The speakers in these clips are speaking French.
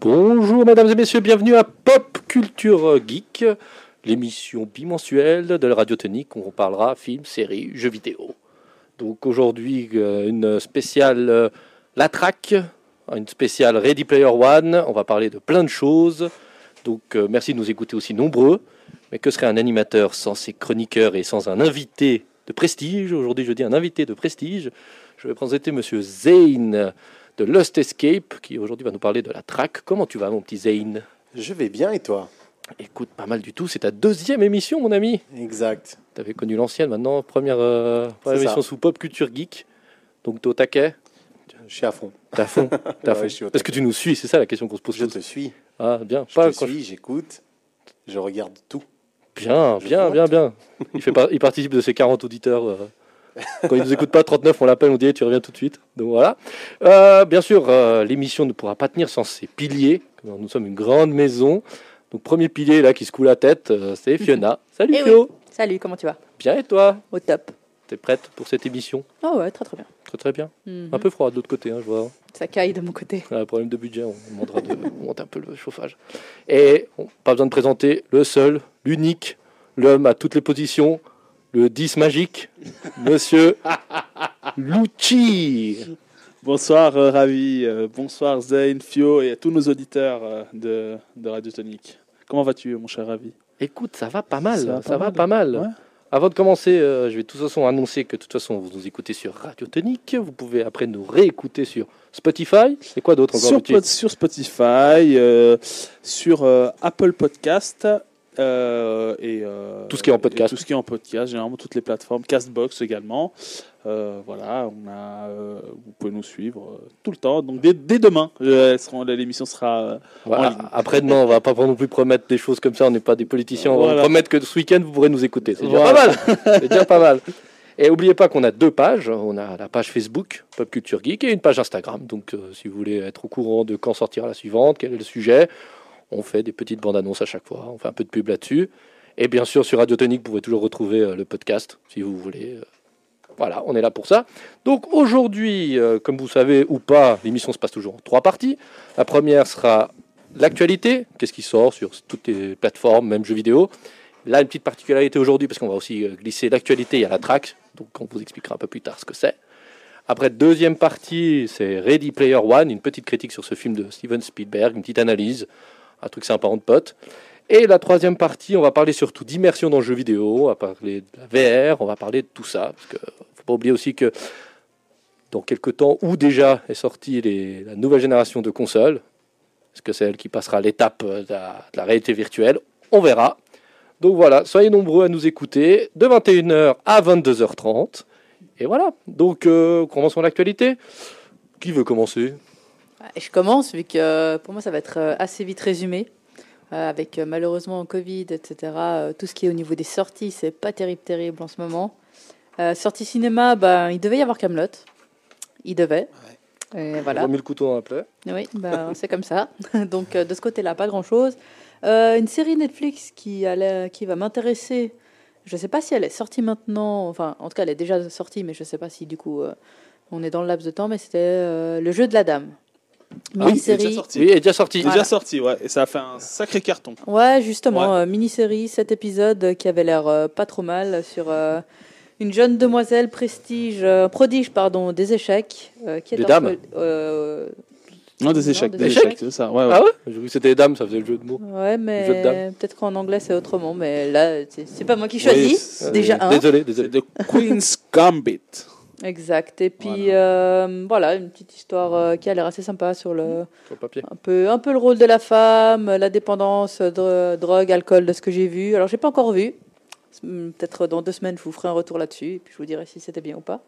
Bonjour mesdames et messieurs, bienvenue à Pop Culture Geek, l'émission bimensuelle de la radiotonique où on parlera films, séries, jeux vidéo. Donc aujourd'hui euh, une spéciale euh, La une spéciale Ready Player One, on va parler de plein de choses. Donc euh, merci de nous écouter aussi nombreux. Mais que serait un animateur sans ses chroniqueurs et sans un invité de prestige? Aujourd'hui je dis un invité de prestige. Je vais présenter monsieur Zane de Lost Escape, qui aujourd'hui va nous parler de la track. Comment tu vas, mon petit Zane Je vais bien et toi Écoute, pas mal du tout. C'est ta deuxième émission, mon ami. Exact. Tu avais connu l'ancienne, maintenant, première, euh, première émission ça. sous Pop Culture Geek. Donc, t'es au taquet Je suis à fond. Fond, t'as Ouais, fond. je suis au Est-ce que tu nous suis C'est ça la question qu'on se pose. Je tous. te suis. Ah, bien. Je Pas te suis, j'écoute, je regarde tout. Bien, Je bien, bien, bien. Il, fait par- il participe de ses 40 auditeurs. euh. Quand il nous écoute pas, 39, on l'appelle, on dit tu reviens tout de suite. Donc voilà. Euh, bien sûr, euh, l'émission ne pourra pas tenir sans ses piliers. Nous sommes une grande maison. Donc premier pilier là qui se coule la tête, euh, c'est Fiona. Salut Eh Fio. Salut, comment tu vas? Bien et toi? Au top. T'es prête pour cette émission? Oh ouais, très très bien. Très très bien. Mhm. Un peu froid de l'autre côté, hein, je vois. Ça caille de mon côté. Ah, problème de budget, on demandera de monter un peu le chauffage. Et pas besoin de présenter le seul, l'unique, l'homme à toutes les positions, le 10 magique, monsieur Lucci. Bonsoir euh, Ravi, euh, bonsoir Zayn, Fio et à tous nos auditeurs euh, de, de Radio Tonique. Comment vas-tu mon cher Ravi? Écoute, ça va pas mal, ça Ça va va pas pas mal. Ouais. Avant de commencer, je vais de toute façon annoncer que de toute façon vous nous écoutez sur Radio Tonique. Vous pouvez après nous réécouter sur Spotify. Et quoi d'autre encore Sur, sur Spotify, sur Apple Podcast euh, et euh, Tout ce qui est en podcast. Tout ce qui est en podcast, généralement toutes les plateformes, Castbox également. Euh, voilà, on a, vous pouvez nous suivre tout le temps. Donc dès, dès demain, l'émission sera. Voilà. Après-demain, on va pas non plus promettre des choses comme ça. On n'est pas des politiciens. On va Voilà. promettre que ce week-end, vous pourrez nous écouter. C'est déjà Voilà. pas mal. C'est déjà pas mal. Et n'oubliez pas qu'on a deux pages. On a la page Facebook, Pop Culture Geek, et une page Instagram. Donc, si vous voulez être au courant de quand sortira la suivante, quel est le sujet, on fait des petites bandes annonces à chaque fois. On fait un peu de pub là-dessus. Et bien sûr, sur Radio Tonique, vous pouvez toujours retrouver euh, le podcast, si vous voulez. Euh, Voilà, on est là pour ça. Donc aujourd'hui, euh, comme vous savez ou pas, l'émission se passe toujours en trois parties. La première sera l'actualité, qu'est-ce qui sort sur toutes les plateformes, même jeux vidéo. Là, une petite particularité aujourd'hui, parce qu'on va aussi glisser l'actualité, a la track, donc on vous expliquera un peu plus tard ce que c'est. Après, deuxième partie, c'est Ready Player One, une petite critique sur ce film de Steven Spielberg, une petite analyse, un truc sympa entre potes. Et la troisième partie, on va parler surtout d'immersion dans le jeu vidéo, on va parler de la VR, on va parler de tout ça, parce que faut pas oublier aussi que dans quelques temps, où déjà est sortie la nouvelle génération de consoles, est-ce que c'est elle qui passera l'étape de la, de la réalité virtuelle? On verra. Donc voilà, soyez nombreux à nous écouter de 21h à 22h30. Et voilà, donc euh, commençons l'actualité. Qui veut commencer? Et je commence, vu que euh, pour moi, ça va être euh, assez vite résumé. Euh, avec malheureusement Covid, etc. tout ce qui est au niveau des sorties, c'est pas terrible, terrible en ce moment. Euh, sortie cinéma, ben, il devait y avoir Camelot. Il devait. Et On voilà. a mis le couteau dans la plaie. Oui, ben, c'est comme ça. Donc de ce côté-là, pas grand-chose. Euh, une série Netflix qui, allait, qui va m'intéresser. Je ne sais pas si elle est sortie maintenant. Enfin, en tout cas, elle est déjà sortie, mais je ne sais pas si du coup euh, on est dans le laps de temps. Mais c'était Le Jeu de la Dame. Ah oui, déjà Mini-série. sorti. Oui, elle est déjà sortie. Déjà Voilà. sorti, ouais, et ça a fait un sacré carton. Ouais, justement, Ouais. euh, mini-série, cet épisode euh, qui avait l'air euh, pas trop mal sur euh, une jeune demoiselle prestige, euh, prodige, pardon, des échecs. euh, qui est Des dames euh, Non, des Non, échecs, des des échecs. échecs, c'est ça. Ouais, ouais. Ah ouais? J'ai cru que c'était les dames, ça faisait le jeu de mots. Ouais, mais peut-être qu'en anglais c'est autrement. Mais là, c'est pas moi qui choisis. déjà un. Désolé, désolé. de Queen's Gambit. Exact. Et puis euh, voilà, une petite histoire euh, qui a l'air assez sympa sur le Sur le papier. un peu un peu le rôle de la femme, la dépendance, dro- drogue, alcool, de ce que j'ai vu. Alors j'ai pas encore vu. Hum, Peut-être dans deux semaines, je vous ferai un retour là-dessus et puis je vous dirai si c'était bien ou pas.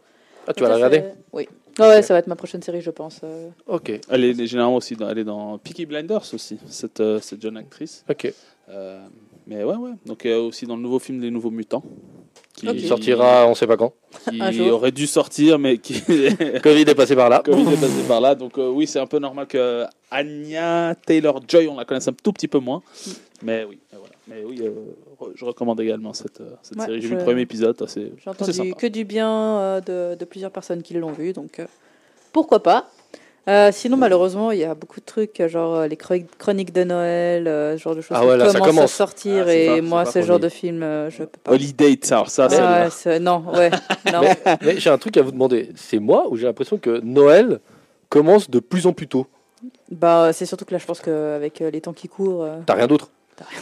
Ah, tu vas la regarder? Oui. Ah ouais, ça va être ma prochaine série, je pense. euh. Ok, Elle est généralement aussi dans, elle est dans Peaky Blinders aussi, cette, euh, cette jeune actrice. ok. Euh, mais ouais, ouais. Donc euh, aussi dans le nouveau film Les Nouveaux Mutants. Qui sortira, on sait pas quand. qui aurait dû sortir, mais qui Covid est passé par là. Covid est passé par là. Donc euh, oui, c'est un peu normal que Anya Taylor-Joy, on la connaisse un tout petit peu moins. Mais oui, euh, voilà. Mais oui, euh, je recommande également cette, euh, cette Ouais, série. J'ai vu le premier épisode, assez, J'ai entendu sympa. que du bien euh, de, de plusieurs personnes qui l'ont vu, donc euh, pourquoi pas. Euh, sinon, malheureusement, il y a beaucoup de trucs, genre euh, les chro- chroniques de Noël, euh, ce genre de choses Ah qui ouais, là, ça commencent à commence. sortir. Ah, et pas- moi, ce genre de film, euh, je peux pas. Holiday, ça, ça, c'est Ouais, non, ouais, non. Mais, mais j'ai un truc à vous demander. C'est moi ou j'ai l'impression que Noël commence de plus en plus tôt? Bah, c'est surtout que là, je pense qu'avec euh, les temps qui courent, euh, T'as rien d'autre?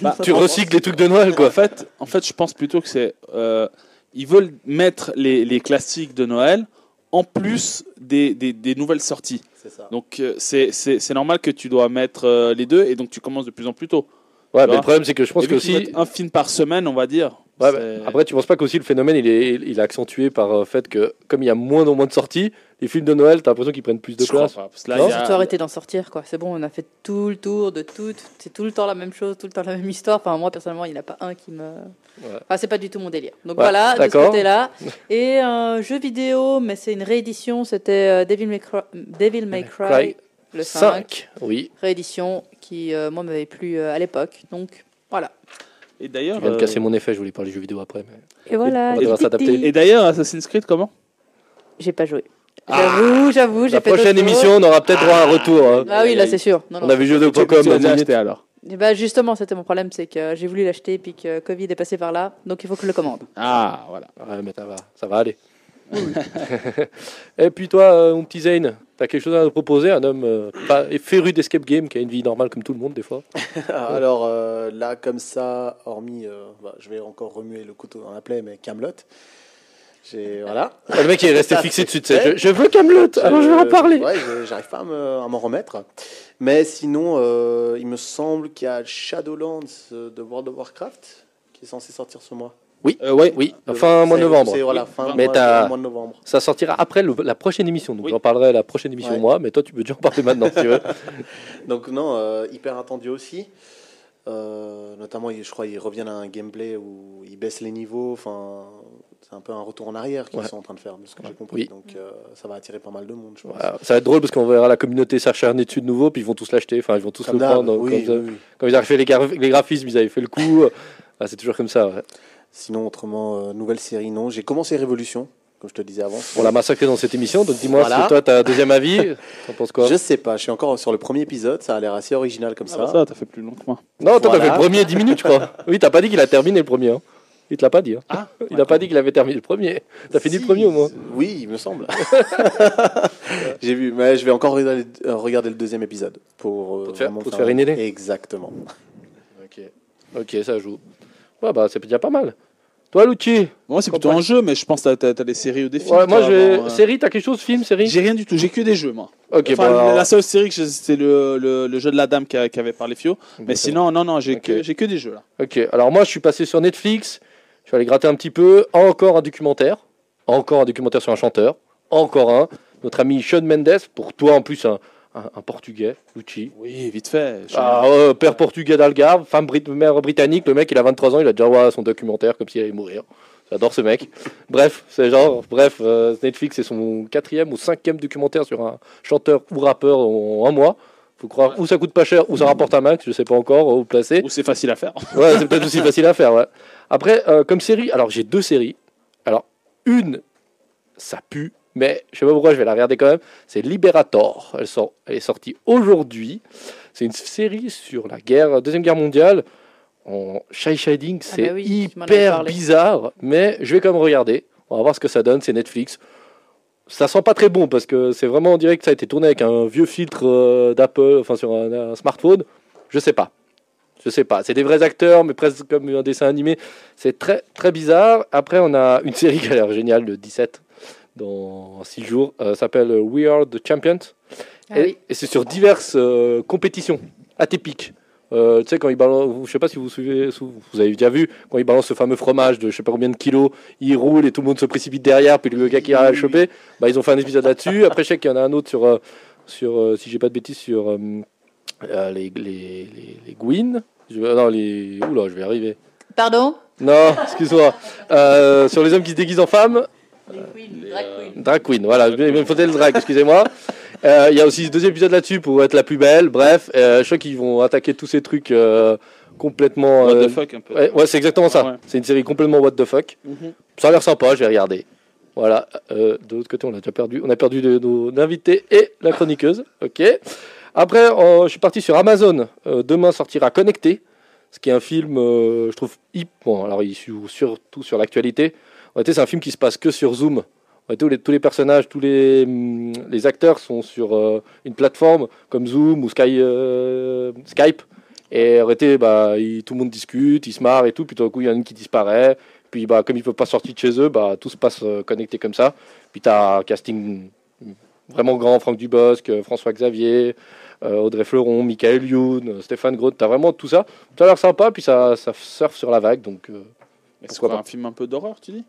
Bah, d'autre Tu recycles les trucs de Noël, En quoi. fait, en fait, je pense plutôt que c'est. euh, ils veulent mettre les, les classiques de Noël en plus des, des, des nouvelles sorties. Ça. Donc, euh, c'est normal que tu dois mettre euh, les deux et donc tu commences de plus en plus tôt. Ouais, mais le problème, c'est que je pense que aussi. mettent un film par semaine, on va dire. Ouais, bah, après, tu penses pas qu'aussi le phénomène il est, il est accentué par le fait que, comme il y a moins en moins de sorties, les films de Noël, t'as l'impression qu'ils prennent plus de Je crois place. pas, parce que là, Non, y a- Surtout arrêter d'en sortir, quoi. C'est bon, on a fait tout le tour de tout. C'est tout le temps la même chose, tout le temps la même histoire. Enfin, moi, personnellement, il n'y en a pas un qui me. Ouais. Enfin, c'est pas du tout mon délire. Donc Ouais, voilà, de ce côté-là. Et un jeu vidéo, mais c'est une réédition. C'était euh, Devil May Cry, Devil May Cry, Cry. le 5. 5, oui. Réédition qui, euh, moi, m'avait plu euh, à l'époque. Donc voilà. Et Je d'ailleurs, viens de euh, casser mon effet, je voulais parler jeux vidéo après. mais- Et voilà. on titi. s'adapter. et d'ailleurs, Assassin's Creed, comment? J'ai pas joué. J'avoue, j'avoue, j'ai La prochaine émission, on aura peut-être droit à un retour. hein. Ah oui, là, c'est sûr. Non, non. On a vu Tu, tu jeux.com l'as acheté alors? Et bah, justement, c'était mon problème, c'est que j'ai voulu l'acheter puis que Covid est passé par là, donc il faut que je le commande. Ah, voilà. Ouais, mais ça va, ça va aller. Et puis toi, euh, mon petit Zane, t'as quelque chose à nous proposer Un homme euh, pas féru d'escape game qui a une vie normale comme tout le monde des fois. Alors euh, là, comme ça, hormis, euh, bah, je vais encore remuer le couteau dans la plaie, mais Camelot. Voilà. Ah, le mec est resté fixé dessus. Je, je veux Camelot. Alors je vais en parler. Ouais, j'arrive pas à me- à m'en remettre. Mais sinon, il me semble qu'il y a Shadowlands de World of Warcraft qui est censé sortir ce mois. Euh, ouais. Oui, fin mois de C'est- novembre. C'est voilà, Oui, fin mais mois, de novembre. Ça sortira après le- la prochaine émission. Donc Oui. j'en parlerai à la prochaine émission Ouais. moi, mais toi tu peux déjà en parler maintenant si tu veux. Donc non, euh, hyper attendu aussi. Euh, notamment, je crois qu'ils reviennent à un gameplay où ils baissent les niveaux. Enfin, c'est un peu un retour en arrière qu'ils Ouais. sont en train de faire, de ce que j'ai compris. Oui. Donc euh, ça va attirer pas mal de monde, je pense. Voilà. Ça va être drôle parce qu'on verra la communauté s'acharner dessus de nouveau, puis ils vont tous l'acheter. Enfin, ils vont tous Comme le prendre. oui, comme ça. oui, oui. Quand ils avaient fait les graphismes, ils avaient fait le coup. Ah, c'est toujours comme ça. ouais. Sinon, autrement, euh, nouvelle série, non. J'ai commencé Révolution, comme je te le disais avant. On l'a massacré dans cette émission, donc dis-moi Voilà. si toi t'as un deuxième avis. T'en penses quoi? Je sais pas, je suis encore sur le premier épisode, ça a l'air assez original comme Ah, ça. bah, ça, t'as fait plus long que moi. Non, toi t'as fait le premier 10 minutes, je crois. Oui, t'as pas dit qu'il a terminé le premier. hein. Il te l'a pas dit. hein. Ah, Il a pas dit qu'il avait terminé le premier. T'as fini Si, le premier au moins. Oui, il me semble. J'ai vu, mais je vais encore regarder, euh, le deuxième épisode pour, euh, Pour te faire- pour te faire une idée. Exactement. Ok. Ok, ça joue. Ouais, bah c'est déjà pas mal. Toi, Lucci Moi, c'est plutôt un jeu, mais je pense que t'as, t'as des séries ou des films. Ouais, moi toi, avant, euh. Série, t'as quelque chose Film, série? J'ai rien du tout, j'ai que des jeux, moi. Ok, Enfin, bah, alors- la seule série que j'ai, c'était le, le, le jeu de la dame qui, avait parlé Fio. Mais sinon, non, non, j'ai, Ok. que, j'ai que des jeux là. Ok, alors moi je suis passé sur Netflix, je suis allé gratter un petit peu, encore un documentaire, encore un documentaire sur un chanteur, encore un, notre ami Sean Mendes, pour toi en plus un, un, un portugais, Lucci. Oui, vite fait. Ah, euh, père portugais d'Algarve, femme mère britannique, le mec il a 23 ans, il a déjà ouais, son documentaire comme s'il allait mourir. J'adore ce mec. Bref, c'est genre, bref, euh, Netflix c'est son quatrième ou cinquième documentaire sur un chanteur ou rappeur en un mois. Faut croire, ou ça coûte pas cher, ou ça rapporte un max, je sais pas encore où placer. Ou c'est facile à faire. Ouais, c'est peut-être aussi facile à faire, ouais. Après, euh, comme série, alors j'ai deux séries. Alors, une, ça pue, mais je sais pas pourquoi je vais la regarder quand même. C'est Liberator. Elle, sort, elle est sortie aujourd'hui. C'est une série sur la guerre, Deuxième Guerre mondiale. En shy shading, c'est bah oui, hyper bizarre, mais je vais quand même regarder. On va voir ce que ça donne. C'est Netflix. Ça sent pas très bon parce que c'est vraiment en direct. Ça a été tourné avec un vieux filtre euh, d'Apple, enfin sur un, un smartphone. Je sais pas. Je sais pas. C'est des vrais acteurs, mais presque comme un dessin animé. C'est très très bizarre. Après, on a une série qui a l'air géniale, le 17, dans 6 jours. Euh, s'appelle We Are the Champions. Ah et oui. et c'est sur diverses euh, compétitions atypiques. Euh, tu sais, quand ils balancent, je sais pas si vous suivez, vous avez déjà vu, quand ils balancent ce fameux fromage de je sais pas combien de kilos, ils roulent et tout le monde se précipite derrière, puis le gars qui le choper, bah, ils ont fait un épisode là-dessus. Après, je sais qu'il y en a un autre sur, sur si j'ai pas de bêtises, sur les, les, les, les Gwyn. Je- non, les. Oula, je vais arriver. Pardon? Non, excuse-moi. Euh, sur les hommes qui se déguisent en femmes. Drag queen, voilà, il me faisait le drag, excusez-moi. Euh, Il y a aussi ce deuxième épisode là-dessus pour être la plus belle. Bref, euh, je crois qu'ils vont attaquer tous ces trucs euh, complètement. What euh, the fuck un peu. Ouais, ouais, c'est exactement ça. Ouais. C'est une série complètement what the fuck. Mhm. Ça a l'air sympa, je vais regarder. Voilà. Euh, de l'autre côté, on a déjà perdu. On a perdu de- nos invités et la chroniqueuse. Ok. Après, euh, je suis parti sur Amazon. Euh, demain sortira Connecté, ce qui est un film, euh, je trouve, hip. Bon, alors il est surtout sur l'actualité. Réalité, c'est un film qui se passe que sur Zoom. En réalité, tous les, tous les personnages, tous les, hum, les acteurs sont sur euh, une plateforme comme Zoom ou Sky, euh, Skype. Et en réalité, bah, il- tout le monde discute, il se marre et tout. Puis tout d'un coup, il y en a une qui disparaît. Puis bah, comme ils ne peuvent pas sortir de chez eux, bah, tout se passe euh, connecté comme ça. Puis tu as un casting vraiment grand, Franck Dubosc, François Xavier, Audrey Fleuron, Michael Youn, Stéphane Groth. Tu as vraiment tout ça. Ça a l'air sympa, puis ça, ça surfe sur la vague. Donc euh, c'est un film un peu d'horreur, tu dis?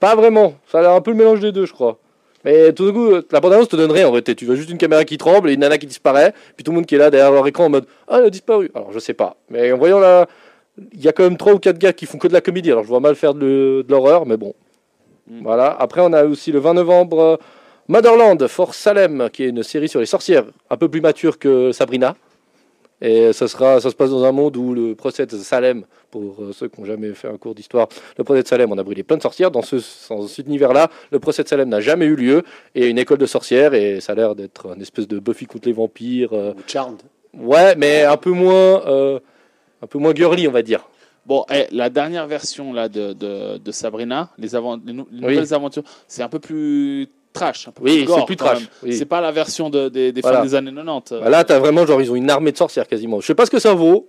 Pas vraiment. Ça a l'air un peu le mélange des deux, je crois. Mais tout d'un coup, la bande-annonce te donne rien en réalité. Tu vois juste une caméra qui tremble et une nana qui disparaît, puis tout le monde qui est là derrière leur écran en mode Ah, elle a disparu. Alors je sais pas. Mais en voyant là, il y a quand même trois ou quatre gars qui font que de la comédie. Alors je vois mal faire de, l'horreur, mais bon. Mm. Voilà. Après, on a aussi le 20 novembre euh, Motherland for Salem, qui est une série sur les sorcières, un peu plus mature que Sabrina. Et ça, sera, ça se passe dans un monde où le procès de Salem, pour euh, ceux qui n'ont jamais fait un cours d'histoire, le procès de Salem, on a brûlé plein de sorcières. Dans ce, dans cet univers-là, le procès de Salem n'a jamais eu lieu. Et une école de sorcières, et ça a l'air d'être une espèce de Buffy contre les vampires. euh, Ou Charmed. ouais, mais un peu moins, euh, un peu moins girly, on va dire. Bon, eh, la dernière version là de, de, de Sabrina, les, avant- les nou- les Oui. nouvelles aventures, c'est un peu plus trash, un peu Oui, c'est plus trash. oui. C'est pas la version de- des, des Voilà. des années 90. Bah là, t'as vraiment, genre, ils ont une armée de sorcières quasiment. Je sais pas ce que ça vaut,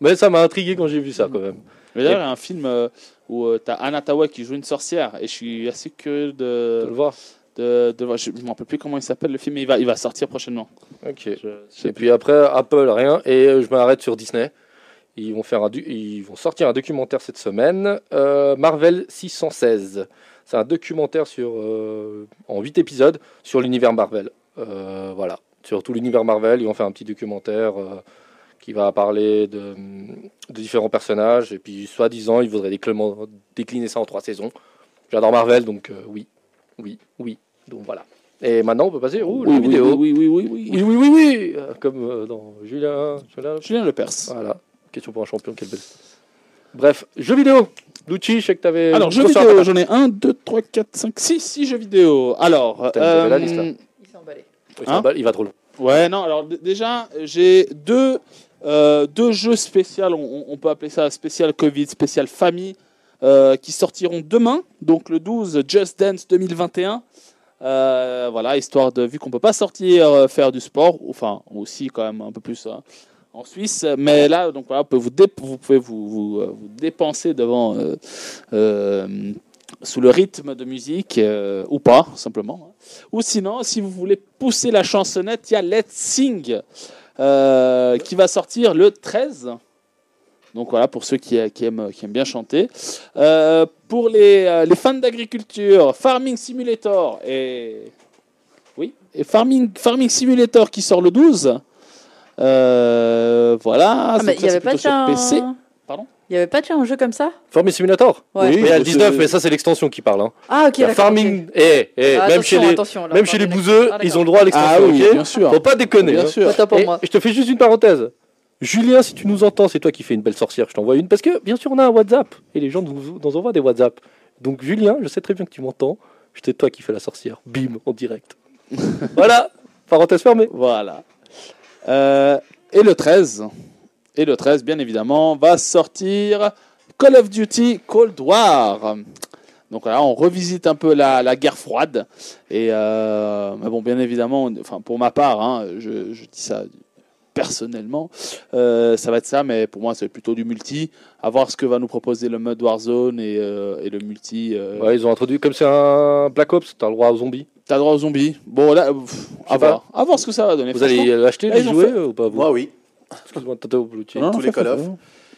mais ça m'a intrigué quand j'ai vu ça quand même. Mais d'ailleurs, il y a un film euh, où tu as Anna Tawai qui joue une sorcière et je suis assez curieux de. De le voir. de, je ne me rappelle plus comment il s'appelle le film, mais il va, il va sortir prochainement. Ok. Je- Et puis après, Apple, rien. Et euh, je m'arrête sur Disney. Ils vont, faire un ils vont sortir un documentaire cette semaine. euh, Marvel 616. C'est un documentaire sur, euh, en 8 épisodes sur l'univers Marvel. Euh, voilà. Sur tout l'univers Marvel, ils vont faire un petit documentaire euh, qui va parler de, de différents personnages. Et puis, soi-disant, ils voudraient décliner, ça en trois saisons. J'adore Marvel, donc oui, oui, oui. Donc voilà. Et maintenant, on peut passer au Oui, oui, vidéo. oui, oui, oui, oui, Oui, oui, oui, oui, Comme dans Julien. Julien- Julien Lepers. Voilà. Question pour un champion, quelle belle. Bref, jeux vidéo. Lucci, je sais que t'avais. Alors, jeux vidéo, j'en ai 1, 2, 3, 4, 5, 6, 6 jeux vidéo. Alors, avez la euh, liste, là. Il s'est emballé. Oui, Hein Il va trop loin. Ouais, non, alors déjà, j'ai deux, euh, deux jeux spéciaux, on, on peut appeler ça spécial Covid, spécial famille, euh, qui sortiront demain, donc le 12 Just Dance 2021. Euh, voilà, histoire de, vu qu'on peut pas sortir euh, faire du sport, enfin aussi quand même un peu plus hein, en Suisse, mais là, donc voilà, vous pouvez vous, euh, dépenser devant, euh, euh, sous le rythme de musique, ou pas, simplement. hein. Ou sinon, si vous voulez pousser la chansonnette, il y a Let's Sing qui va sortir le 13. Donc voilà, pour ceux qui, aiment, bien chanter. Pour les, les fans d'agriculture, Farming Simulator et. Oui, et Farming, Farming Simulator qui sort le 12. Euh, voilà. Ah, mais il n'y avait c'est pas déjà sur PC. un... Pardon? Il n'y avait pas déjà un jeu comme ça? Farming Simulator Ouais. Oui, Mais il y a le c'est- 19, mais ça, c'est l'extension qui parle. hein. Ah, ok, d'accord. Farming. Eh, eh, Ah, même chez les, là, même chez les bouseux, Ah, ils ont le droit à Ah l'extension. oui, ok bien sûr. Faut pas déconner. Bien hein. sûr. Pour moi. je te fais juste une parenthèse. Julien, si tu nous entends, c'est toi qui fais une belle sorcière. Je t'envoie une parce que, bien sûr, on a un WhatsApp et les gens nous, nous envoient des WhatsApp. Donc, Julien, je sais très bien que tu m'entends. C'est toi qui fais la sorcière. Bim, en direct. voilà, parenthèse fermée. Voilà. Euh, et le 13, et le 13, bien évidemment, va sortir Call of Duty Cold War. Donc voilà, on revisite un peu la, guerre froide. Et euh, mais bon, bien évidemment, enfin pour ma part, hein, je, dis ça personnellement, euh, ça va être ça, mais pour moi, c'est plutôt du multi. À voir ce que va nous proposer le mode Warzone et, et le multi. Ouais, ils ont introduit, comme c'est un Black Ops, t'as le droit aux zombies. T'as droit aux zombies. Bon, là, pff, à pas. voir. À voir ce que ça va donner. Vous allez l'acheter, les jouer fait- ou pas vous Moi, oui. Excuse-moi. Non, tous les Call of.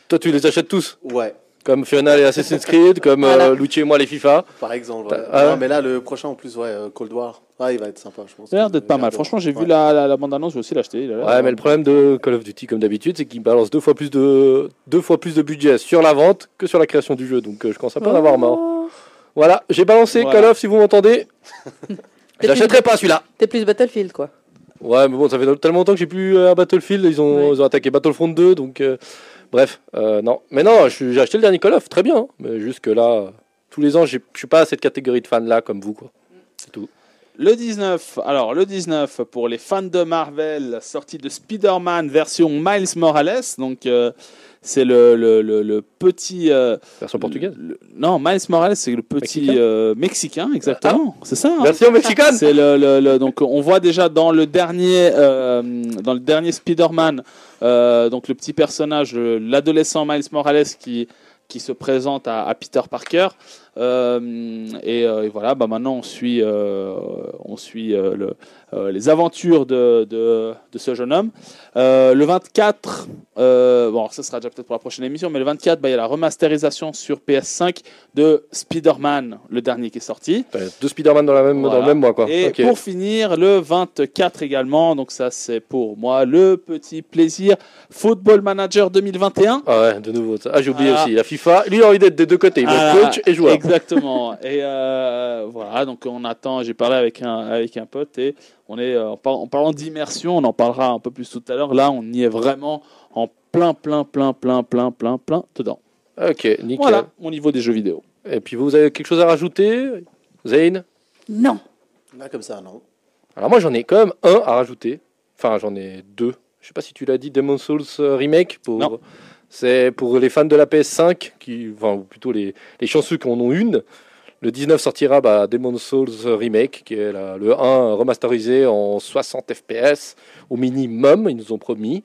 Toi, tu les achètes tous Ouais, Comme Fiona les Assassin's Creed, comme Voilà. euh, et moi les FIFA. par exemple. Ouais. ah ouais mais là, le prochain, en plus, ouais, euh, Cold War. Ah, il va être sympa, je pense. Ça a l'air d'être pas mal. Franchement, j'ai vu la, la, la bande-annonce, je vais aussi l'acheter. Ouais, mais le problème de Call of Duty, comme d'habitude, c'est qu'il balance deux fois plus de deux fois plus de budget sur la vente que sur la création du jeu. Donc, euh, je commence à en avoir marre. Oh. Voilà, j'ai balancé Voilà. Call of, si vous m'entendez. Je l'achèterai pas celui-là. T'es plus Battlefield, quoi. Ouais, mais bon, ça fait tellement longtemps que j'ai plus euh, un Battlefield. Ils ont, Ouais. ils ont attaqué Battlefront 2, donc euh, bref, euh, non. Mais non, j'ai acheté le dernier Call of, très bien. hein. mais juste que là, tous les ans, je suis pas à cette catégorie de fans là comme vous quoi. C'est tout. Le 19, alors le 19 pour les fans de Marvel, sortie de Spider-Man version Miles Morales. Donc euh, c'est le, le, le, le petit. euh, Version portugaise. non, Miles Morales, c'est le petit Mexicain euh, mexicain, exactement. C'est ça. hein Version mexicaine. C'est le, donc on voit déjà dans le dernier euh, dans le dernier Spider-Man donc le petit personnage l'adolescent Miles Morales qui qui se présente à, à Peter Parker et, euh, et voilà bah maintenant on suit euh, on suit euh, le, euh, les aventures de, de, de ce jeune homme Euh, le 24 euh, bon ça sera déjà peut-être pour la prochaine émission mais le 24 bah, il y a la remasterisation sur PS5 de Spider-Man le dernier qui est sorti Deux Spider-Man dans, la même, dans Voilà. le même mois quoi. et pour finir, le 24 également, donc ça c'est pour moi le petit plaisir, Football Manager 2021. Ah ouais, de nouveau. ça. Ah, j'ai oublié Ah. aussi. La FIFA, lui, il a envie d'être des deux côtés. Il Ah, coach et joueur. Exactement. et euh, voilà, donc on attend, j'ai parlé avec un, avec un pote et on est, euh, en, par- en parlant d'immersion, on en parlera un peu plus tout à l'heure, là on y est vraiment en plein, plein, plein, plein, plein, plein, plein dedans. Ok, nickel. Voilà, au niveau des jeux vidéo. Et puis vous avez quelque chose à rajouter, Zayn? Non. Là, comme ça, non. Alors moi, j'en ai quand même un à rajouter. Enfin, j'en ai deux. Je sais pas si tu l'as dit, Demon Souls euh, Remake. Pour... Non. C'est pour les fans de la PS5, qui, enfin, ou plutôt les, les chanceux qui en ont une. Le 19 sortira bah, Demon Souls Remake, qui est la- le 1 remasterisé en 60 FPS au minimum, ils nous ont promis.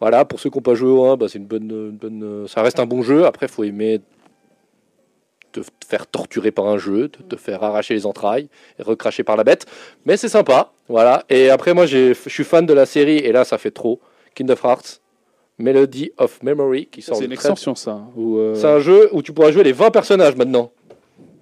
Voilà, pour ceux qui n'ont pas joué au 1, bah, c'est une bonne, une bonne, ça reste un bon jeu. Après, il faut aimer te faire torturer par un jeu, te, te faire arracher les entrailles et recracher par la bête. Mais c'est sympa, voilà. Et après, moi, je suis fan de la série, et là, ça fait trop. Kingdom Hearts, Melody of Memory, qui sort C'est une 13. extension ça. Ou, euh, C'est un jeu où tu pourras jouer les 20 personnages maintenant.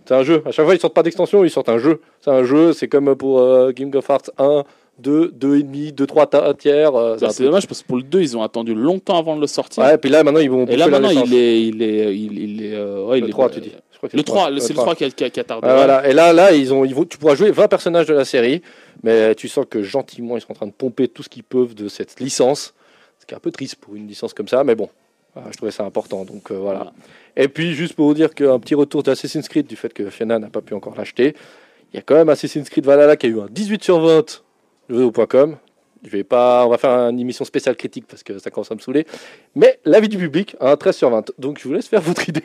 C'est un jeu. À chaque fois, ils sortent pas d'extension, ils sortent un jeu. C'est un jeu, c'est comme pour euh, King of Hearts 1, 2, 2,5, 2, 3 ta- tiers. euh, bah, c'est peu- dommage parce que pour le 2, ils ont attendu longtemps avant de le sortir. Ouais, puis là, maintenant, ils vont Et là la maintenant, licence. il est, il est, il, il est, euh, ouais, il Le est- 3, tu dis. Je crois que Le 3, le c'est le 3 qui a, qui a- qui a tardé. Ouais, voilà. Et là, là ils ont, ils vont, tu pourras jouer 20 personnages de la série, mais tu sens que gentiment, ils sont en train de pomper tout ce qu'ils peuvent de cette licence. Ce qui est un peu triste pour une licence comme ça, mais bon, je trouvais ça important. Donc euh, voilà. Voilà. Et puis, juste pour vous dire qu'un petit retour d'Assassin's Creed, du fait que Fiona n'a pas pu encore l'acheter, il y a quand même Assassin's Creed Valhalla qui a eu un 18 sur 20 jeuxvideo.com. Je vais pas, on va faire une émission spéciale critique parce que ça commence à me saouler. Mais l'avis du public, un 13 sur 20. Donc je vous laisse faire votre idée.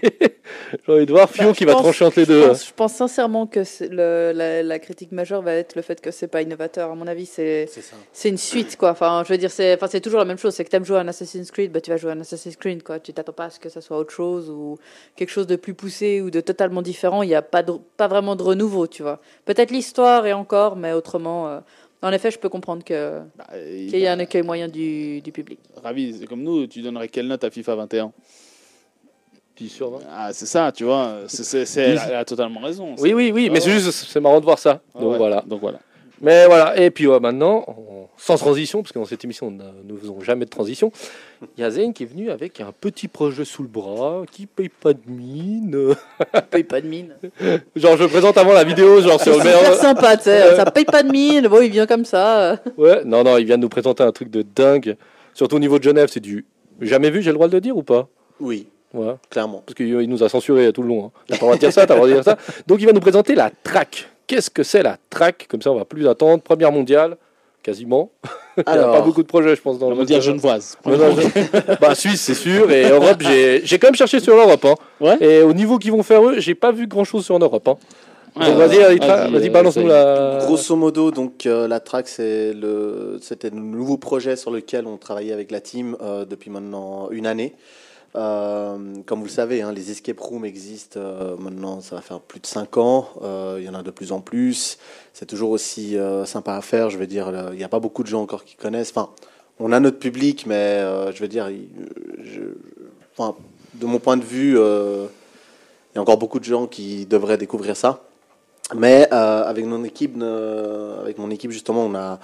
J'ai envie de voir Fio Bah, qui je va pense- trancher entre les Je deux. pense, je pense sincèrement que le- la, la critique majeure va être le fait que c'est pas innovateur. À mon avis, c'est c'est une suite quoi. Enfin, je veux dire, c'est enfin, c'est toujours la même chose. C'est que t'aimes jouer à un Assassin's Creed, bah tu vas jouer à un Assassin's Creed quoi. Tu t'attends pas à ce que ça soit autre chose ou quelque chose de plus poussé ou de totalement différent. Il n'y a pas de- pas vraiment de renouveau, tu vois. Peut-être l'histoire et encore, mais autrement. euh, en effet, je peux comprendre que Bah, qu'il y a un écueil moyen du, du public. Ravi, c'est comme nous, tu donnerais quelle note à FIFA 21 10 sur 20. Ah, c'est ça, tu vois. C'est, c'est, c'est- elle, a, elle a totalement raison. Oui, oui, oui, mais Ah c'est ouais. juste, c'est marrant de voir ça. Ah Donc ouais, voilà. Donc voilà. Mais voilà, et puis ouais, maintenant, on- sans transition, parce que dans cette émission, nous ne faisons jamais de transition, il y a Zayn qui est venu avec un petit projet sous le bras, qui paye pas de mine. paye pas de mine. genre, je présente avant la vidéo, genre sur C'est super sympa, tu sais. Ça paye pas de mine. Bon, il vient comme ça. euh. Ouais, non, non, il vient de nous présenter un truc de dingue. Surtout au niveau de Genève, c'est du jamais vu, j'ai le droit de le dire ou pas? Oui, Ouais. clairement. parce qu'il nous a censuré tout le long. Hein. T'as pas le droit de dire ça, t'as pas le droit de dire ça. Donc il va nous présenter la track. Qu'est-ce que c'est la track Comme ça, on va plus attendre. Première mondiale, quasiment. Il n'y a pas beaucoup de projets, je pense, dans On le va dire monde. genevoise. Non, non, je- bah, Suisse, c'est sûr. Et Europe, j'ai quand même cherché sur l'Europe. Hein. Ouais. Et au niveau qu'ils vont faire eux, j'ai pas vu grand chose sur l'Europe. Hein. Vas-y, euh, balance-nous la. Grosso modo, donc euh, la track, c'est le, c'était le nouveau projet sur lequel on travaillait avec la team euh, depuis maintenant une année. Euh, comme vous le savez, hein, les escape rooms existent euh, maintenant, ça va faire plus de 5 ans. Euh, Il y en a de plus en plus. C'est toujours aussi sympa à faire. Je veux dire, il n'y a pas beaucoup de gens encore qui connaissent. Enfin, on a notre public, mais je veux dire, de mon point de vue, il y a encore beaucoup de gens qui devraient découvrir ça. Mais avec mon équipe, avec mon équipe justement, on a,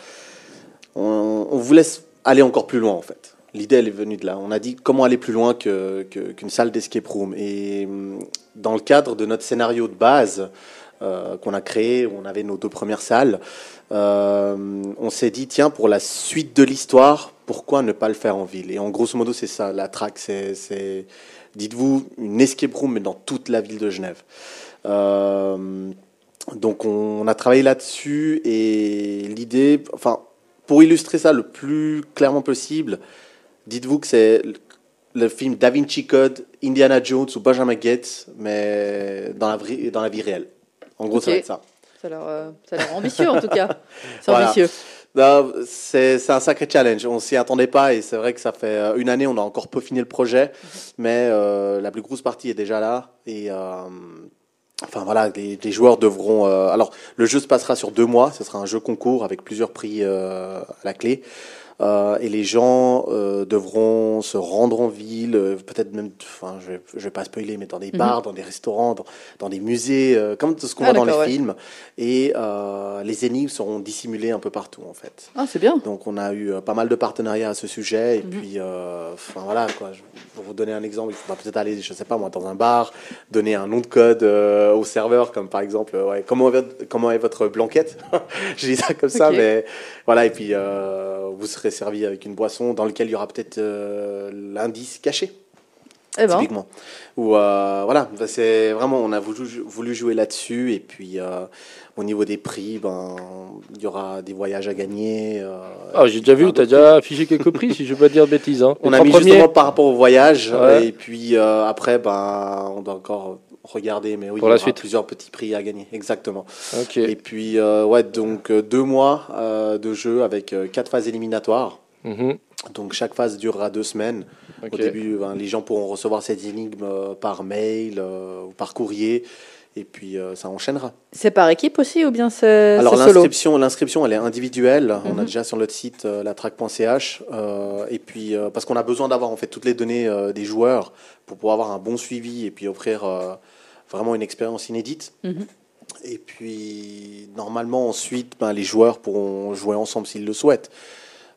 on, on voulait aller encore plus loin en fait. L'idée elle est venue de là. On a dit comment aller plus loin que que- qu'une salle d'escape room. Et hum, dans le cadre de notre scénario de base euh, qu'on a créé, où on avait nos deux premières salles, euh, on s'est dit tiens pour la suite de l'histoire, pourquoi ne pas le faire en ville? Et en grosso modo, c'est ça, la track, c'est, c'est, dites-vous, une escape room, mais dans toute la ville de Genève. Euh, donc on, a travaillé là-dessus et l'idée, enfin, pour illustrer ça le plus clairement possible, dites-vous que c'est le film Da Vinci Code, Indiana Jones ou Benjamin Gates, mais dans la, dans la vie réelle. En gros, ça va être ça. Ça a l'air euh, ambitieux en tout cas. C'est ambitieux. C'est un sacré challenge. On s'y attendait pas et c'est vrai que ça fait euh, une année, on a encore peaufiné le projet, mhm. mais euh, la plus grosse partie est déjà là. Et enfin voilà, les, les, joueurs devront. alors, le jeu se passera sur deux mois. Ce sera un jeu concours avec plusieurs prix à la clé. Euh, et les gens euh, devront se rendre en ville, euh, peut-être même, enfin, je je vais pas spoiler, mais dans des mhm. bars, dans des restaurants, dans, dans des musées, comme tout ce qu'on ah, voit dans les films. Et les énigmes seront dissimulées un peu partout, en fait. Ah, c'est bien. Donc, on a eu pas mal de partenariats à ce sujet. Et mhm. puis, enfin, voilà, quoi. Pour vous donner un exemple, il faudra peut-être aller, je sais pas moi, dans un bar, donner un nom de code au serveur, comme par exemple, ouais, comment, comment est votre blanquette? Je dis ça comme ça, mais voilà, et puis vous serez servi avec une boisson dans lequel il y aura peut-être euh, l'indice caché. Eh ben. Typiquement. Ou euh, voilà, c'est vraiment, on a voulu, voulu jouer là-dessus. Et puis, euh, au niveau des prix, ben, il y aura des voyages à gagner. ah, j'ai déjà vu, tu as déjà affiché quelques prix, si je ne veux pas dire de bêtises. Hein. On a mis justement par rapport au voyage. Et puis, après, ben, on doit encore regarder, mais oui, pour il y la suite. plusieurs petits prix à gagner, exactement. Ok. Et puis, euh, ouais, donc euh, deux mois euh, de jeu avec quatre phases éliminatoires. Mhm. Donc chaque phase durera deux semaines. Au début, ben, les gens pourront recevoir cette énigme par mail ou par courrier. Et puis ça enchaînera. C'est par équipe aussi ou bien c'est Alors l'inscription, l'inscription, elle est individuelle. On a mhm. déjà sur notre site latrack.ch. et puis parce qu'on a besoin d'avoir en fait toutes les données des joueurs pour pouvoir avoir un bon suivi et puis offrir vraiment une expérience inédite. Mhm. Et puis, normalement, ensuite, ben, les joueurs pourront jouer ensemble s'ils le souhaitent.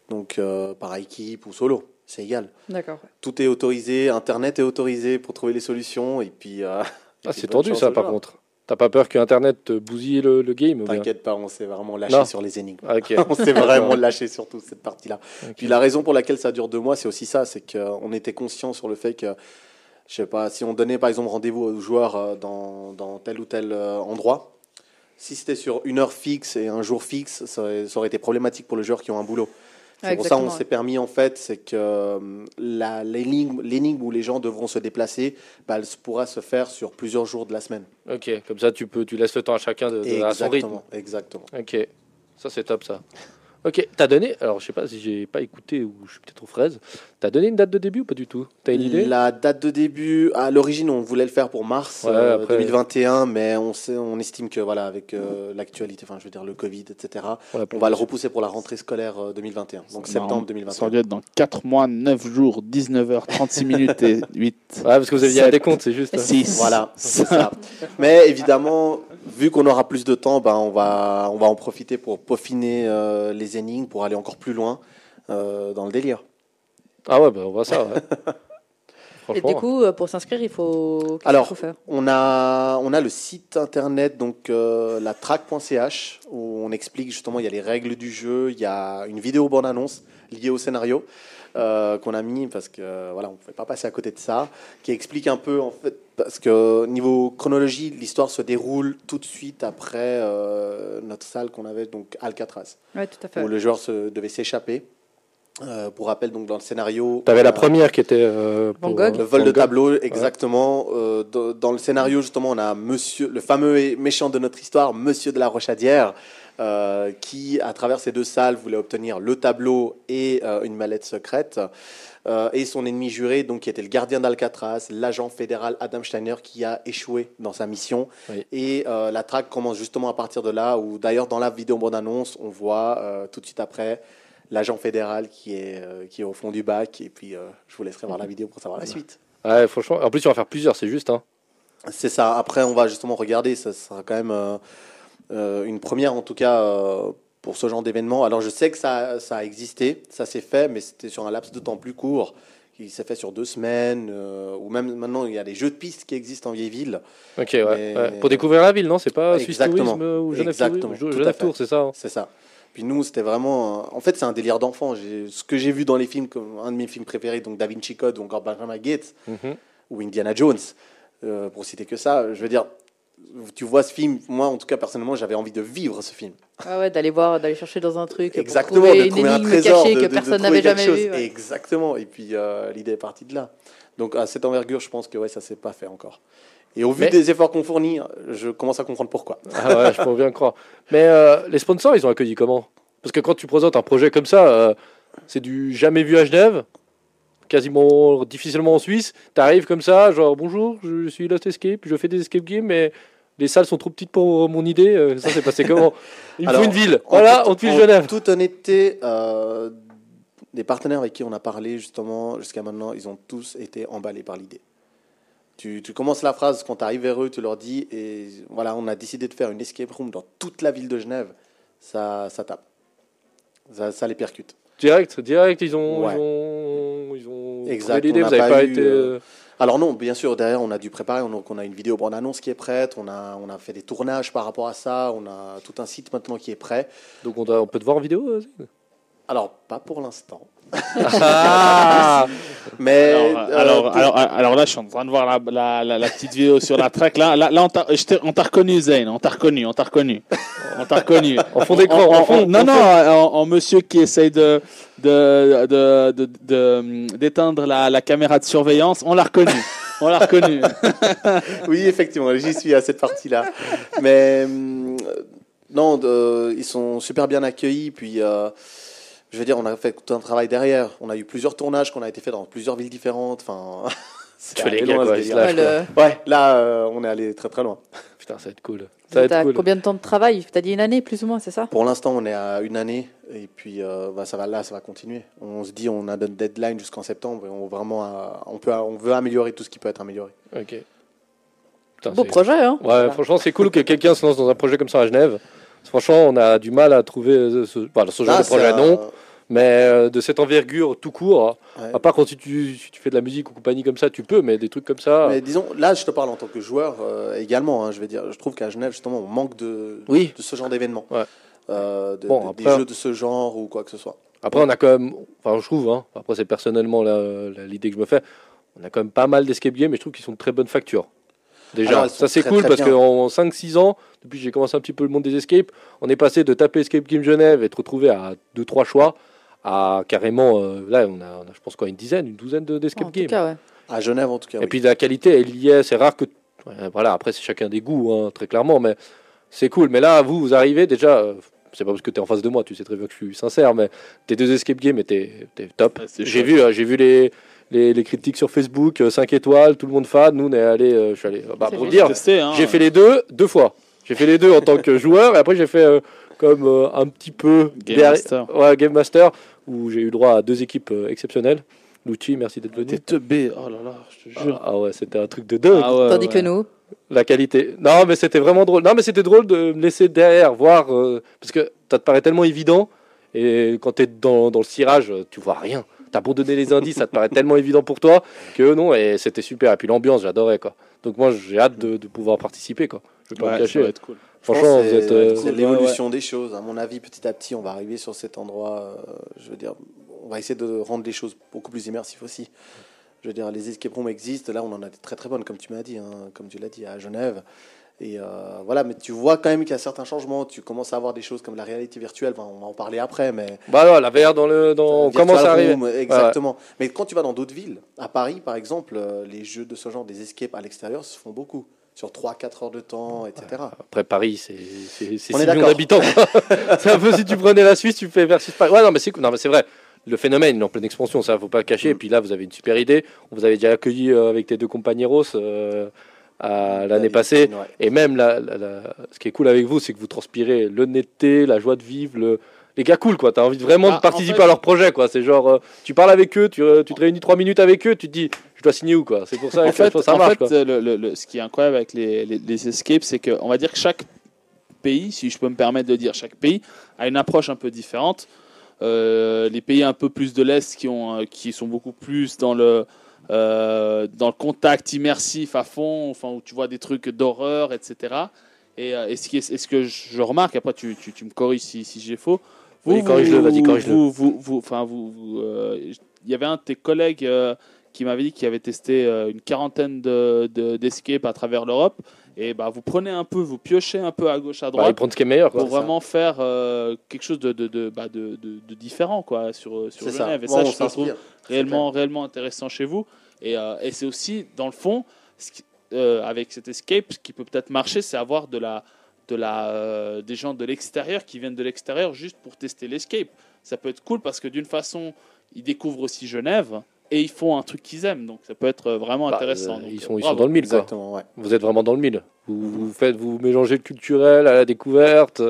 Donc, euh, par équipe ou solo, c'est égal. D'accord. Tout est autorisé, Internet est autorisé pour trouver les solutions. Et puis. Euh, ah, c'est tendu ça, par contre. T'as pas peur que Internet te bousille le, game T'inquiète pas, on s'est vraiment lâché sur les énigmes. Ah, on s'est vraiment lâché sur toute cette partie-là. Puis la raison pour laquelle ça dure deux mois, c'est aussi ça, c'est qu'on était conscient sur le fait que je sais pas, si on donnait par exemple rendez-vous aux joueurs euh, dans, dans tel ou tel euh, endroit, si c'était sur une heure fixe et un jour fixe, ça aurait, été problématique pour les joueurs qui ont un boulot. C'est pour ça qu'on s'est permis en fait, c'est que euh, l'énigme où les gens devront se déplacer, bah, elle pourra se faire sur plusieurs jours de la semaine. Ok, comme ça tu peux, tu laisses le temps à chacun de, de à son rythme. Exactement. Ok, ça c'est top ça. Ok, t'as donné, alors je sais pas si j'ai pas écouté ou je suis peut-être aux fraises, t'as donné une date de début ou pas du tout? T'as une idée? La date de début, à l'origine on voulait le faire pour mars 2021, euh, mais on, sait, on estime que voilà, avec euh, l'actualité, enfin je veux dire le Covid, etc., on va le repousser pour la rentrée scolaire 2021, euh, donc septembre 2021. Ça va être dans 4 mois, 9 jours, 19h, 36 minutes et 8. Ouais, parce que vous aviez des comptes, c'est juste. 6. Voilà, c'est ça. Mais évidemment, vu qu'on aura plus de temps, ben, on, va, on va en profiter pour peaufiner les énigmes pour aller encore plus loin euh, dans le délire. Ah ouais, bah, on voit ça. Et du coup, euh, pour s'inscrire, il faut. Alors, faut faire? on a on a le site internet donc euh, la track.ch où on explique justement il y a les règles du jeu, il y a une vidéo bonne annonce liée au scénario. Euh, qu'on a mis parce que voilà, on ne pouvait pas passer à côté de ça, qui explique un peu en fait parce que niveau chronologie, l'histoire se déroule tout de suite après euh, notre salle qu'on avait donc Alcatraz, tout à fait. où le joueur se, devait s'échapper. Euh, pour rappel, donc dans le scénario, tu avais la première qui était pour, le vol de tableau, exactement. dans, le scénario, justement, on a Monsieur, le fameux méchant de notre histoire, Monsieur de la Rochadière, euh, qui, à travers ces deux salles, voulait obtenir le tableau et euh, une mallette secrète. Euh, et son ennemi juré, donc, qui était le gardien d'Alcatraz, l'agent fédéral Adam Steiner, qui a échoué dans sa mission. Et la traque commence justement à partir de là, où d'ailleurs, dans la vidéo bande-annonce, on voit tout de suite après l'agent fédéral qui est, qui est au fond du bac. Et puis, je vous laisserai voir la vidéo pour savoir la suite. Ouais, franchement, en plus, tu vas faire plusieurs, c'est juste. Hein. C'est ça. Après, on va justement regarder. Ça sera quand même une première en tout cas euh, pour ce genre d'événement. Alors je sais que ça, ça a existé, ça s'est fait, mais c'était sur un laps de temps plus court. Il s'est fait sur deux semaines, euh, ou même maintenant il y a des jeux de pistes qui existent en vieille ville. Ok, ouais, Pour découvrir la ville, non C'est pas Suisse Tourisme ou Genève Exactement. Tourisme Genève Tour, c'est ça hein C'est ça. Puis nous, c'était vraiment. euh, En fait, c'est un délire d'enfant. Ce que j'ai vu dans les films, comme un de mes films préférés, donc Da Vinci Code ou encore Benjamin Gates Mhm. ou Indiana Jones, euh, pour citer que ça, je veux dire, tu vois ce film, moi en tout cas personnellement, j'avais envie de vivre ce film. Ah ouais, d'aller voir, d'aller chercher dans un truc. pour Exactement, trouver de une un trésor, cachée de, que de- personne n'avait jamais chose. ouais. Exactement, et puis euh, l'idée est partie de là. Donc à cette envergure, je pense que ouais, ça s'est pas fait encore. Et au vu Mais- des efforts qu'on fournit, je commence à comprendre pourquoi. Ah ouais, je peux bien croire. Mais euh, les sponsors, ils ont accueilli comment? Parce que quand tu présentes un projet comme ça, euh, c'est du jamais vu à Genève, quasiment difficilement en Suisse. T'arrives comme ça, genre bonjour, je suis Lost Escape, je fais des escape games, mais les salles sont trop petites pour mon idée. Euh, Ça s'est passé comment Il me Alors, faut une ville. En Voilà, on te file en Genève. toute honnêteté, euh, des partenaires avec qui on a parlé justement jusqu'à maintenant, ils ont tous été emballés par l'idée. Tu, tu commences la phrase quand tu arrives vers eux, tu leur dis, et voilà, on a décidé de faire une escape room dans toute la ville de Genève. Ça, ça tape. Ça, ça les percute. Direct, direct, ils ont, Ouais. ils ont, ils ont trouvé Exact, l'idée. on Vous n'a n'avez pas pas eu, été. euh, euh, Alors non, bien sûr, derrière, on a dû préparer. On a une vidéo bande-annonce qui est prête. On a, fait des tournages par rapport à ça. On a tout un site maintenant qui est prêt. Donc on, on peut te voir en vidéo. Alors, pas pour l'instant. Ah Mais Alors, euh, alors, pour- alors, alors là, je suis en train de voir la, la, la, la petite vidéo sur la track. Là, là, là on t'a reconnu, Zayn. On t'a reconnu, on t'a reconnu. On t'a reconnu. En fond d'écran, Non, en non, en, en monsieur qui essaye de de- de- de- de- d'éteindre la, la caméra de surveillance. On l'a reconnu. On l'a reconnu. oui, effectivement, j'y suis à cette partie-là. Mais euh, non, de- ils sont super bien accueillis. Puis, euh, je veux dire, on a fait tout un travail derrière. On a eu plusieurs tournages qu'on a été fait dans plusieurs villes différentes. Enfin, c'est Tu fais les gars, loin, quoi, Ouais, quoi. le- Ouais, là, euh, on est allé très très loin. Putain, ça va être cool. Ça va T'as être cool. combien de temps de travail? T'as dit une année, plus ou moins, c'est ça? Pour l'instant, on est à une année. Et puis, euh, bah, ça va là, ça va continuer. On se dit, on a notre deadline jusqu'en septembre. Et on, vraiment, euh, on, peut, on veut améliorer tout ce qui peut être amélioré. Ok. Putain, Beau projet, hein Ouais, Voilà. franchement, c'est cool que quelqu'un se lance dans un projet comme ça à Genève. Franchement, on a du mal à trouver euh, ce, genre de projet, non. Mais euh, de cette envergure tout court, ouais. à part quand tu, tu, si tu fais de la musique ou compagnie comme ça, tu peux, mais des trucs comme ça. Mais disons, là, je te parle en tant que joueur euh, également. hein, je vais dire, je trouve qu'à Genève, justement, on manque de, Oui. de ce genre d'événements. Ouais. Euh, de- Bon, après- Des jeux de ce genre ou quoi que ce soit. Après, on a quand même, enfin, je trouve, hein, après, c'est personnellement l'idée que je me fais, on a quand même pas mal d'escape games, mais je trouve qu'ils sont de très bonne facture. Déjà, Alors, ça c'est cool très parce qu'en 5-6 ans, depuis que j'ai commencé un petit peu le monde des escapes, on est passé de taper Escape Game Genève et de retrouver à 2-3 choix à carrément, euh, là on a, on a, je pense quoi, une dizaine, une douzaine de- d'escape En games. tout cas, ouais. À Genève, en tout cas. Et oui. puis la qualité, elle y est. C'est rare que. ouais, voilà, après, c'est chacun des goûts, hein, très clairement, mais c'est cool. Mais là, vous, vous arrivez déjà. euh, c'est pas parce que tu es en face de moi, tu sais très bien que je suis sincère, mais tes deux escape games étaient, top. Ouais, c'est J'ai vu, euh, j'ai vu les, les, les critiques sur Facebook, 5 étoiles, tout le monde fan. Nous, on est allé, euh, je suis allé. bah, pour dire, hein. j'ai fait les deux deux fois. J'ai fait les deux en tant que joueur, et après, j'ai fait euh, comme euh, un petit peu Game derrière- Master. Ouais, Game Master, où j'ai eu droit à deux équipes euh, exceptionnelles. Lucci, merci d'être venu. T'es teubé. Oh là là, je te jure. Ah ouais, c'était un truc de dingue. Ah ouais, Tandis ouais. que nous, La qualité. Non, mais c'était vraiment drôle. Non, mais c'était drôle de me laisser derrière, voir. euh, parce que ça te paraît tellement évident. Et quand tu es dans, dans le cirage, tu vois rien. T'as beau donner les indices, ça te paraît tellement évident pour toi que non. Et c'était super. Et puis l'ambiance, j'adorais. quoi. Donc moi, j'ai hâte de, de pouvoir participer. quoi. Je vais pas Ouais, me ça cacher. va être cool. Franchement, c'est- euh, l'évolution des choses. À mon avis, petit à petit, on va arriver sur cet endroit. euh, je veux dire, on va essayer de rendre les choses beaucoup plus immersives aussi. Je veux dire, les escape rooms existent. Là, on en a des très très bonnes, comme tu m'as dit, hein, comme tu l'as dit à Genève. Et euh, voilà, mais tu vois quand même qu'il y a certains changements. Tu commences à avoir des choses comme la réalité virtuelle. Enfin, on va en parler après, mais Bah non, la VR dans le. Dans... À arriver. Room, Exactement. Mais quand tu vas dans d'autres villes, à Paris par exemple, les jeux de ce genre, des escapes à l'extérieur, se font beaucoup. Sur 3-4 heures de temps, etc. Après Paris, c'est c'est- c'est On 6 est millions d'habitants. c'est un peu si tu prenais la Suisse, tu fais versus Paris. Ouais, non, mais c'est non, mais c'est vrai. Le phénomène il est en pleine expansion, ça faut pas le cacher. Et puis là, vous avez une super idée. On vous avait déjà accueilli euh, avec tes deux compagneros euh, à l'année passée. ouais. Et même la, la- la- ce qui est cool avec vous, c'est que vous transpirez l'honnêteté, la joie de vivre, le... les gars cool quoi. T'as envie vraiment Ah, de participer en fait- à leur projet quoi. C'est genre, euh, tu parles avec eux, tu, euh, tu te réunis trois minutes avec eux, tu te dis, je dois signer où quoi? C'est pour ça En que fait, ça en marche fait, quoi. le- le- le- ce qui est incroyable avec les, les, les escapes, c'est qu'on va dire que chaque pays, si je peux me permettre de dire, chaque pays a une approche un peu différente. Euh, les pays un peu plus de l'Est qui, ont, euh, qui sont beaucoup plus dans le, euh, dans le contact immersif à fond, enfin, où tu vois des trucs d'horreur, etc. Et, et ce, qui est- et ce que je remarque, après tu, tu, tu me corriges si, si j'ai faux, Oui, corrige-le, vas-y, corrige-le. Vous, vous, vous- enfin, vous, vous, euh, il y avait un de tes collègues qui m'avait dit qu'il avait testé euh, une quarantaine de, de- d'escapes à travers l'Europe. Et bah, vous prenez un peu, vous piochez un peu à gauche, à Bah, droite. ils prennent ce qui est meilleur. Quoi. pour vraiment faire euh, quelque chose de, de, de, bah, de, de- de différent quoi, sur, sur C'est ça. Genève. Et Bon, ça, on je trouve réellement, réellement intéressant chez vous. Et, euh, et c'est aussi, dans le fond, ce qui- euh, avec cet escape, ce qui peut peut-être marcher, c'est avoir de la, de la, euh, des gens de l'extérieur qui viennent de l'extérieur juste pour tester l'escape. Ça peut être cool parce que d'une façon, ils découvrent aussi Genève et ils font un truc qu'ils aiment. Donc ça peut être vraiment Bah, intéressant. euh, Donc, ils euh, sont, ils sont bravo. dans le mille, quoi. Exactement, ouais. Vous êtes vraiment dans le mille. Vous, vous faites, vous mélangez le culturel à la découverte.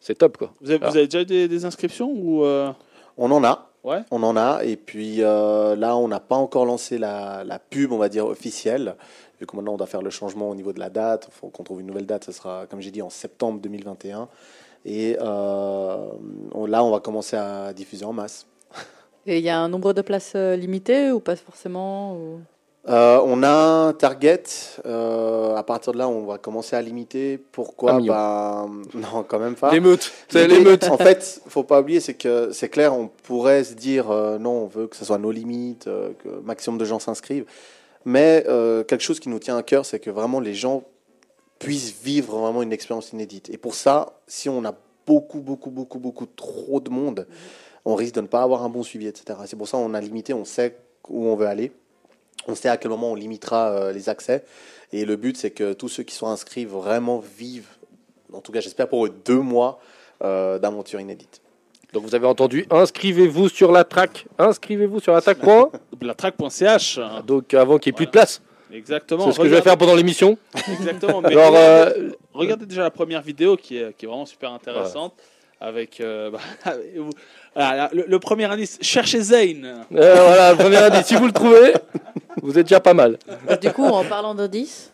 C'est top, quoi. Vous avez, vous avez déjà des, des inscriptions ou euh, On en a. Ouais. On en a. Et puis euh, là, on n'a pas encore lancé la, la pub, on va dire, officielle. Vu que maintenant, on doit faire le changement au niveau de la date. Il faut qu'on trouve une nouvelle date. Ce sera, comme j'ai dit, en septembre 2021. Et euh, on- là, on va commencer à diffuser en masse. Et il y a un nombre de places euh, limité ou pas forcément ou- Euh, on a un target. euh, à partir de là, on va commencer à limiter. Pourquoi? Bah, Non, quand même pas. L'émeute. C'est l'émeute. En fait, faut pas oublier, c'est que c'est clair, on pourrait se dire euh, non, on veut que ce soit nos limites, euh, que maximum de gens s'inscrivent. Mais euh, quelque chose qui nous tient à cœur, c'est que vraiment les gens puissent vivre vraiment une expérience inédite. Et pour ça, si on a beaucoup, beaucoup, beaucoup, beaucoup trop de monde, on risque de ne pas avoir un bon suivi, etc. C'est pour ça qu'on a limité, on sait où on veut aller. On sait à quel moment on limitera euh, les accès. Et le but, c'est que tous ceux qui sont inscrits vraiment vivent, en tout cas j'espère pour eux, deux mois euh, d'aventure inédite. Donc vous avez entendu, inscrivez-vous sur la track. Inscrivez-vous sur la track. point. la track.ch Donc avant qu'il n'y ait plus de place. Exactement. C'est ce que je vais faire pendant l'émission. Exactement. Mais Alors, regardez, euh, regardez déjà la première vidéo qui est, qui est vraiment super intéressante. Avec euh, bah, vous- voilà, le, le premier indice, cherchez Zane. euh, voilà, premier indice. Si vous le trouvez, vous êtes déjà pas mal. Du coup, en parlant d'indices,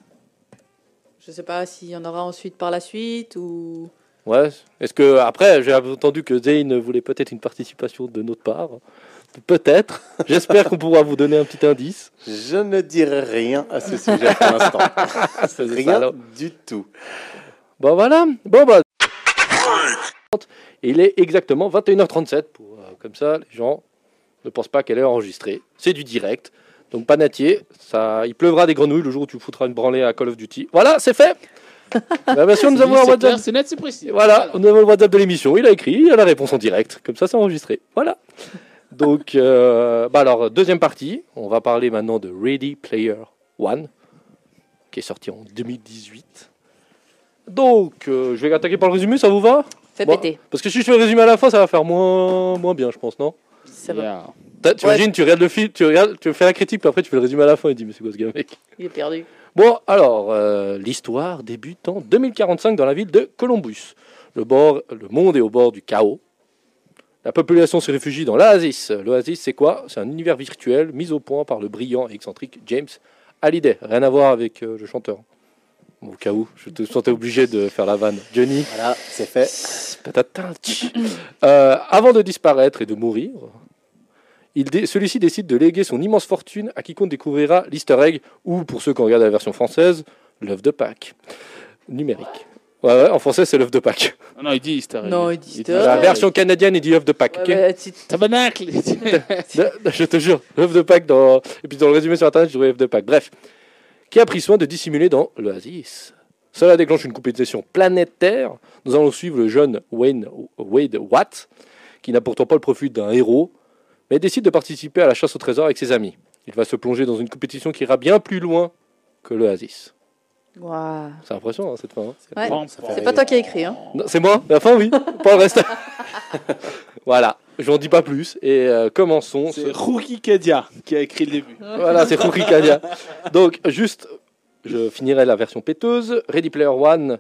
je sais pas s'il y en aura ensuite par la suite ou. Ouais. Est-ce que après, j'ai entendu que Zane voulait peut-être une participation de notre part. Peut-être. J'espère qu'on pourra vous donner un petit indice. Je ne dirai rien à ce sujet pour l'instant. rien du tout. Bon voilà. Bon bah. Il est exactement 21h37 pour euh, comme ça les gens ne pensent pas qu'elle est enregistrée. C'est du direct. Donc panatier, ça il pleuvra des grenouilles le jour où tu foutras une branlée à Call of Duty. Voilà, c'est fait. Bah, bien sûr, nous avons c'est WhatsApp. C'est net, c'est précis. Voilà, nous avons le WhatsApp de l'émission. Il a écrit, il a la réponse en direct. Comme ça, c'est enregistré. Voilà. Donc, euh, bah alors, deuxième partie. On va parler maintenant de Ready Player One, qui est sorti en 2018. Donc, euh, je vais attaquer par le résumé, ça vous va? Fais Bon. péter. Parce que si je fais le résumé à la fin, ça va faire moins, moins bien, je pense, non? Ça va. Yeah. T'as- Tu Ouais. imagines, tu regardes le film, tu, regardes, tu fais la critique, puis après tu fais le résumé à la fin et tu dis, mais c'est quoi ce gars, mec? Il est perdu. Bon, alors, euh, l'histoire débute en 2045 dans la ville de Columbus. Le, bord, le monde est au bord du chaos. La population se réfugie dans l'Oasis. L'Oasis, c'est quoi? C'est un univers virtuel mis au point par le brillant et excentrique James Hallyday. Rien à voir avec euh, le chanteur. Au cas où, je te sentais obligé de faire la vanne. Johnny, Voilà, c'est fait. Euh, avant de disparaître et de mourir, dé- celui-ci décide de léguer son immense fortune à quiconque découvrira l'easter egg, ou pour ceux qui regardent la version française, l'œuf de Pâques. Numérique. Ouais, ouais, en français, c'est l'œuf de Pâques. Ah non, il dit Easter egg. Non, il dit Easter La version canadienne, il dit œuf de Pâques. Ouais, ok ouais, tu- Tabernacle. Je te jure, l'œuf de Pâques dans. Et puis dans le résumé sur internet, je dirais œuf de Pâques. Bref. Qui a pris soin de dissimuler dans l'Oasis. Cela déclenche une compétition planétaire. Nous allons suivre le jeune Wayne, Wade Watt, qui n'a pourtant pas le profil d'un héros, mais décide de participer à la chasse au trésor avec ses amis. Il va se plonger dans une compétition qui ira bien plus loin que l'Oasis. C'est impressionnant hein, cette fin. hein. Ouais. Bon, Ça fait C'est pas toi qui as écrit, hein Non, C'est moi, la fin, oui. pas le reste. voilà, je n'en dis pas plus. Et euh, commençons. C'est ce- Rookie Kedia qui a écrit le début. Voilà, c'est Rory Kadia. Donc, juste, je finirai la version péteuse. Ready Player One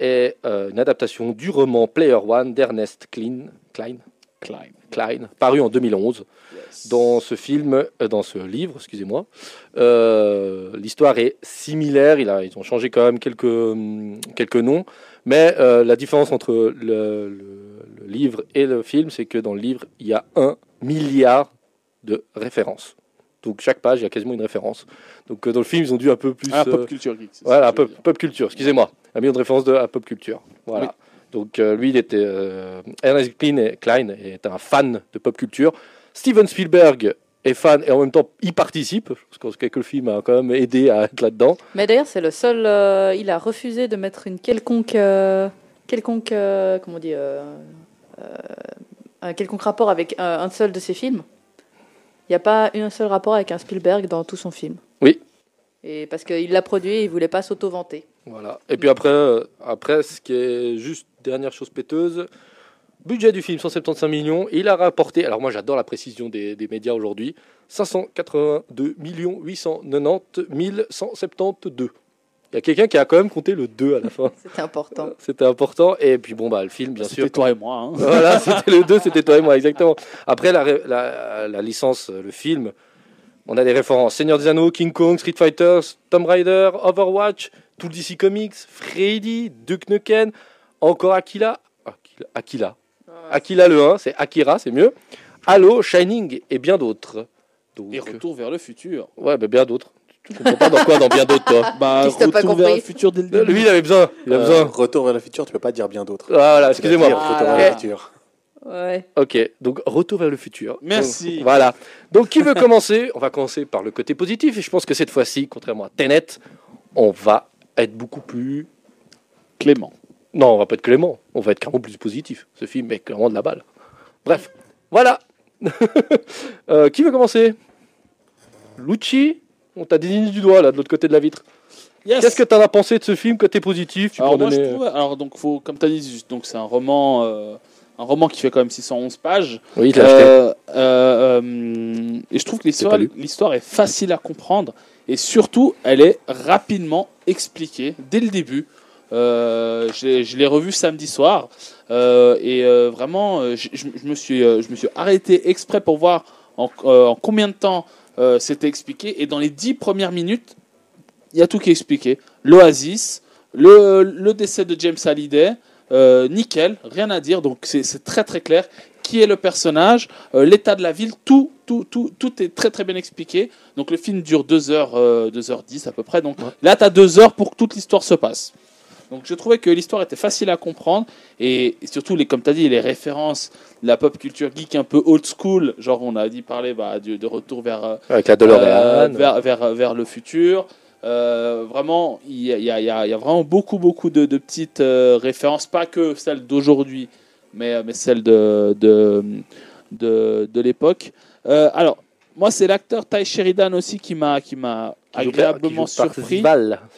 est euh, une adaptation du roman Player One d'Ernest Klein, Klein, Klein. Klein, paru en 2011. Dans ce film, euh, dans ce livre, excusez-moi, euh, l'histoire est similaire. Il a, ils ont changé quand même quelques, hum, quelques noms, mais euh, la différence entre le, le- le livre et le film, c'est que dans le livre, il y a un milliard de références. Donc chaque page, il y a quasiment une référence. Donc dans le film, ils ont dû un peu plus. Ah, pop culture geek. voilà, pop, pop culture, excusez-moi. Un million de références de, à pop culture. Voilà. Donc euh, lui, il était euh, Ernest Klein, Klein est un fan de pop culture. Steven Spielberg est fan et en même temps il participe. Pense que le film a quand même aidé à être là-dedans. Mais d'ailleurs, c'est le seul. euh, il a refusé de mettre une quelconque, euh, quelconque, euh, comment dire, euh, euh, un quelconque rapport avec un, seul de ses films. Il n'y a pas un seul rapport avec un Spielberg dans tout son film. Oui. Et parce qu'il l'a produit, il voulait pas s'auto-vanter. Voilà. Et puis après, après, ce qui est juste dernière chose péteuse, budget du film 175 millions. Il a rapporté, alors moi j'adore la précision des, des médias aujourd'hui, 582 890 172. Il y a quelqu'un qui a quand même compté le 2 à la fin. C'était important. C'était important. Et puis bon, bah, le film, bien sûr. C'était toi et moi. hein. Voilà, c'était le 2, c'était toi et moi, exactement. Après, la, ré- la, la licence, le film, on a des références Seigneur des Anneaux, King Kong, Street Fighter, Tomb Raider, Overwatch, tout le DC Comics, Freddy, Duke Nukem, encore Aquila, Aquila, Aquila, Aquila le 1, c'est Akira, c'est mieux, Halo, Shining et bien d'autres. Donc, Et retour vers le futur. euh, ouais, bah, bien d'autres. Tu comprends pas dans quoi, dans bien d'autres, toi Bah, Qu'est-ce que t'as pas retour vers compris le futur dès le début. Lui, il avait besoin, il a Euh, besoin. Retour vers le futur, tu peux pas dire bien d'autres. Ah, voilà, Tu dois excusez-moi. dire Retour Ah, vers le futur. Ouais. Ok, donc retour vers le futur. Merci. Donc, voilà. Donc qui veut commencer? On va commencer par le côté positif et je pense que cette fois-ci, contrairement à Tenet, on va être beaucoup plus. Clément. Non, on va pas être clément. On va être carrément plus positif. Ce film est clairement de la balle. Bref, voilà. Euh, qui veut commencer? Lucci On t'a désigné du doigt là, de l'autre côté de la vitre. Yes. Qu'est-ce que t'en as pensé de ce film côté positif? Tu alors moi, je trouve, alors donc faut, comme tu as dit, donc c'est un roman, euh, un roman qui fait quand même 611 pages. Oui. Euh, euh, et je trouve que l'histoire, l'histoire est facile à comprendre et surtout elle est rapidement expliquée dès le début. Euh, je l'ai- revu samedi soir euh, et euh, vraiment je, me suis, je me suis arrêté exprès pour voir en, en combien de temps c'était expliqué et dans les dix premières minutes il y a tout qui est expliqué. L'Oasis, le, le décès de James Hallyday, nickel, rien à dire. Donc c'est très très clair. Qui est le personnage, l'état de la ville, tout, tout, tout, tout est très très bien expliqué. Donc le film dure 2 heures, euh, 2h10 à peu près. Donc Ouais. là, tu as 2 heures pour que toute l'histoire se passe. Donc je trouvais que l'histoire était facile à comprendre et, surtout, les, comme tu as dit, les références de la pop culture geek un peu old school, genre on a dit parler bah, de retour vers, euh, Avec la euh, vers, vers, vers le futur. Euh, vraiment, il y a, y a- y a- il y a vraiment beaucoup, beaucoup de, de petites euh, références, pas que celles d'aujourd'hui, mais, mais celles de, de, de, l'époque. Alors, moi, c'est l'acteur Ty Sheridan aussi qui m'a qui agréablement qui joue surpris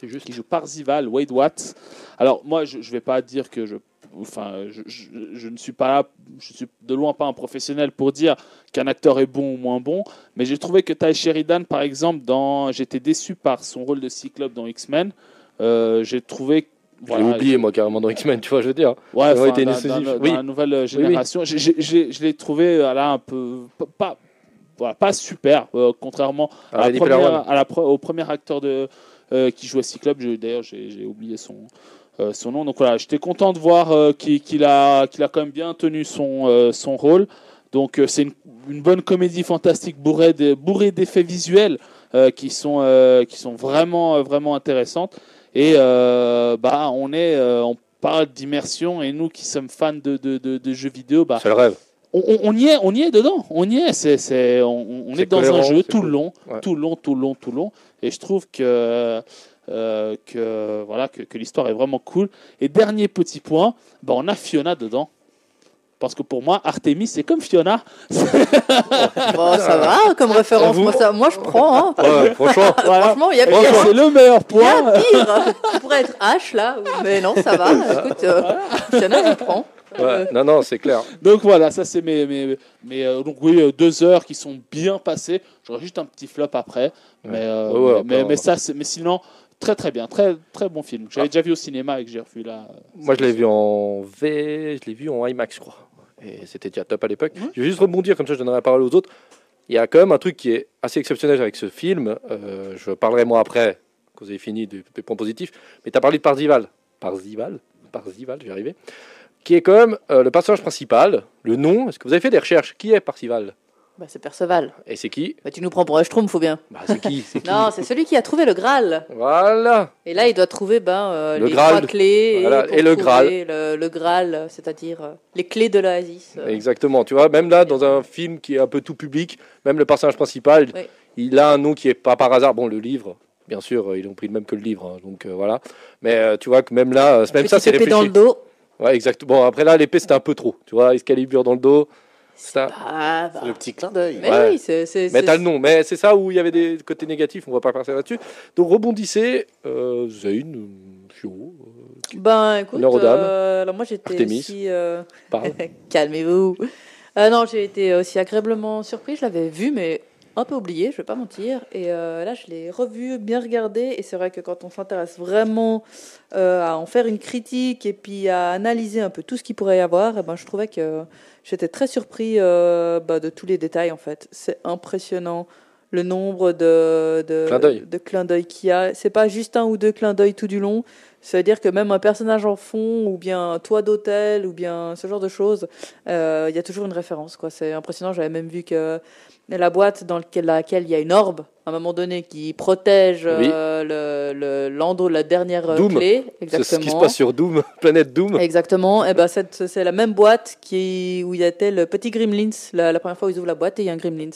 C'est juste. qui joue Parzival, Wade Watts. Alors moi, je ne vais pas dire que je, enfin, je, je- je ne suis pas là, je suis de loin pas un professionnel pour dire qu'un acteur est bon ou moins bon, mais j'ai trouvé que Ty Sheridan, par exemple, dans, j'étais déçu par son rôle de Cyclope dans X-Men. Euh, j'ai trouvé, Je l'ai oublié, moi, carrément, dans X-Men, tu vois, je veux dire. Ouais, enfin, été dans- dans- dans Oui. la nouvelle génération. J'ai- j'ai- j'ai- je l'ai trouvé euh, là un peu pas, voilà, pas super, euh, contrairement à la première- à la pre- au premier acteur de, euh, qui jouait Cyclope. Je- D'ailleurs, j'ai oublié son, euh, son nom. Donc voilà, j'étais content de voir qu'il a, qu'il a quand même bien tenu son, son rôle. Donc c'est une, une bonne comédie fantastique bourrée de- bourrée d'effets visuels qui, sont, qui sont vraiment, vraiment intéressantes. Et bah, on, est, on parle d'immersion et nous qui sommes fans de, de, de- de jeux vidéo, bah, C'est le rêve. On, on- on y est, on y est dedans, on y est. C'est, c'est, on on C'est est dans cohérent, un jeu tout cool. le long, Ouais. tout le long, tout le long, tout le long. Et je trouve que, euh, que voilà, que, que l'histoire est vraiment cool. Et dernier petit point, bah, on a Fiona dedans. Parce que pour moi, Artemis, c'est comme Fiona. Bon, ça va comme référence. Vous- Moi, ça, moi, je prends. hein. Ouais, franchement. Voilà. Franchement, il y a pire. c'est le meilleur Il y a point. pire. Tu pourrais être H là, mais non, ça va. Écoute, euh, Fiona, je prends. Ouais, non, non, c'est clair. Donc voilà, ça c'est mes, mes, mes, euh, donc oui, euh, deux heures qui sont bien passées. J'aurais juste un petit flop après, mais, euh, Ouais, ouais, mais, après, mais on- ça, c'est- mais sinon très très bien, très très bon film. J'avais déjà vu au cinéma et que j'ai revu là. euh, Moi, je l'ai vu en V, je l'ai vu en IMAX, je crois. Et c'était déjà top à l'époque. Je vais juste rebondir, comme ça je donnerai la parole aux autres. Il y a quand même un truc qui est assez exceptionnel avec ce film. Euh, je parlerai moi après, quand vous avez fini des, des points positifs. Mais tu as parlé de Parzival. Parzival? Parzival, j'y arrivé. Qui est quand même euh, le personnage principal. Le nom, est-ce que vous avez fait des recherches? Qui est Parzival Bah, c'est Perceval. Et c'est qui? Bah, tu nous prends pour un schtroumpf, faut bien. Bah, c'est qui? Qui? Non, c'est celui qui a trouvé le Graal. Voilà. Et là, il doit trouver ben, euh, Le les Graal. trois clés. Voilà, et le Graal. Le, le Graal, c'est-à-dire euh, les clés de l'oasis. Exactement. Tu vois, même là, dans un film qui est un peu tout public, même le personnage principal, Oui. il a un nom qui est pas par hasard. Bon, le livre, bien sûr, ils ont pris le même que le livre, hein, donc euh, voilà. Mais euh, tu vois que même là, euh, même ça, c'est réfléchi. dans le dos. Ouais, exactement. Bon, après là, l'épée, c'était un peu trop. Tu vois, Excalibur dans le dos. Ça. Ah, bah. Le petit clin d'œil. Mais Ouais. oui, c'est. c'est- Mais c'est- t'as le nom. Mais c'est ça où il y avait des côtés négatifs. On va pas passer là-dessus. Donc rebondissez, euh, Zayn, euh, Fio, euh, Ben écoute, euh, alors moi j'étais aussi. euh, parle. Calmez-vous. Euh, non, j'ai été aussi agréablement surpris. Je l'avais vu, mais un peu oublié, je vais pas mentir. Et euh, là, je l'ai revu, bien regardé. Et c'est vrai que quand on s'intéresse vraiment euh, à en faire une critique et puis à analyser un peu tout ce qu'il pourrait y avoir, eh ben, je trouvais que j'étais très surpris euh, bah, de tous les détails en fait. C'est impressionnant le nombre de, de, Clins d'œil. de clins d'œil qu'il y a. C'est pas juste un ou deux clins d'œil tout du long. C'est-à-dire que même un personnage en fond, ou bien un toit d'hôtel, ou bien ce genre de choses, euh, il y a toujours une référence. quoi. C'est impressionnant. J'avais même vu que la boîte dans laquelle il y a une orbe, à un moment donné, qui protège euh, le, le, l'endro- la dernière euh, Doom. clé. C'est Exactement. ce qui se passe sur Doom, planète Doom. Exactement. Et ben cette- c'est la même boîte qui où il y a le petit Gremlins. La, la première fois où ils ouvrent la boîte et il y a un Gremlins.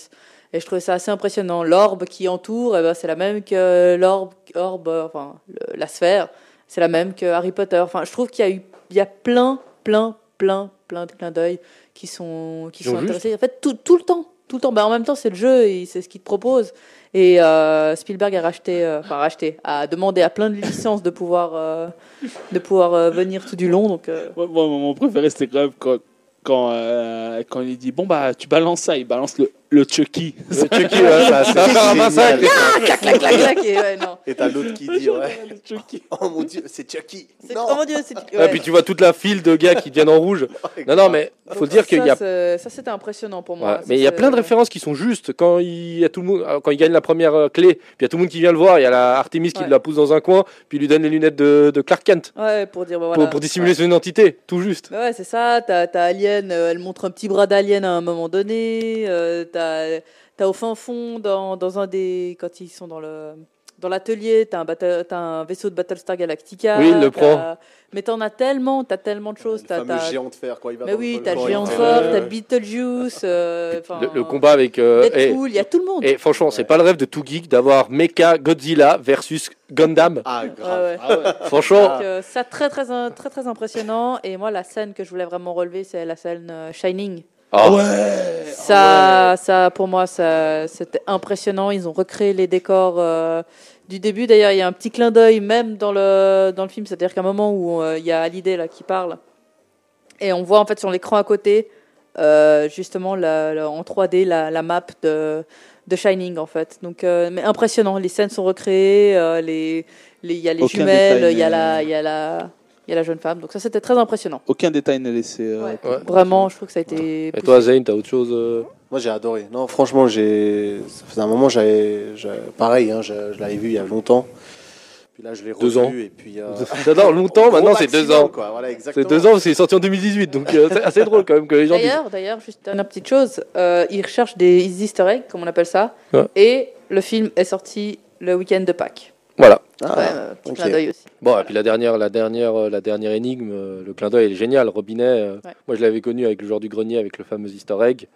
Et je trouvais ça assez impressionnant. L'orbe qui entoure, eh ben, c'est la même que l'orbe, orbe, enfin le- la sphère, c'est la même que Harry Potter. Enfin, je trouve qu'il y a eu, il y a plein, plein, plein, plein de clins d'œil qui sont qui sont intéressés. En fait, tout, tout le temps, tout le temps. Ben, en même temps, c'est le jeu c'est ce qu'il te propose. Et euh, Spielberg a racheté, euh, enfin racheté, a demandé à plein de licences de pouvoir, euh, de pouvoir venir tout du long. Donc mon préféré, c'était quand même quand, quand, quand il dit Bon, bah, tu balances ça, il balance le, le Chucky. Le Chucky, ouais, ça, faire un massacre. clac, clac, clac, clac, et ouais, non. Et t'as l'autre qui dit, ouais. Le Chucky. Oh mon dieu, c'est Chucky. C'est- Non. Oh mon dieu, c'est. Et ouais. puis tu vois toute la file de gars qui viennent en rouge. Non, non, mais faut Donc, dire qu'il y a. ça, c'est- Ça, c'était impressionnant pour moi. Ouais, mais il y a c'est- plein de références qui sont justes. Quand il y a tout le monde, euh, quand il gagne la première euh, clé, puis il y a tout le monde qui vient le voir. Il y a la Artemis qui la pousse dans un coin, puis il lui donne les lunettes de, de Clark Kent Ouais, pour dire, bah, pour, voilà. pour dissimuler son identité, tout juste. Ouais, c'est ça. T'as as Alien, euh, elle montre un petit bras d'Alien à un moment donné. Euh, t'as as au fin fond, dans, dans un des. Quand ils sont dans le. Dans l'atelier, t'as un, battle- t'as un vaisseau de Battlestar Galactica. Oui, il le t'as- prend. Mais t'en as tellement, t'as tellement de choses. Le T'as, t'as- géant de fer quand il va Mais oui, le t'as il Géant Fort, le- t'as Beetlejuice. euh, Le, le combat avec. euh, Deadpool, il y a tout le monde. et franchement, c'est Ouais. pas le rêve de tout geek d'avoir Mecha Godzilla versus Gundam. Ah, Ouais, grave. ouais. Ah ouais. Franchement, Donc, euh, ça très très très très impressionnant et moi la scène que je voulais vraiment relever c'est la scène euh, Shining. Ah, Ouais. Ça ça pour moi ça c'était impressionnant, ils ont recréé les décors euh, du début. D'ailleurs, il y a un petit clin d'œil même dans le dans le film, c'est-à-dire qu'à un moment où euh, il y a Hallyday là qui parle. Et on voit en fait sur l'écran à côté euh, justement la- la- en 3D la, la map de de Shining en fait. Donc mais impressionnant, les scènes sont recréées, les les- il y a les Aucun jumelles, il y a la il y a la il y a la jeune femme. Donc ça c'était très impressionnant. Aucun détail n'est laissé. euh, Ouais. Ouais. Vraiment, je trouve que ça a été Et poussé. toi, Zane, t'as autre chose euh Moi j'ai adoré. Non, franchement, j'ai. Ça faisait un moment, j'avais. Pareil, hein, je, je l'avais vu il y a longtemps. Puis là, je l'ai revu. Deux ans. Et puis. euh, J'adore, longtemps, maintenant c'est deux ans. Voilà, C'est deux ans, parce qu'il est sorti en 2018, donc euh, c'est assez drôle quand même que les gens disent. D'ailleurs, d'ailleurs, juste une petite chose, euh, ils recherchent des easter eggs, comme on appelle ça, Ouais. et le film est sorti le week-end de Pâques. Voilà. Ah, ouais, euh, petit clin d'œil aussi. Bon, et puis la dernière, la dernière, euh, la dernière énigme, euh, le clin d'œil, elle est génial. Robinet, euh, Ouais. moi je l'avais connu avec le joueur du grenier, avec le fameux Easter egg,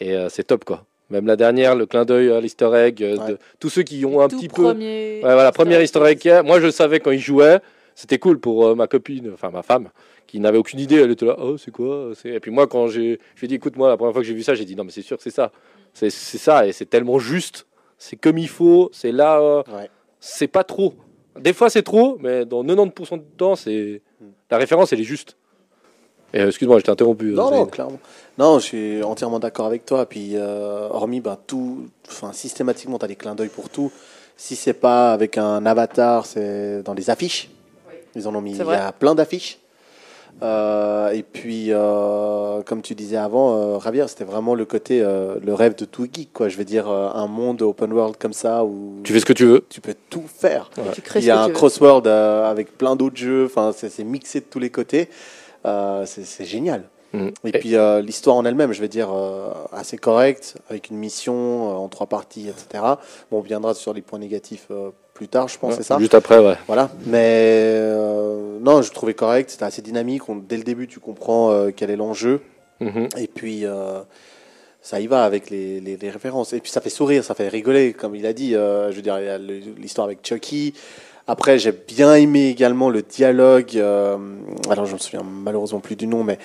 et euh, c'est top quoi. Même la dernière, le clin d'œil à l'Easter egg, de tous ceux qui ont un petit peu. premier Ouais, voilà, première egg Easter egg. Moi je le savais quand il jouait, c'était cool pour euh, ma copine, enfin ma femme, qui n'avait aucune idée. Elle était là, oh c'est quoi. Et puis moi quand j'ai, je lui ai dit, écoute moi la première fois que j'ai vu ça, j'ai dit non mais c'est sûr que c'est ça, c'est, c'est ça et c'est tellement juste, c'est comme il faut, c'est là, euh, Ouais. c'est pas trop. Des fois c'est trop, mais dans 90% du temps c'est la référence elle est juste. Euh, excuse-moi, je t'ai interrompu. Non, euh, non, Zayn. clairement. Non, je suis entièrement d'accord avec toi. Puis, euh, hormis, ben, tout, enfin, systématiquement, tu as des clins d'œil pour tout. Si c'est pas avec un avatar, c'est dans les affiches. Ils en ont mis. C'est Il y a plein d'affiches. Euh, et puis, euh, comme tu disais avant, euh, Javier, c'était vraiment le côté, euh, le rêve de tout geek, quoi. Je veux dire, euh, un monde open world comme ça où Tu fais ce que tu veux. tu peux tout faire. Il y a un crossword euh, avec plein d'autres jeux. Enfin, c'est mixé de tous les côtés. Euh, c'est génial. Mm. Et, Et- puis euh, l'histoire en elle-même, je vais dire, euh, assez correcte, avec une mission euh, en trois parties, etc. Bon, on viendra sur les points négatifs euh, plus tard, je pense, c'est ça Juste après, ouais. Voilà. Mais euh, non, je trouvais correct, c'était assez dynamique. On- dès le début, tu comprends euh, quel est l'enjeu. Mhm. Et puis, euh, ça y va avec les, les- les références. Et puis, ça fait sourire, ça fait rigoler, comme il a dit. euh, je veux dire, l'histoire avec Chucky. Après, j'ai bien aimé également le dialogue. euh, alors, je me souviens malheureusement plus du nom, mais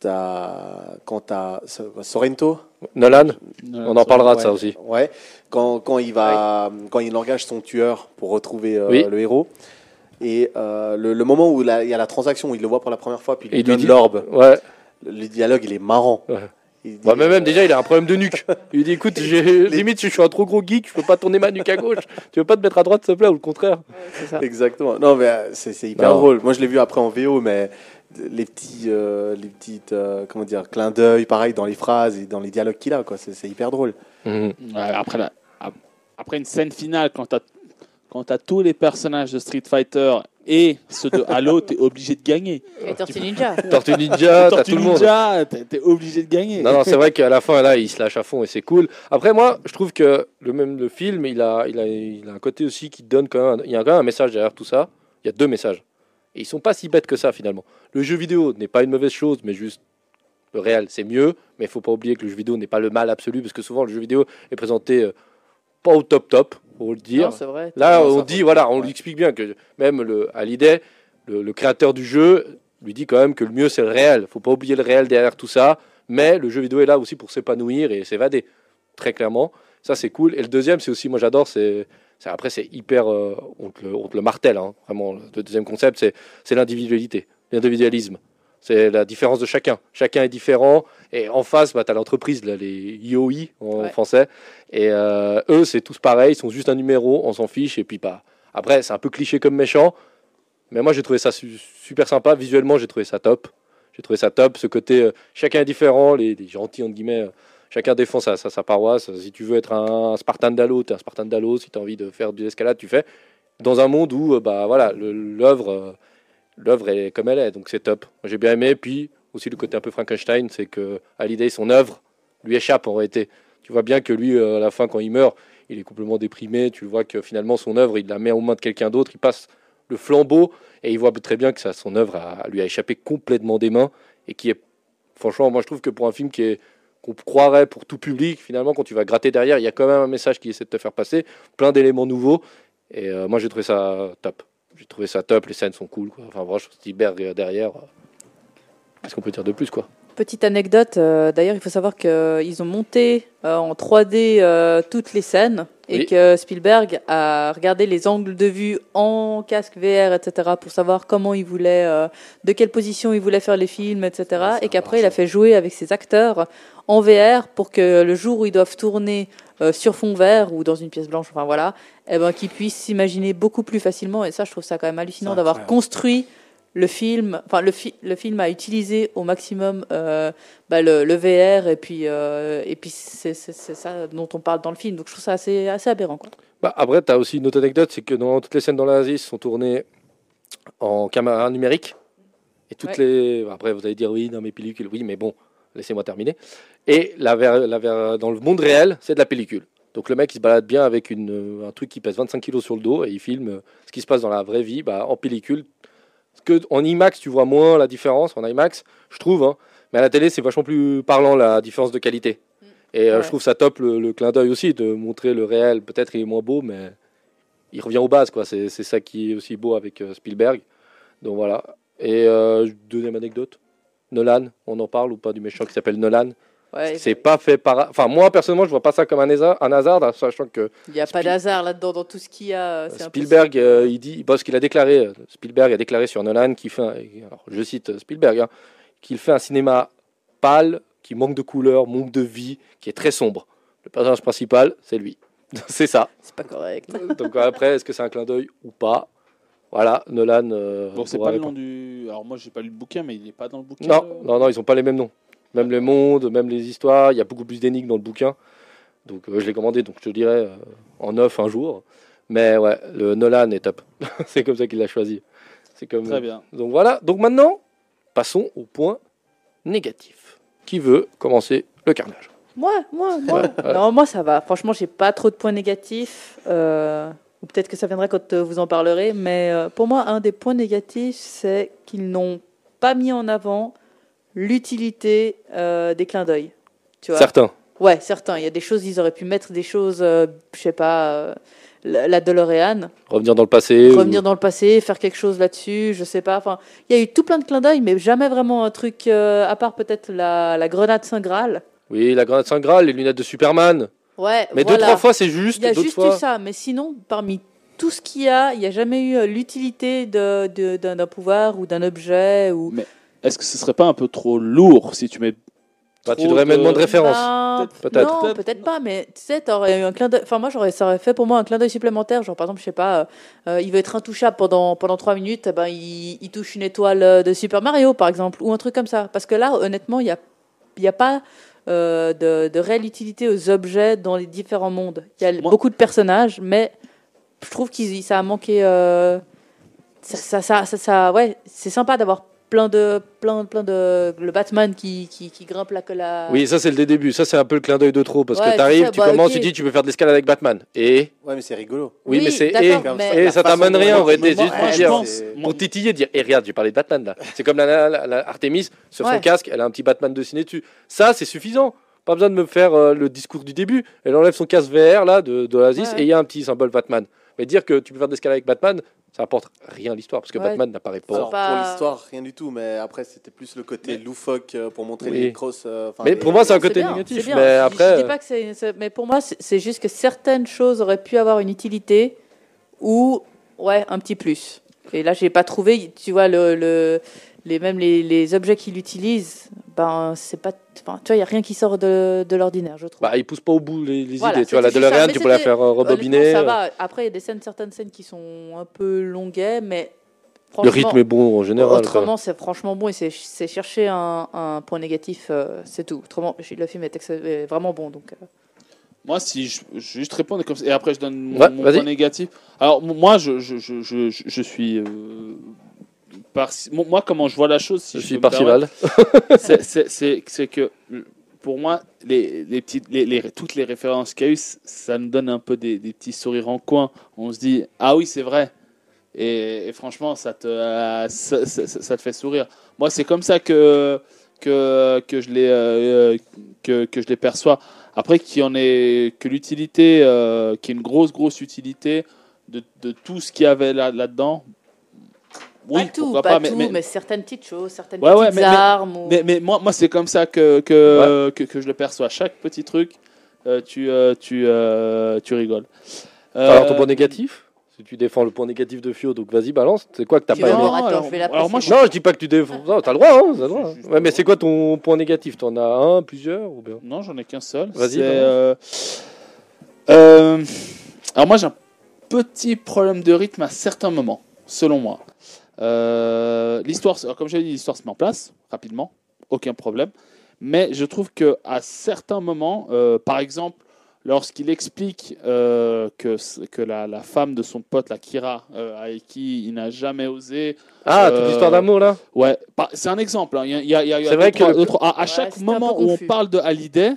t'as, quand t'as Sorrento, Nolan, on en parlera de Ouais, ça aussi. Ouais. Quand, quand il va, quand il engage son tueur pour retrouver euh, Oui. le héros. Et euh, le, le moment où il y a la transaction, où il le voit pour la première fois, puis il lui il lui donne dit- l'orbe. Ouais. Le, le dialogue, il est marrant. Ouais. Il dit- Bah, mais même déjà, il a un problème de nuque. Il lui dit écoute, j'ai- limite, je suis un trop gros geek, je peux pas tourner ma nuque à gauche. Tu veux pas te mettre à droite, s'il te plaît, ou le contraire? C'est ça. Exactement. Non, mais euh, c'est c'est hyper Non. drôle. Moi, je l'ai vu après en VO, mais les petits, euh, les petites, euh, comment dire, clins d'œil, pareil, dans les phrases et dans les dialogues qu'il a, quoi. C'est c'est hyper drôle. Mhm. Ouais, après, la- après une scène finale, quand tu as, tous les personnages de Street Fighter et ceux de Halo, tu es obligé de gagner. Et Tortue Ninja. Tortue Ninja, t'as Tortue tout le monde. Ninja, tu es obligé de gagner. Non, non, c'est vrai qu'à la fin, là, il se lâche à fond et c'est cool. Après, moi, je trouve que le même le film, il a, il a, il a un côté aussi qui donne quand même. Il y a quand même un message derrière tout ça. Il y a deux messages. Et ils sont pas si bêtes que ça, finalement. Le jeu vidéo n'est pas une mauvaise chose, mais juste le réel, c'est mieux. Mais il faut pas oublier que le jeu vidéo n'est pas le mal absolu, parce que souvent, le jeu vidéo est présenté euh, pas au top top, pour le dire. Non, vrai. Là, on dit, voilà, on ouais. lui explique bien que même le, Hallyday, le, le créateur du jeu, lui dit quand même que le mieux c'est le réel. Faut pas oublier le réel derrière tout ça. Mais le jeu vidéo est là aussi pour s'épanouir et s'évader, très clairement. Ça, c'est cool. Et le deuxième, c'est aussi, moi j'adore, c'est. C'est- Après, c'est hyper. euh, on, te le, on te le martèle, hein, vraiment. Le deuxième concept, c'est l'individualité, l'individualisme. C'est la différence de chacun. Chacun est différent. Et en face, bah, tu as l'entreprise, les IOI en Ouais. français. Et euh, eux, c'est tous pareils. Ils sont juste un numéro. On s'en fiche. Et puis, pas. Après, c'est un peu cliché comme méchant. Mais moi, j'ai trouvé ça su- super sympa. Visuellement, j'ai trouvé ça top. J'ai trouvé ça top. Ce côté, euh, chacun est différent. Les, les gentils, entre guillemets, chacun défend sa, sa, sa paroisse. Si tu veux être un, Spartan d'Halo, tu es un Spartan d'Halo. Si tu as envie de faire de l'escalade, tu fais. Dans un monde où, euh, bah, voilà, euh, l'œuvre est comme elle est. Donc, c'est top. J'ai bien aimé. Puis, aussi, le côté un peu Frankenstein, c'est que Hallyday, son œuvre, lui échappe en réalité. Tu vois bien que lui, euh, à la fin, quand il meurt, il est complètement déprimé. Tu vois que finalement, son œuvre, il la met aux mains de quelqu'un d'autre. Il passe le flambeau et il voit très bien que ça, son œuvre a- lui a échappé complètement des mains et qui est, franchement, moi je trouve que pour un film qui est qu'on croirait pour tout public, finalement, quand tu vas gratter derrière, il y a quand même un message qui essaie de te faire passer, plein d'éléments nouveaux. Et euh, moi, j'ai trouvé ça top. J'ai trouvé ça top. Les scènes sont cool. Enfin, franchement, Spielberg euh, derrière. euh, Qu'est-ce qu'on peut dire de plus, quoi? Petite anecdote, euh, d'ailleurs, il faut savoir qu'ils ont monté euh, en 3D euh, toutes les scènes et Oui. que Spielberg a regardé les angles de vue en casque VR, etc., pour savoir comment il voulait, euh, de quelle position il voulait faire les films, etc. C'est et qu'après, il a fait jouer avec ses acteurs en VR pour que le jour où ils doivent tourner euh, sur fond vert ou dans une pièce blanche, enfin voilà, eh ben, qu'ils puissent s'imaginer beaucoup plus facilement. Et ça, je trouve ça quand même hallucinant d'avoir construit le film, enfin le, fi- le film a utilisé au maximum euh, bah, le, le VR et puis euh, et puis c'est ça dont on parle dans le film. Donc je trouve ça assez assez aberrant quoi. Bah, après, tu as aussi une autre anecdote, c'est que dans toutes les scènes dans l'Asie sont tournées en caméra numérique. Et toutes Ouais. les. Après, vous allez dire oui, dans mes pellicules, oui, mais bon, laissez-moi terminer. Et la ver- la ver- dans le monde réel, c'est de la pellicule. Donc le mec, il se balade bien avec une, un truc qui pèse 25 kilos sur le dos et il filme ce qui se passe dans la vraie vie bah, en pellicule. Que en IMAX, tu vois moins la différence. En IMAX, je trouve. hein. mais à la télé, c'est vachement plus parlant la différence de qualité. Et euh, Ouais. je trouve ça top le, le clin d'œil aussi de montrer le réel. Peut-être il est moins beau, mais il revient aux bases. quoi. C'est c'est ça qui est aussi beau avec euh, Spielberg. Donc voilà. Et euh, deuxième anecdote Nolan, on en parle ou pas du méchant qui s'appelle Nolan? Ouais, C'est pas fait par. Enfin, moi personnellement, je vois pas ça comme un hasard, un hasard sachant que il n'y a pas Spiel- d'hasard là-dedans dans tout ce qu'il y a. c'est Spielberg, euh, il dit, parce qu'il a déclaré, euh, Spielberg a déclaré sur Nolan qu'il fait, un- alors, je cite euh, Spielberg, hein, qu'il fait un cinéma pâle, qui manque de couleurs, manque de vie, qui est très sombre. Le personnage principal, c'est lui. c'est ça. C'est pas correct. Donc après, est-ce que c'est un clin d'œil ou pas? Voilà, Nolan. euh, Bon, c'est pas le nom du. Alors, moi, j'ai pas lu le bouquin, mais il n'est pas dans le bouquin. Non, non, non, ils ont pas les mêmes noms. Même les mondes, même les histoires, il y a beaucoup plus d'énigmes dans le bouquin. Donc euh, je l'ai commandé, donc je te le dirai euh, en off un jour. Mais ouais, le Nolan est top. c'est comme ça qu'il l'a choisi. C'est comme. Très bien. Donc voilà. Donc maintenant, passons au point négatif. Qui veut commencer le carnage? Moi, moi, moi. Ouais, ouais. Non, moi ça va. Franchement, j'ai pas trop de points négatifs. euh, ou peut-être que ça viendra quand euh, vous en parlerez. Mais euh, pour moi, un des points négatifs, c'est qu'ils n'ont pas mis en avant l'utilité euh, des clins d'œil. Tu vois Certains. Ouais, certains. Il y a des choses, ils auraient pu mettre des choses, euh, je sais pas, euh, la, la DeLorean, Revenir dans le passé. ou- revenir dans le passé, faire quelque chose là-dessus, je sais pas. Enfin, il y a eu tout plein de clins d'œil, mais jamais vraiment un truc, euh, à part peut-être la, la grenade Saint Graal. Oui, la grenade Saint Graal, les lunettes de Superman. Ouais, Mais deux, trois fois, c'est juste. Il y a juste fois... eu ça, mais sinon, parmi tout ce qu'il y a, il n'y a jamais eu l'utilité de- de- d'un d'un pouvoir ou d'un objet. Ou... Est-ce que ce serait pas un peu trop lourd si tu mets. Bah, tu devrais mettre moins de références. Peut-être. Non, Peut-être. pas, mais tu sais, t'aurais eu un clin d'œil. Enfin, moi, j'aurais, ça aurait fait pour moi un clin d'œil supplémentaire. Genre, par exemple, je sais pas, euh, euh, il veut être intouchable pendant, pendant 3 minutes, eh ben, il, il touche une étoile euh, de Super Mario, par exemple, ou un truc comme ça. Parce que là, honnêtement, il n'y a, il y a pas euh, de, de réelle utilité aux objets dans les différents mondes. Il y a Moi- beaucoup de personnages, mais je trouve que ça a manqué. euh, ça, ça, ça, ça- ça- ouais, c'est sympa d'avoir plein de, plein, plein de. Le Batman qui, qui, qui grimpe la. la... Oui, ça c'est le début. Ça c'est un peu le clin d'œil de trop parce Ouais, que t'arrives, ça, tu bah, commences, tu dis tu peux faire de l'escalade avec Batman. Et Ouais, mais c'est rigolo. oui, Oui, mais c'est et, mais- et ça t'amène rien. On aurait Mais été moi- juste pour je dire pense- pour titiller, dire et regarde, j'ai parlé de Batman là. C'est comme la, la- la- la Artemis sur son casque, elle a un petit Batman dessiné dessus. Ça c'est suffisant. Pas besoin de me faire euh, le discours du début. Elle enlève son casque VR là de, de Oasis Ouais. et il y a un petit symbole Batman. Mais dire que tu peux faire de l'escalade avec Batman, ça apporte rien à l'histoire parce que Ouais. Batman n'apparaît pas. Alors, pas- pour l'histoire, rien du tout, mais après, c'était plus le côté loufoque euh, pour montrer Oui. les crosses. euh, Mais les- pour moi, c'est un côté bien, négatif, c'est bien. mais Je- après, Je dis euh, pas que c'est, c'est- mais pour moi, c'est, c'est juste que certaines choses auraient pu avoir une utilité ou, ouais, un petit plus. Et là, j'ai pas trouvé, tu vois, le, le- les, même les, les objets qu'il utilise, ben, c'est pas, enfin, tu vois, il y a rien qui sort de, de l'ordinaire, je trouve. Bah, il pousse pas au bout les, les Voilà, idées. Tu vois, la. DeLorean, tu peux la faire euh, rebobiner. Ça va. Après, il y a des scènes, certaines scènes qui sont un peu longuets, mais Le rythme est bon en général. Autrement, c'est franchement bon et c'est, c'est chercher un, un point négatif, euh, c'est tout. Autrement, le film est, vraiment bon. Donc, euh, Moi, si je, je juste répondre comme ça, et après je donne mon, Ouais, mon vas-y. point négatif. Alors, moi, je, je, je, je, je- je suis. euh, par- moi, comment je vois la chose, si Je je, suis Parcival. c'est- que pour moi, les, les petites, les, les- toutes les références qu'il y a eu, ça nous donne un peu des, des petits sourires en coin. On se dit, ah oui, c'est vrai. Et, et franchement, ça te, euh, ça, ça- ça- ça te fait sourire. Moi, c'est comme ça que, que, que, je les, euh, que, que je les perçois. Après, qu'il y en ait, que l'utilité, euh, qu'il y ait une grosse, grosse utilité de, de tout ce qu'il y avait là- là-dedans. Oui, pas tout, pas, pas, tout, mais, mais, certaines petites choses, certaines Ouais, ouais, petites mais- mais- armes. ou- mais, mais moi, moi c'est comme ça que, que, que, que je le perçois. Chaque petit truc, euh, tu, euh, tu, euh, tu rigoles. Euh, Alors, ton point négatif Si tu défends le point négatif de Fio, donc vas-y, balance. C'est quoi que t'as pas aimé alors- je vais alors l'apprécier. moi, je- Non, je dis pas que tu défends. Non, t'as le droit, hein, t'as le droit. Juste- Ouais, mais c'est quoi ton point négatif T'en as un, plusieurs ou bien? Non, j'en ai qu'un seul. Vas-y, euh, euh, alors moi, j'ai un petit problème de rythme à certains moments, selon moi. Euh, l'histoire, comme j'ai dit, l'histoire se met en place rapidement, aucun problème. Mais je trouve que à certains moments, euh, par exemple, lorsqu'il explique euh, que, que la, la femme de son pote, la Kira, euh, avec qui il n'a jamais osé, Ah, Euh, toute l'histoire d'amour là Ouais, c'est un exemple. hein. Il y a, il y a- il y a- il y a C'est vrai que trois- le- deux, trois- à, à Ouais, chaque moment où on parle de Hallyday,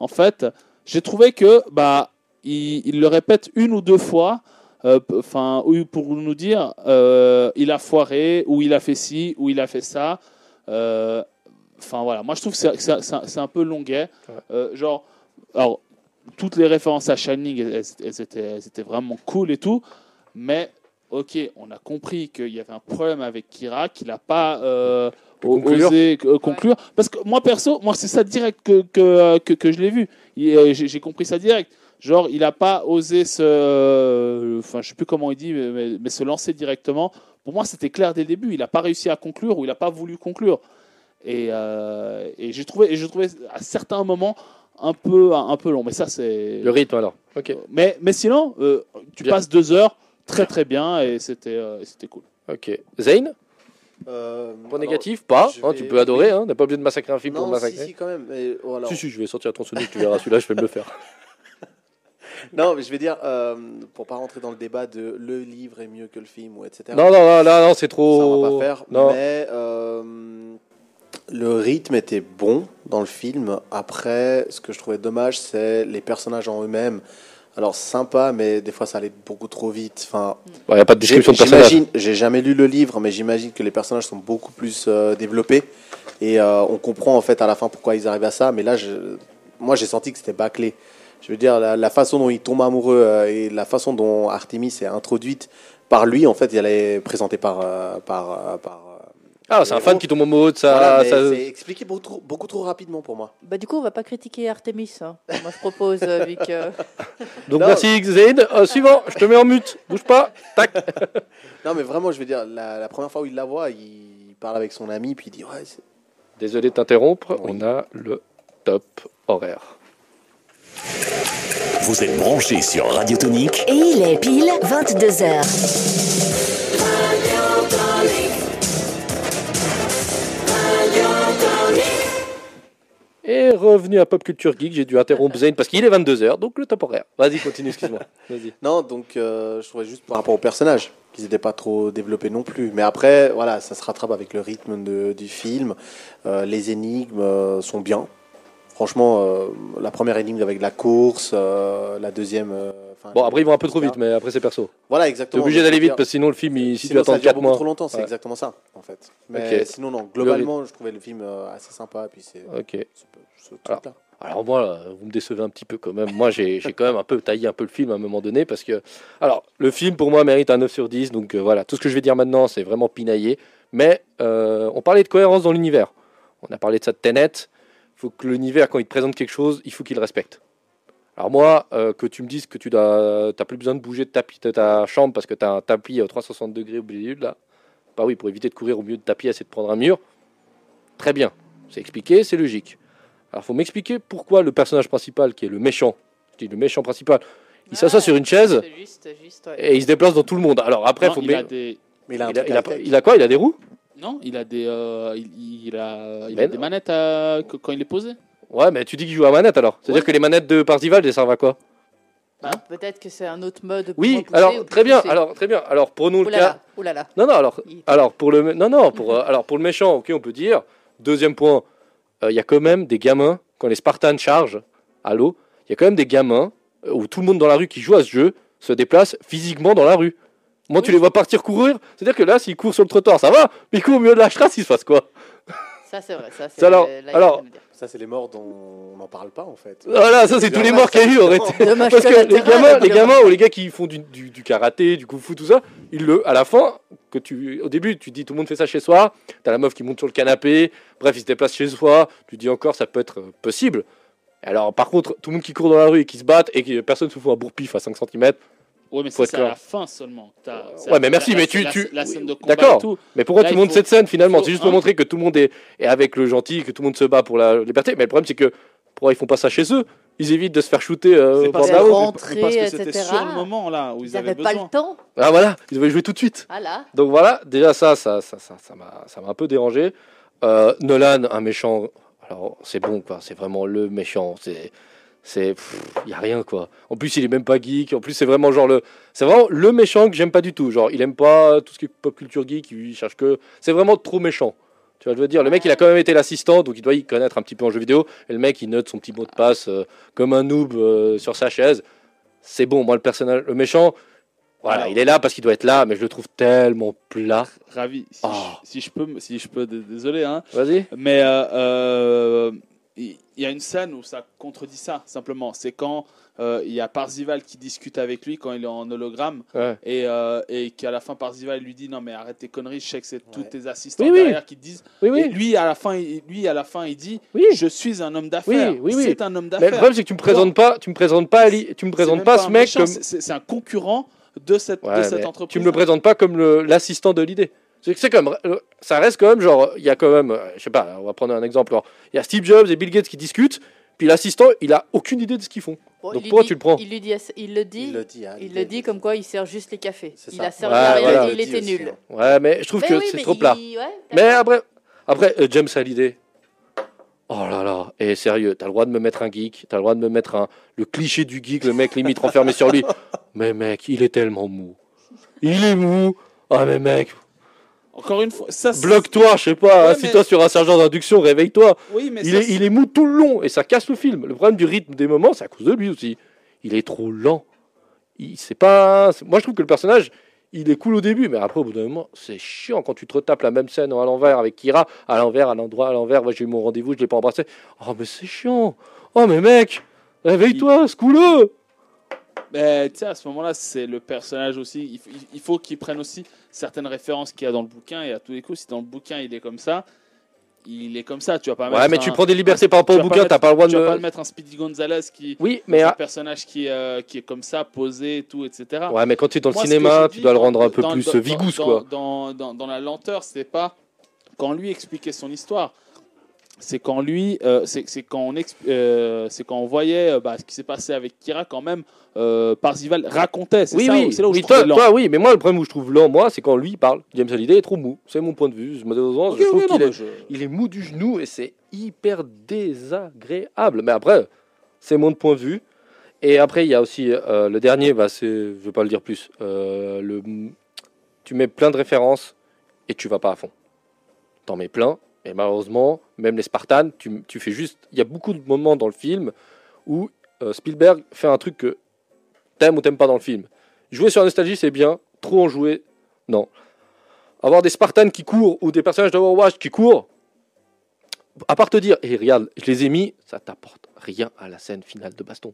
en fait, j'ai trouvé que bah il, il le répète une ou deux fois, enfin ou pour nous dire euh, il a foiré ou il a fait ci ou il a fait ça. Euh, Enfin voilà, moi je trouve que c'est- un- peu longuet. Euh, genre, alors toutes les références à Shining, elles, étaient, elles étaient vraiment cool et tout, mais ok, on a compris qu'il y avait un problème avec Kira, qu'il n'a pas euh, Conclure. osé euh, conclure. Parce que moi perso, moi c'est ça direct que, que, que, que je l'ai vu. Euh, j'ai compris ça direct. Genre, il n'a pas osé se. Enfin, je sais plus comment il dit, mais, mais- mais se lancer directement. Pour moi, c'était clair dès le début. Il n'a pas réussi à conclure ou il n'a pas voulu conclure. Et, euh, et j'ai trouvé, et je trouvais à certains moments un peu, un, peu long. Mais ça, c'est. Le rythme alors. Ok. Mais, mais sinon, euh, tu Bien. passes deux heures très très bien et c'était euh, c'était cool. Ok. Zane Euh, Point négatif? Pas. hein, tu peux adorer. Hein, T'es pas obligé de massacrer un film pour Non, le si, massacrer. si, quand même. Mais, oh, alors- Si, si, je vais sortir ton Sonic, tu verras. Celui-là, je vais me le faire. Non, mais je vais dire, euh, pour pas rentrer dans le débat de le livre est mieux que le film ou etc. Non, non, non, non, non, c'est Ça, trop. on va pas faire. Non. Mais euh, Le rythme était bon dans le film. Après, ce que je trouvais dommage, c'est les personnages en eux-mêmes. Alors sympa, mais des fois ça allait beaucoup trop vite. Enfin, Il n'y a pas de description de personnage. j'ai jamais lu le livre, mais j'imagine que les personnages sont beaucoup plus euh, développés et euh, on comprend en fait à la fin pourquoi ils arrivent à ça. Mais là, je- moi j'ai senti que c'était bâclé. Je veux dire, la, la façon dont il tombe amoureux euh, et la façon dont Artemis est introduite par lui, en fait, elle est présentée par euh, par euh, par. euh, Ah, c'est un fan qui tombe amoureux de ça. voilà, ça- c'est expliqué beaucoup trop, beaucoup trop rapidement pour moi. Bah, du coup, on va pas critiquer Artemis. hein. Moi, je propose, euh, vu que. Donc Non. merci Zayn. Euh, suivant, je te mets en mute. Bouge pas. Tac. Non, mais vraiment, je veux dire, la, la première fois où il la voit, il parle avec son ami, puis il dit ouais. c'est- Désolé de t'interrompre. Oui. On a le top horaire. Vous êtes branchés sur Radio Tonique Et il est pile 22h. Et revenu à Pop Culture Geek, j'ai dû interrompre Zayn parce qu'il est 22h, donc le top horaire. Vas-y, continue, excuse-moi. Vas-y. Non, donc euh, je trouvais juste par rapport aux personnages qu'ils n'étaient pas trop développés non plus. Mais après, voilà, ça se rattrape avec le rythme de- du film. Euh, les énigmes euh, sont bien. Franchement, euh, la première énigme avec la course, euh, la deuxième. euh, Bon, après, ils vont un peu trop vite, mais après, c'est perso. Voilà, T'es exactement. obligé Mais d'aller vite parce que sinon, le film, il, si tu attends dure 4 beaucoup mois. trop longtemps, c'est exactement ça, en fait. Mais sinon, non, globalement, je trouvais le film assez sympa. Et puis c'est Ok. ce- ce truc-là. Alors moi, vous me décevez un petit peu quand même. Moi, j'ai j'ai quand même un peu taillé un peu le film à un moment donné parce que, alors, le film pour moi mérite un 9 sur 10. Donc euh, voilà, tout ce que je vais dire maintenant, c'est vraiment pinaillé. Mais euh, on parlait de cohérence dans l'univers. On a parlé de ça de Tenet. Il faut que l'univers, quand il te présente quelque chose, il faut qu'il le respecte. Alors moi, euh, que tu me dises que tu n'as plus besoin de bouger de, tapis, de ta chambre parce que tu as un tapis à 360 degrés au milieu de là, bah oui, pour éviter de courir au milieu de tapis, essayer de prendre un mur, très bien. C'est expliqué, c'est logique. Alors, faut m'expliquer pourquoi le personnage principal, qui est le méchant, je dis le méchant principal, il s'assoit sur une chaise C'est Juste, juste, ouais. et il se déplace dans tout le monde. Alors après, Non, faut il, a des... Mais a a, il a quoi? Il a des roues? Non, il a des, euh, il, il a, il a des manettes à- que- quand il est posé. Ouais, mais tu dis qu'il joue à manette alors. C'est-à-dire Ouais. que les manettes de Parzival, elles servent à quoi? Ah, Peut-être que c'est un autre mode. pour Oui, repousser ou alors très bien. pousser. Alors très bien. Alors prenons le Ouh cas. là là, ouh là là. Non, non. Alors, Il- alors pour le, non, non. Pour, euh, alors pour le méchant, ok, on peut dire. Deuxième point, euh, il y a quand même des gamins quand les Spartans chargent à l'eau. Il y a quand même des gamins euh, où tout le monde dans la rue qui joue à ce jeu se déplace physiquement dans la rue. Moi, tu les vois partir courir. C'est-à-dire que là, s'ils courent sur le trottoir, ça va. Mais ils courent au milieu de la strasse, il se passe quoi? Ça, c'est vrai. Ça, c'est alors-. Ça, c'est les morts dont on n'en parle pas, en fait. Voilà, ça, c'est tous les morts qu'il y a eu. aurait été- Dommage Parce que les gamins, les gamins ou les gars qui font du, du, du karaté, du kung fu, tout ça, ils le, à la fin, que tu, au début, tu dis tout le monde fait ça chez soi, t'as la meuf qui monte sur le canapé, bref, ils se déplacent chez soi, tu dis encore ça peut être euh, possible. Alors, par contre, tout le monde qui court dans la rue et qui se battent et que personne se fout un bourre-pif à 5 cm, Ouais, mais c'est à la fin seulement. Ouais, mais merci, la- mais tu- la- tu- La oui, scène de combat d'accord. et tout. mais pourquoi Là, tu montes faut- cette scène finalement? C'est juste pour montrer que tout le monde est, est avec le gentil, que tout le monde se bat pour la liberté. Mais le problème, c'est que pourquoi ils font pas ça chez eux? Ils évitent de se faire shooter euh, C'est au parce Mais parce que c'était etc. sur le moment là où ils, Ils avaient n'avaient pas besoin. le temps. Ah voilà, ils devaient jouer tout de suite. Ah là. Donc voilà, déjà ça, ça, ça, ça, ça m'a, ça m'a un peu dérangé. Euh, Nolan, un méchant. Alors c'est bon quoi, c'est vraiment le méchant. C'est, c'est, il y a rien quoi. En plus il est même pas geek. En plus c'est vraiment genre le, c'est vraiment le méchant que j'aime pas du tout. Genre il aime pas tout ce qui est pop culture geek. Il cherche que, c'est vraiment trop méchant. Tu vois, je veux dire, le mec il a quand même été l'assistant, donc il doit y connaître un petit peu en jeu vidéo. Et le mec il note son petit mot de passe euh, comme un noob euh, sur sa chaise. C'est bon, moi le personnage, le méchant. Voilà, Alors- il est là parce qu'il doit être là, mais je le trouve tellement plat. Ravi. Si, Oh. je, si je peux, si je peux, désolé, hein. Vas-y. Mais euh, il y a une scène où ça contredit ça simplement. C'est quand euh, il y a Parzival qui discute avec lui quand il est en hologramme Ouais. et, euh, et qu'à la fin Parzival lui dit non mais arrête tes conneries. Je sais que c'est tous tes assistants Oui, oui. derrière qui te disent. Oui, Et oui. lui à la fin, il, lui à la fin il dit Oui. je suis un homme d'affaires. Oui, oui, oui. C'est un homme Mais le problème, c'est que tu me présentes pas, tu me présentes pas, Ali- tu me présentes pas ce mec méchant, comme. c'est- un concurrent de cette, Ouais, de cette entreprise. tu me le présentes pas comme l'assistant de l'idée. C'est c'est comme, euh, ça reste quand même genre, il y a quand même, euh, je sais pas, on va prendre un exemple. Il y a Steve Jobs et Bill Gates qui discutent, puis l'assistant, il a aucune idée de ce qu'ils font. Bon, Donc pourquoi dit- tu le prends Il, lui dit, il le dit. Il le dit. hein, Il le dit comme quoi il sert juste les cafés. Il a servi Ouais, à rien, voilà. il était aussi, nul. hein. Ouais, mais je trouve Mais que oui, c'est trop il- plat. ouais, Mais après, après euh, James Hallyday. Oh là là, et sérieux, t'as le droit de me mettre un geek, t'as le droit de me mettre un, le cliché du geek, le mec limite renfermé sur lui. Mais mec, il est tellement mou. Il est mou. Ah mais mec, encore une fois, ça Bloque-toi, je sais pas, Ouais, assis-toi mais- sur un sergent d'induction, réveille-toi. Oui, mais Il ça, est, il est mou tout le long et ça casse le film. Le problème du rythme des moments, c'est à cause de lui aussi. Il est trop lent. Il, c'est pas. Moi, je trouve que le personnage, il est cool au début, mais après, au bout d'un moment, c'est chiant quand tu te retapes la même scène à l'envers avec Kira, à l'envers, à l'endroit, à l'envers. Moi, j'ai eu mon rendez-vous, je l'ai pas embrassé. Oh, mais c'est chiant. Oh, mais mec, réveille-toi, secoue-le. Mais tu sais, à ce moment-là, c'est le personnage aussi. Il, faut- il faut qu'il prenne aussi certaines références qu'il y a dans le bouquin. Et à tous les coups, si dans le bouquin il est comme ça, il est comme ça. Tu vas pas Ouais, mais un- tu prends des libertés par rapport au bouquin, t'as pas le droit Tu vas pas le de. mettre un Speedy Gonzalez qui. Oui, mais. un personnage qui, euh, qui est comme ça, posé et tout, etc. Ouais, mais quand tu es dans le Moi, cinéma, tu dis dois le rendre un peu dans- plus vigousse, dans- quoi. Dans, dans, dans la lenteur, c'est pas quand lui expliquait son histoire. C'est quand lui, euh, c'est quand euh, quand on voyait euh, bah, ce qui s'est passé avec Kira quand même. Euh, Parzival racontait. C'est Oui, ça, oui, c'est là où oui, je toi, lent. toi, oui, mais moi, le problème où je trouve lent, moi, c'est quand lui parle. James Hallyday est trop mou. C'est mon point de vue. Malheureusement, je trouve qu'il est, je- il est mou du genou et c'est hyper désagréable. Mais après, c'est mon point de vue. Et après, il y a aussi euh, le dernier, bah, je vais pas le dire plus. euh, le, tu mets plein de références et tu vas pas à fond. T'en mets plein. Et malheureusement, même les Spartans, tu, tu fais juste. Il y a beaucoup de moments dans le film où euh, Spielberg fait un truc que t'aimes ou t'aimes pas dans le film. Jouer sur la nostalgie, c'est bien. Trop en jouer, non. Avoir des Spartans qui courent ou des personnages d'Overwatch qui courent, à part te dire, et regarde, je les ai mis, ça t'apporte rien à la scène finale de baston.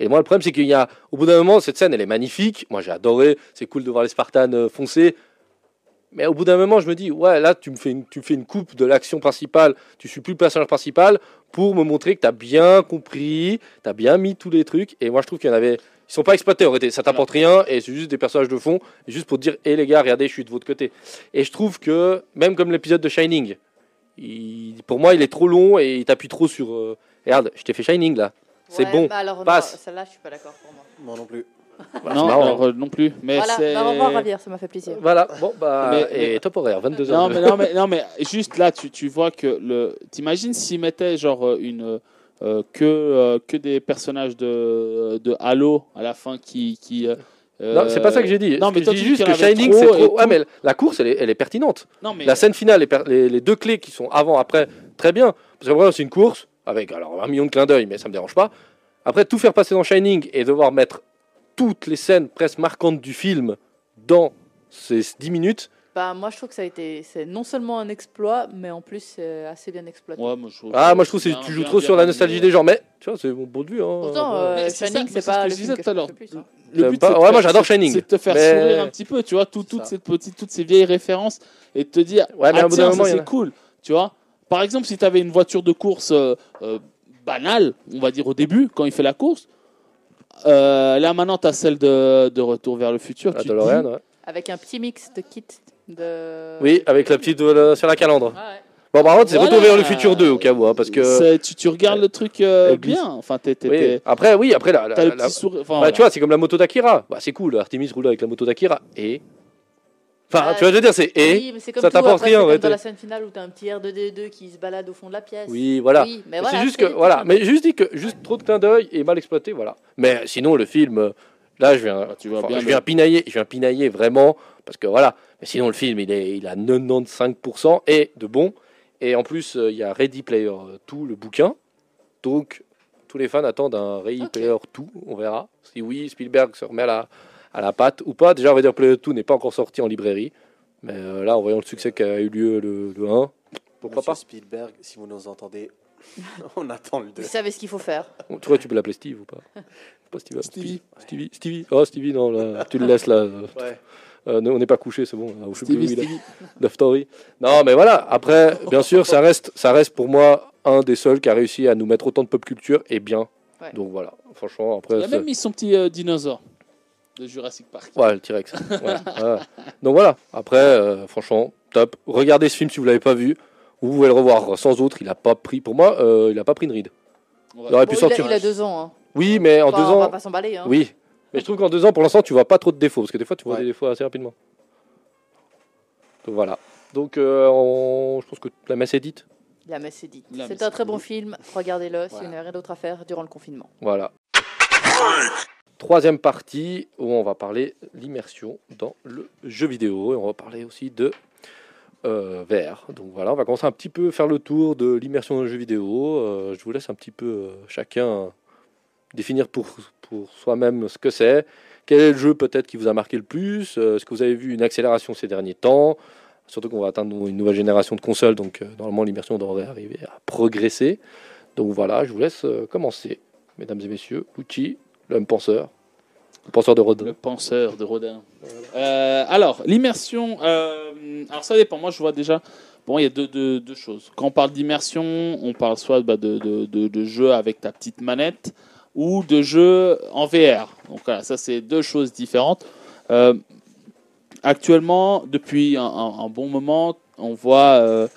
Et moi, le problème, c'est qu'il y a, au bout d'un moment, cette scène, elle est magnifique. Moi, j'ai adoré. C'est cool de voir les Spartans euh, foncer. Mais au bout d'un moment, je me dis, ouais, là, tu me fais une, tu me fais une coupe de l'action principale. Tu suis plus le personnage principal pour me montrer que tu as bien compris, tu as bien mis tous les trucs. Et moi, je trouve qu'il y en avait. Ils sont pas exploités en réalité. Ça t'apporte rien et c'est juste des personnages de fond. Juste pour te dire, hé les gars, regardez, je suis de votre côté. Et je trouve que, même comme l'épisode de Shining, il- pour moi, il est trop long et il t'appuie trop sur. euh, regarde, je t'ai fait Shining là. C'est Ouais, bon, bah alors, non, passe. Celle-là, je suis pas d'accord pour moi. Moi non plus. Non, alors, euh, non plus. Mais voilà, c'est. bah, au revoir, Javier, ça m'a fait plaisir. Voilà, bon, bah. Mais- et top horaire, 22h. Non mais, non, mais, non, mais juste là, tu, tu vois que le. T'imagines s'ils mettaient genre euh, une. euh, que, euh, que des personnages de, de Halo à la fin qui. qui euh, Non, c'est pas ça que j'ai dit. Non, mais que je dis tu dis juste que Shining, trop c'est trop. Ouais, tout. mais la course, elle est, elle est pertinente. Non, mais. La scène finale, les, per- les- les deux clés qui sont avant, après, très bien. Parce qu'après, c'est une course avec alors un million de clins d'œil, mais ça me dérange pas. Après, tout faire passer dans Shining et devoir mettre toutes les scènes presque marquantes du film dans ces 10 minutes, Bah, moi, je trouve que ça a été. C'est non seulement un exploit, mais en plus, c'est assez bien exploité. Ouais, moi, je trouve ah, que moi je trouve que tu joues bien- trop bien sur la nostalgie des gens. Mais tu vois, c'est mon point de vue. Hein. Pourtant, euh, Shining, ça, c'est pas ce que le je film disais que tout à je le plus. hein. Le but, pas- de ouais, moi, j'adore Shining, C'est de te faire mais- sourire un petit peu, tu vois, tout- toutes, ça. ces petites, toutes ces vieilles références et te dire, Ouais, mais ah, tiens, ça, moment, en c'est a- cool, tu vois. Par exemple, si tu avais une voiture de course euh, euh, banale, on va dire au début, quand il fait la course, euh, là maintenant, tu as celle de, de Retour vers le futur. La tu te DeLorean, dis- ouais. Avec un petit mix de kits de. Oui, avec la petite euh, sur la calandre. Ouais. Bon, par contre, c'est Voilà. Retour vers le futur 2 au cas où, hein, parce que. Tu, tu regardes le truc euh, bien. Enfin, t'es, t'es- Oui. t'es- Après, oui, après, la, la- la- petit sourire. Voilà. tu vois, c'est comme la moto d'Akira. Bah, c'est cool, Artemis roule avec la moto d'Akira. Et. Enfin, tu vois, je veux dire, c'est. Et. Oui, mais c'est comme ça t'apporte rien, comme fait. dans la scène finale où t'as un petit R2D2 qui se balade au fond de la pièce. Oui, voilà. Oui, mais Mais voilà, c'est juste que voilà, mais juste dit que juste trop de clin d'œil et mal exploité, voilà. Mais sinon le film, euh, là je viens, tu vois bien je le- viens pinailler, je viens pinailler vraiment parce que voilà. Mais sinon le film il est, il a 95% et de bon. Et en plus euh, il y a Ready Player 2 le bouquin, donc tous les fans attendent un Ready Ok. Player 2, on verra. Si oui Spielberg se remet à la à la patte ou pas. Déjà Ready Player 2 n'est pas encore sorti en librairie, mais euh, là en voyant le succès qu'a eu lieu le, le 1, pourquoi Monsieur pas? Spielberg, si vous nous entendez, on attend le 2. Vous savez ce qu'il faut faire. Tu vois, tu peux l'appeler Steve ou pas? Pas Steve, Stevie. Stevie. Stevie. Oh, Stevie, non, là, tu le laisses là. euh, Ouais. euh, on n'est pas couché, c'est bon. là, je sais plus Stevie. Stevie. Story. Non, mais voilà. Après, bien sûr, ça reste, ça reste pour moi un des seuls qui a réussi à nous mettre autant de pop culture et bien. Ouais. Donc voilà. Franchement, après. Il a même mis son petit euh, dinosaure de Jurassic Park. Ouais, le T-Rex. Ouais, ouais. Donc voilà. Après, euh, franchement, top. Regardez ce film si vous l'avez pas vu. Vous pouvez le revoir sans autre. Il a pas pris, pour moi, euh, il a pas pris une ride. Il aurait Bon, pu il, a, sortir. il a deux ans. Hein. Oui, mais en Enfin, deux On va ans. pas s'emballer. Hein. Oui. Mais je trouve qu'en deux ans, pour l'instant, tu vois pas trop de défauts. Parce que des fois, tu vois Ouais. des défauts assez rapidement. Donc voilà. Donc euh, on- je pense que la messe est dite. La messe est dite. C'est un très bon film. Regardez-le si vous n'avez rien d'autre à faire durant le confinement. Voilà. Troisième partie où on va parler l'immersion dans le jeu vidéo et on va parler aussi de euh, VR. Donc voilà, on va commencer un petit peu faire le tour de l'immersion dans le jeu vidéo. Euh, je vous laisse un petit peu euh, chacun définir pour, pour soi-même ce que c'est. Quel est le jeu peut-être qui vous a marqué le plus? Euh, Est-ce que vous avez vu une accélération ces derniers temps? Surtout qu'on va atteindre une nouvelle génération de consoles, donc normalement l'immersion devrait arriver à progresser. Donc voilà, je vous laisse commencer, mesdames et messieurs. Gucci, l'homme penseur, le penseur de Rodin. Le penseur de Rodin. Euh, alors, l'immersion. euh, alors, ça dépend. Moi, je vois déjà. Moi, il y a deux, deux- choses. Quand on parle d'immersion, on parle soit bah, de, de, de, jeux avec ta petite manette ou de jeux en VR. Donc, voilà, ça, c'est deux choses différentes. Euh, actuellement, depuis un, bon moment, on voit.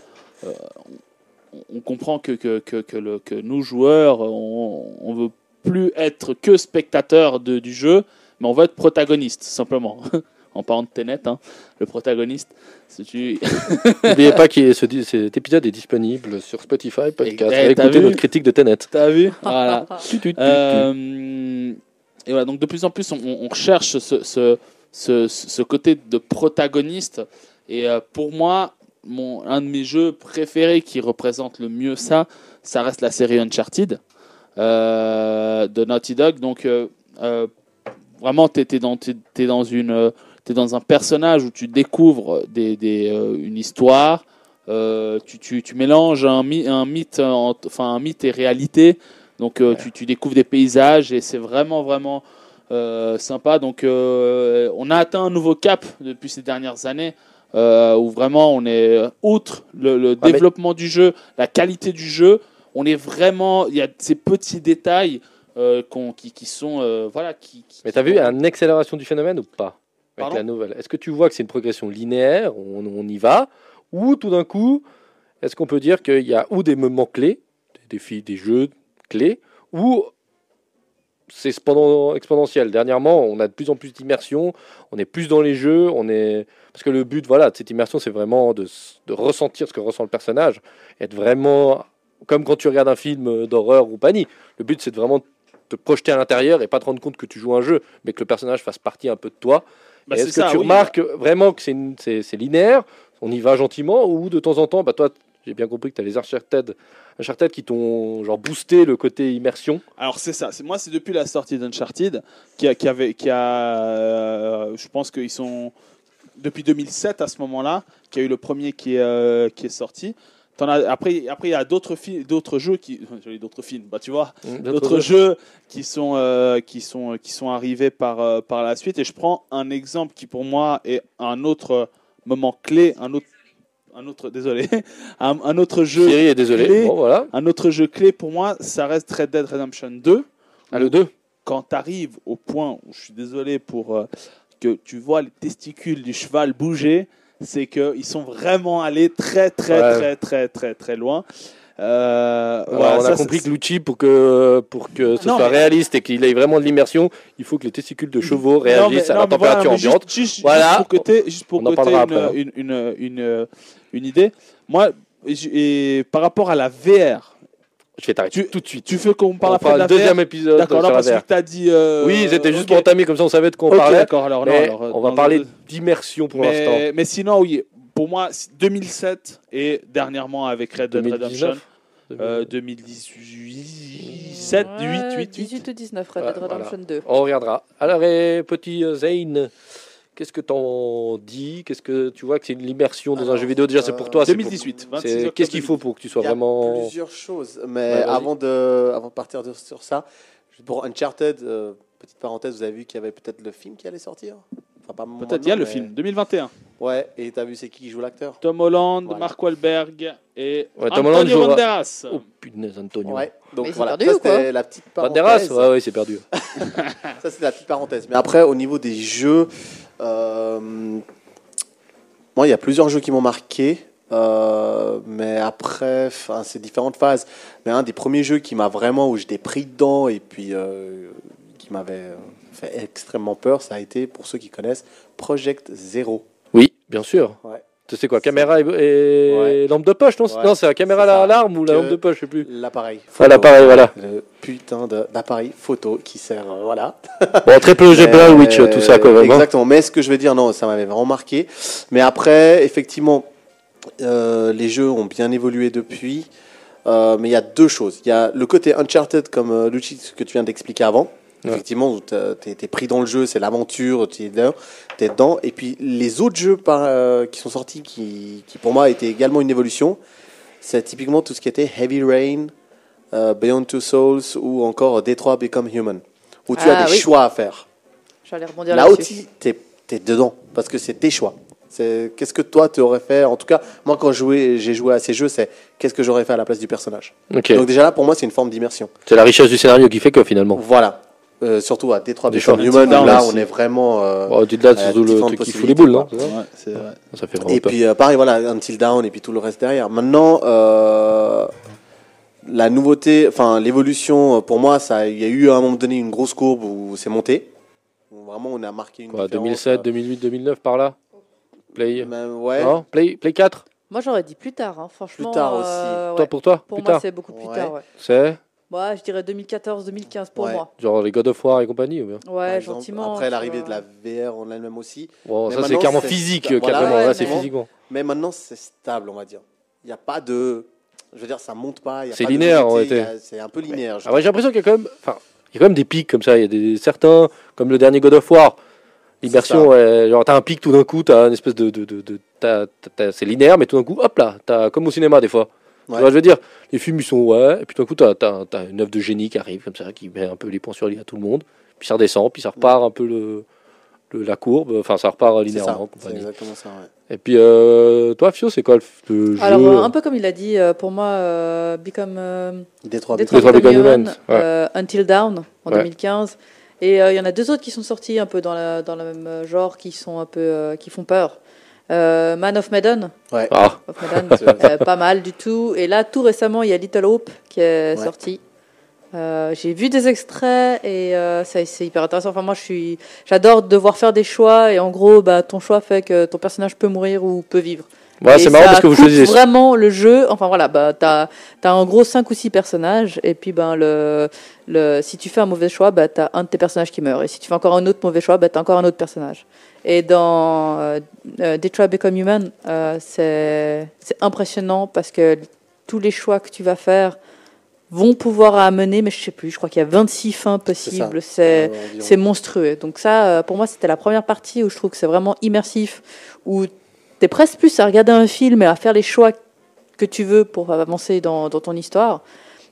on- comprend que, que, que, que, le- que nous, joueurs, on, on veut plus être que spectateurs de- du jeu, mais on veut être protagoniste, simplement. en parlant de Tenet, hein, le protagoniste, si tu... N'oubliez pas que ce, cet épisode est disponible sur Spotify, podcast. Écouter vu notre critique de Tenet. T'as vu Voilà. Tu, tu, tu, tu. Euh, et voilà, donc de plus en plus, on, on recherche ce, ce, ce, ce côté de protagoniste. Et euh, pour moi, mon, un de mes jeux préférés qui représente le mieux ça, ça reste la série Uncharted euh, de Naughty Dog. Donc, euh, euh, vraiment, tu es, dans, t'es- t'es dans, une, euh, dans un personnage où tu découvres des, des, euh, une histoire. euh, tu, tu, tu mélanges un, my- un mythe, en- enfin un mythe et réalité. Donc euh, tu, tu découvres des paysages et c'est vraiment vraiment euh, sympa. Donc euh, on a atteint un nouveau cap depuis ces dernières années euh, où vraiment on est euh, outre le, le Ah, mais- développement du jeu, la qualité du jeu. On est vraiment il y a ces petits détails euh, qui, qui sont euh, voilà qui. qui- Mais t'as vu une accélération du phénomène ou pas avec la nouvelle? Est-ce que tu vois que c'est une progression linéaire, on, on y va, ou tout d'un coup, est-ce qu'on peut dire qu'il y a ou des moments clés, des défis, des jeux clés, ou c'est exponen- exponentiel? Dernièrement, on a de plus en plus d'immersion, on est plus dans les jeux, on est parce que le but, voilà, de cette immersion, c'est vraiment de, de ressentir ce que ressent le personnage, être vraiment comme quand tu regardes un film d'horreur ou panique. Le but, c'est de vraiment te projeter à l'intérieur et pas te rendre compte que tu joues un jeu, mais que le personnage fasse partie un peu de toi. Bah, Est-ce que ça, tu oui. remarques vraiment que c'est linéaire, on y va gentiment, ou de temps en temps, bah toi, j'ai bien compris que tu as les Uncharted, Uncharted qui t'ont genre boosté le côté immersion. Alors c'est ça. Moi, c'est depuis la sortie d'Uncharted qui a, qui avait, qui a, euh, je pense qu'ils sont depuis 2007 à ce moment-là, qui a eu le premier qui est, euh, qui est sorti. T'en as, après, après il y a d'autres d'autres jeux qui, d'autres films, bah tu vois, d'autres jeux qui sont, euh, qui sont, qui sont arrivés par, euh, par la suite. Et je prends un exemple qui pour moi est un autre moment clé, un autre, un autre, désolé, un, un autre jeu. Thierry est désolé. clé. Bon, voilà. Un autre jeu clé pour moi, ça reste Red Dead Redemption 2. Ah, le 2. Quand tu arrives au point où je suis désolé pour euh, que tu vois les testicules du cheval bouger, c'est qu'ils sont vraiment allés très, très, Ouais. très, très, très, très loin. Euh, voilà, on a ça, compris c'est- que Lucci, pour que, pour que ce Non, soit mais- réaliste et qu'il ait vraiment de l'immersion, il faut que les testicules de chevaux Non, mais- réagissent à non, la voilà, température juste- ambiante. Juste, juste Voilà. pour que juste pour une, hein. une, une, une, une idée. Moi, et par rapport à la VR, Je vais t'arrêter Tu- tout de suite. tu veux qu'on parle on après de la le deuxième épisode D'accord, parce que tu as dit. euh, Oui, c'était juste ok. pour entamer, comme ça on savait de quoi on parlait. d'accord, alors non, alors, euh, on va parler d'immersion pour l'instant. mais, sinon, oui, pour moi, c'est 2007 et dernièrement avec Red Dead 2019. Redemption, euh, 2018, 7, 8, 8, 8. 18 ou 19, Red Ouais, Dead Redemption 2. On regardera. Alors, et petit euh, Zane, qu'est-ce que t'en dis Qu'est-ce que tu vois que c'est une immersion dans un jeu vidéo Déjà, c'est pour toi. c'est pour- 2018, 26 c'est- octobre Qu'est-ce qu'il faut pour que tu sois Il y a vraiment. plusieurs choses, mais Ouais, avant, de, avant de partir de- sur ça, pour Uncharted, euh, petite parenthèse, vous avez vu qu'il y avait peut-être le film qui allait sortir? Enfin, pas Peut-être il y a le film, 2021. Ouais, et t'as vu c'est qui qui joue l'acteur? Tom Holland, Voilà. Mark Wahlberg et Ouais, Tom Holland Antonio jouera- Banderas. Oh punaise, Antonio. Ouais, donc Mais c'est voilà, perdu ça ou quoi c'était la petite Banderas parenthèse. Ouais, ouais, c'est perdu. Ça, c'est la petite parenthèse. Mais après, au niveau des jeux, euh, moi, il y a plusieurs jeux qui m'ont marqué. euh, mais après, 'fin, c'est différentes phases. Mais un des premiers jeux qui m'a vraiment, où j'étais pris dedans et puis euh, qui m'avait euh, fait extrêmement peur, ça a été, pour ceux qui connaissent, Project Zero. Oui, bien sûr. Ouais. Sais quoi, caméra et, et Ouais. lampe de poche, non Ouais, Non, c'est la caméra à c'est l'alarme ou la lampe de poche, je sais plus. L'appareil. Ah, l'appareil, voilà. Le putain d'appareil photo qui sert, euh, voilà. Bon, Triple G Blair Witch, Euh, tout ça quand même. hein. Exactement. Mais ce que je vais dire, non, ça m'avait vraiment marqué. Mais après, effectivement, Euh, les jeux ont bien évolué depuis. Euh, mais il y a deux choses. Il y a le côté Uncharted, comme euh, Luchi, ce que tu viens d'expliquer avant. Ouais. Effectivement, t'es es pris dans le jeu, c'est l'aventure, tu es dedans, t'es dedans. Et puis les autres jeux par, euh, qui sont sortis, qui, qui pour moi étaient également une évolution, c'est typiquement tout ce qui était Heavy Rain, euh, Beyond Two Souls ou encore Detroit Become Human, où tu Ah, as des oui. choix à faire. Rebondir Là aussi, t'es es dedans parce que c'est tes choix. C'est qu'est-ce que toi tu aurais fait? En tout cas, moi quand j'ai joué à ces jeux, c'est qu'est-ce que j'aurais fait à la place du personnage. Donc déjà là, pour moi, c'est une forme d'immersion. C'est la richesse du scénario qui fait que finalement. Voilà. Euh, surtout à Detroit Des Become choix. Human, Down là, on est vraiment. euh, Oh, te là, c'est surtout le truc qui fout les boules, non possibilités, Ouais, c'est vrai. Ça fait vraiment Et peur. puis euh, pareil, voilà, Until Down et puis tout le reste derrière. Maintenant, euh, la nouveauté, enfin l'évolution, euh, pour moi, ça, il y a eu à un moment donné une grosse courbe où c'est monté. Où vraiment, on a marqué une Quoi, différence, 2007, 2008, 2009 par là? Play. même, ouais. Non? Play, Play 4 Moi, j'aurais dit plus tard, hein, franchement. Plus tard aussi. euh, Toi pour toi? Pour Plus moi, tard c'est beaucoup plus Ouais. tard. Ouais. C'est? Moi, je dirais 2014-2015 pour Ouais. moi. genre les God of War et compagnie ou bien Ouais, exemple. gentiment. Après l'arrivée vois. de la VR en elle-même aussi. Bon, Mais ça c'est carrément physique, voilà, carrément. ouais, Là, c'est mais- physiquement. Mais maintenant, c'est stable, on va dire. Il n'y a pas de. Je veux dire, ça monte pas. il y a C'est pas linéaire, en y a- C'est un peu linéaire. Ah ouais, j'ai trouve. l'impression qu'il y a quand même, enfin, il y a quand même des pics comme ça. Il y a des certains, comme le dernier God of War. L'immersion, ouais, genre t'as un pic tout d'un coup, t'as une espèce de, de, de, de- t'as- t'as- t'as- c'est linéaire, mais tout d'un coup, hop là, t'as comme au cinéma des fois. Tu Ouais. vois, je veux dire, les films ils sont ouais, et puis tout d'un coup t'as, t'as, t'as une œuvre de génie qui arrive comme ça, qui met un peu les points sur les i à tout le monde, puis ça redescend, puis ça repart un peu le, le- la courbe, enfin ça repart C'est ça. linéairement. C'est exactement ça. ouais. Et puis euh, toi, Fio, c'est quoi le, jeu? Alors, un peu comme il a dit, euh, pour moi, euh, Become. euh, Detroit Detroit Detroit Become Human, Human, ouais. euh, Until Down en Ouais. 2015. Et euh, il y en a deux autres qui sont sortis un peu dans, la, dans le même genre, qui sont un peu euh, qui font peur. Euh, Man of Medan, Ah, of Medan euh, pas mal du tout. Et là, tout récemment, il y a Little Hope qui est Ouais. sorti. Euh, j'ai vu des extraits et euh, c'est hyper intéressant. Enfin moi je suis, j'adore devoir faire des choix et en gros bah ton choix fait que ton personnage peut mourir ou peut vivre. ouais, c'est marrant parce que vous choisissez. vraiment le jeu. Enfin voilà, bah t'as as en gros 5 ou 6 personnages et puis ben le le si tu fais un mauvais choix, bah t'as un de tes personnages qui meurt et si tu fais encore un autre mauvais choix, bah t'as encore un autre personnage. Et dans euh, euh, Detroit Become Human, euh, c'est impressionnant parce que tous les choix que tu vas faire vont pouvoir amener, mais je sais plus, je crois qu'il y a 26 fins possibles. C'est Euh, monstrueux. Donc ça, pour moi, c'était la première partie où je trouve que c'est vraiment immersif, où tu es presque plus à regarder un film et à faire les choix que tu veux pour avancer dans, dans ton histoire.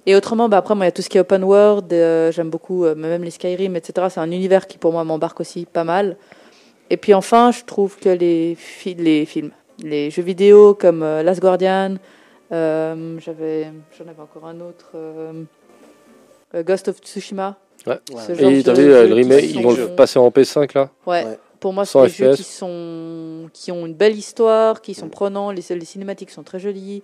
Et autrement, bah après, moi, il y a tout ce qui est open world, euh, j'aime beaucoup, euh, même les Skyrim, etc. C'est un univers qui, pour moi, m'embarque aussi pas mal. Et puis enfin, je trouve que les, fi- les films, les jeux vidéo comme euh, Last Guardian, euh, j'avais, j'en avais encore un autre, euh, euh, Ghost of Tsushima. Ouais. Ce genre Et t'as vu le remake, ils vont le passer en PS5 là? Ouais. Ouais. Pour moi, c'est des jeux qui sont qui ont une belle histoire, qui sont prenants. Les, les cinématiques sont très jolies.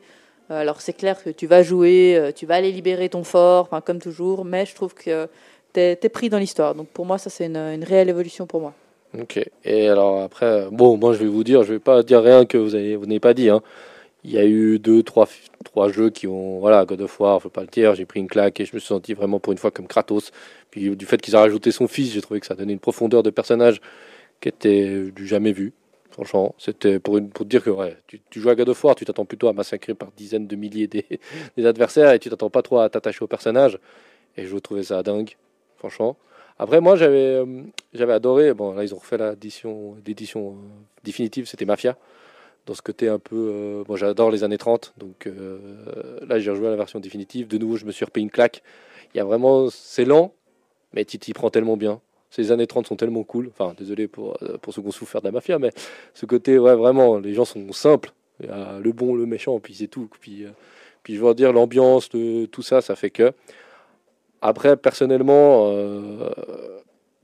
Euh, alors c'est clair que tu vas jouer, tu vas aller libérer ton fort, enfin comme toujours. Mais je trouve que t'es es pris dans l'histoire. Donc pour moi, ça c'est une, une réelle évolution pour moi. Ok. Et alors après, euh, bon, moi je vais vous dire, je vais pas dire rien que vous avez, vous n'avez pas dit. Hein. Il y a eu deux, trois, trois jeux qui ont, voilà, God of War, faut pas le dire. J'ai pris une claque et je me suis senti vraiment pour une fois comme Kratos. Puis du fait qu'ils aient rajouté son fils, j'ai trouvé que ça donnait une profondeur de personnage qui était du jamais vu. Franchement, c'était pour, te dire que ouais, tu, tu joues à God of War, tu t'attends plutôt à massacrer par dizaines de milliers des, des adversaires et tu t'attends pas trop à t'attacher au personnage. Et je trouvais ça dingue, franchement. Après, moi, j'avais euh, j'avais adoré. Bon, là, ils ont refait l'édition l'édition euh, définitive, c'était Mafia. Dans ce côté un peu. euh, bon, j'adore les années 30, donc euh, là, j'ai rejoué à la version définitive. De nouveau, je me suis repayé une claque. Il y a vraiment. C'est lent, mais tu t'y prends tellement bien. Ces années 30 sont tellement cool. Enfin, désolé pour, pour ceux qui ont souffert de la mafia, mais ce côté, ouais, vraiment, les gens sont simples. Il y a le bon, le méchant, puis c'est tout. Puis, puis je veux dire, l'ambiance, le- tout ça, ça fait que. Après, personnellement, euh,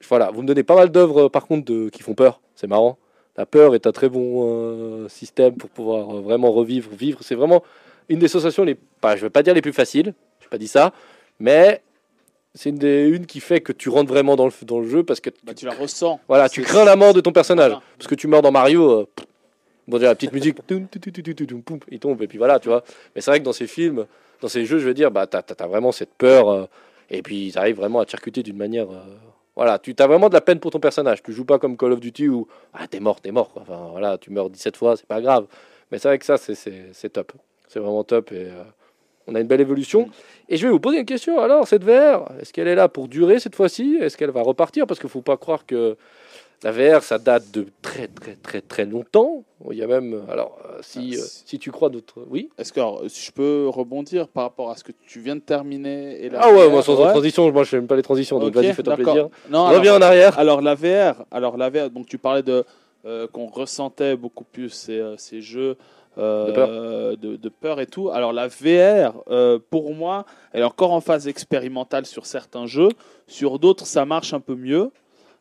voilà, vous me donnez pas mal d'œuvres, par contre, de, qui font peur. C'est marrant. La peur est un très bon euh, système pour pouvoir euh, vraiment revivre, vivre. C'est vraiment une des sensations les, pas, je vais pas dire les plus faciles. Je pas dit ça, mais c'est une des une qui fait que tu rentres vraiment dans le, dans le jeu parce que Bah, tu la ressens. voilà, tu crains la mort de ton personnage. Voilà. Parce que tu meurs dans Mario, bon, déjà, la petite musique, il tombe, et puis voilà, tu vois. Mais c'est vrai que dans ces films, dans ces jeux, je veux dire, bah, t'as as, vraiment cette peur, et puis ils arrivent vraiment à te charcuter d'une manière. euh, voilà, tu as vraiment de la peine pour ton personnage. Tu joues pas comme Call of Duty où ah, t'es mort, t'es mort. Enfin, voilà, tu meurs 17 fois, c'est pas grave. Mais c'est vrai que ça, c'est top. C'est vraiment top et euh, on a une belle évolution. Et je vais vous poser une question. Alors, cette VR, est-ce qu'elle est là pour durer cette fois-ci? Est-ce qu'elle va repartir? Parce qu'il ne faut pas croire que la VR, ça date de très, très, très, très longtemps. Il y a même. Alors, euh, si, Ah, euh, c'est- si tu crois d'autres. Oui Est-ce que alors, si je peux rebondir par rapport à ce que tu viens de terminer et la Ah ouais, VR, moi, sans ouais. transition, moi, je n'aime pas les transitions. Donc, vas-y, fais-toi plaisir. Non, Reviens en arrière. alors la VR, alors la VR, donc tu parlais de euh, qu'on ressentait beaucoup plus ces, ces jeux euh, De peur. de, de peur et tout. Alors la VR, euh, pour moi, elle est encore en phase expérimentale sur certains jeux. Sur d'autres, ça marche un peu mieux.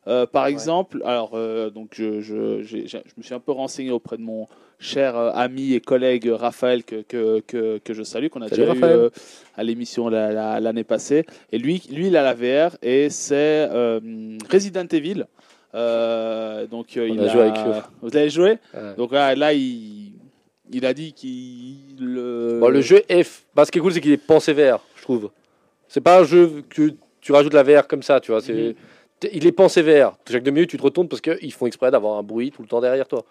Euh, par exemple, alors euh, donc je, je, j'ai- je me suis un peu renseigné auprès de mon cher euh, ami et collègue Raphaël que, que, que, que je salue, qu'on a Salut, déjà Raphaël. à l'émission la- la- l'année passée. Et lui, lui, il a la VR et c'est Resident Evil. Donc On il a joué avec. Vous l'avez joué? Ouais. Donc là, là, il, il a dit qu'il le. Bon, le jeu est. f- bah, ce qui est cool, c'est qu'il est pensé VR, je trouve. C'est pas un jeu que tu rajoutes la VR comme ça, tu vois. C'est. Il est pensé VR. Chaque deux minutes, tu te retournes parce qu'ils font exprès d'avoir un bruit tout le temps derrière toi.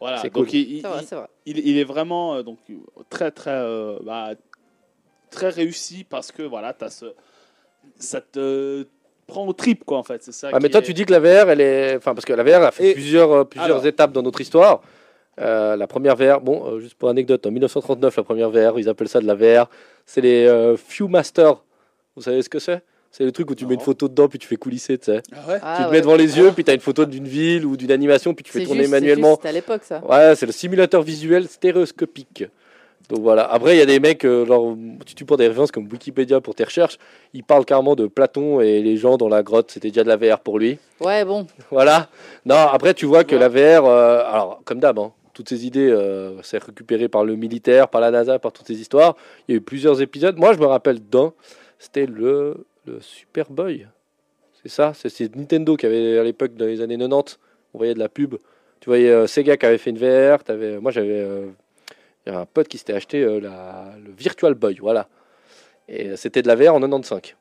Voilà. c'est Donc cool. il, il- C'est vrai, il- c'est vrai. il, il est vraiment euh, donc très très euh, bah, très réussi parce que voilà, as ce, ça te prend au trip quoi en fait. C'est ça. Ah, mais toi, est- tu dis que la VR, elle est. Enfin, parce que la VR a fait Et- plusieurs, euh, plusieurs Alors. étapes dans notre histoire. Euh, la première VR, bon, euh, juste pour anecdote, en 1939, la première VR, ils appellent ça de la VR. C'est les euh, Viewmaster. Vous savez ce que c'est? C'est le truc où tu mets une photo dedans, puis tu fais coulisser, tu sais. Ah ouais Ah tu te ouais. mets devant les yeux, puis tu as une photo d'une ville ou d'une animation, puis tu fais tourner juste, manuellement. juste, C'était à l'époque, ça. Ouais, c'est le simulateur visuel stéréoscopique. Donc voilà. Après, il y a des mecs, euh, genre, si tu prends des références comme Wikipédia pour tes recherches, ils parlent carrément de Platon et les gens dans la grotte, c'était déjà de la VR pour lui. Ouais, bon. Voilà. Non, après, tu vois que Ouais. la VR, euh, alors, comme d'hab, hein, toutes ces idées, euh, c'est récupéré par le militaire, par la NASA, par toutes ces histoires. Il y a eu plusieurs épisodes. Moi, je me rappelle d'un, c'était le, le Superboy. C'est ça C'est Nintendo qui avait, à l'époque, dans les années 90, on voyait de la pub. Tu voyais euh, Sega qui avait fait une VR. avais, moi, j'avais. euh, un pote qui s'était acheté euh, le Virtual Boy, voilà. Et c'était de la VR en 95.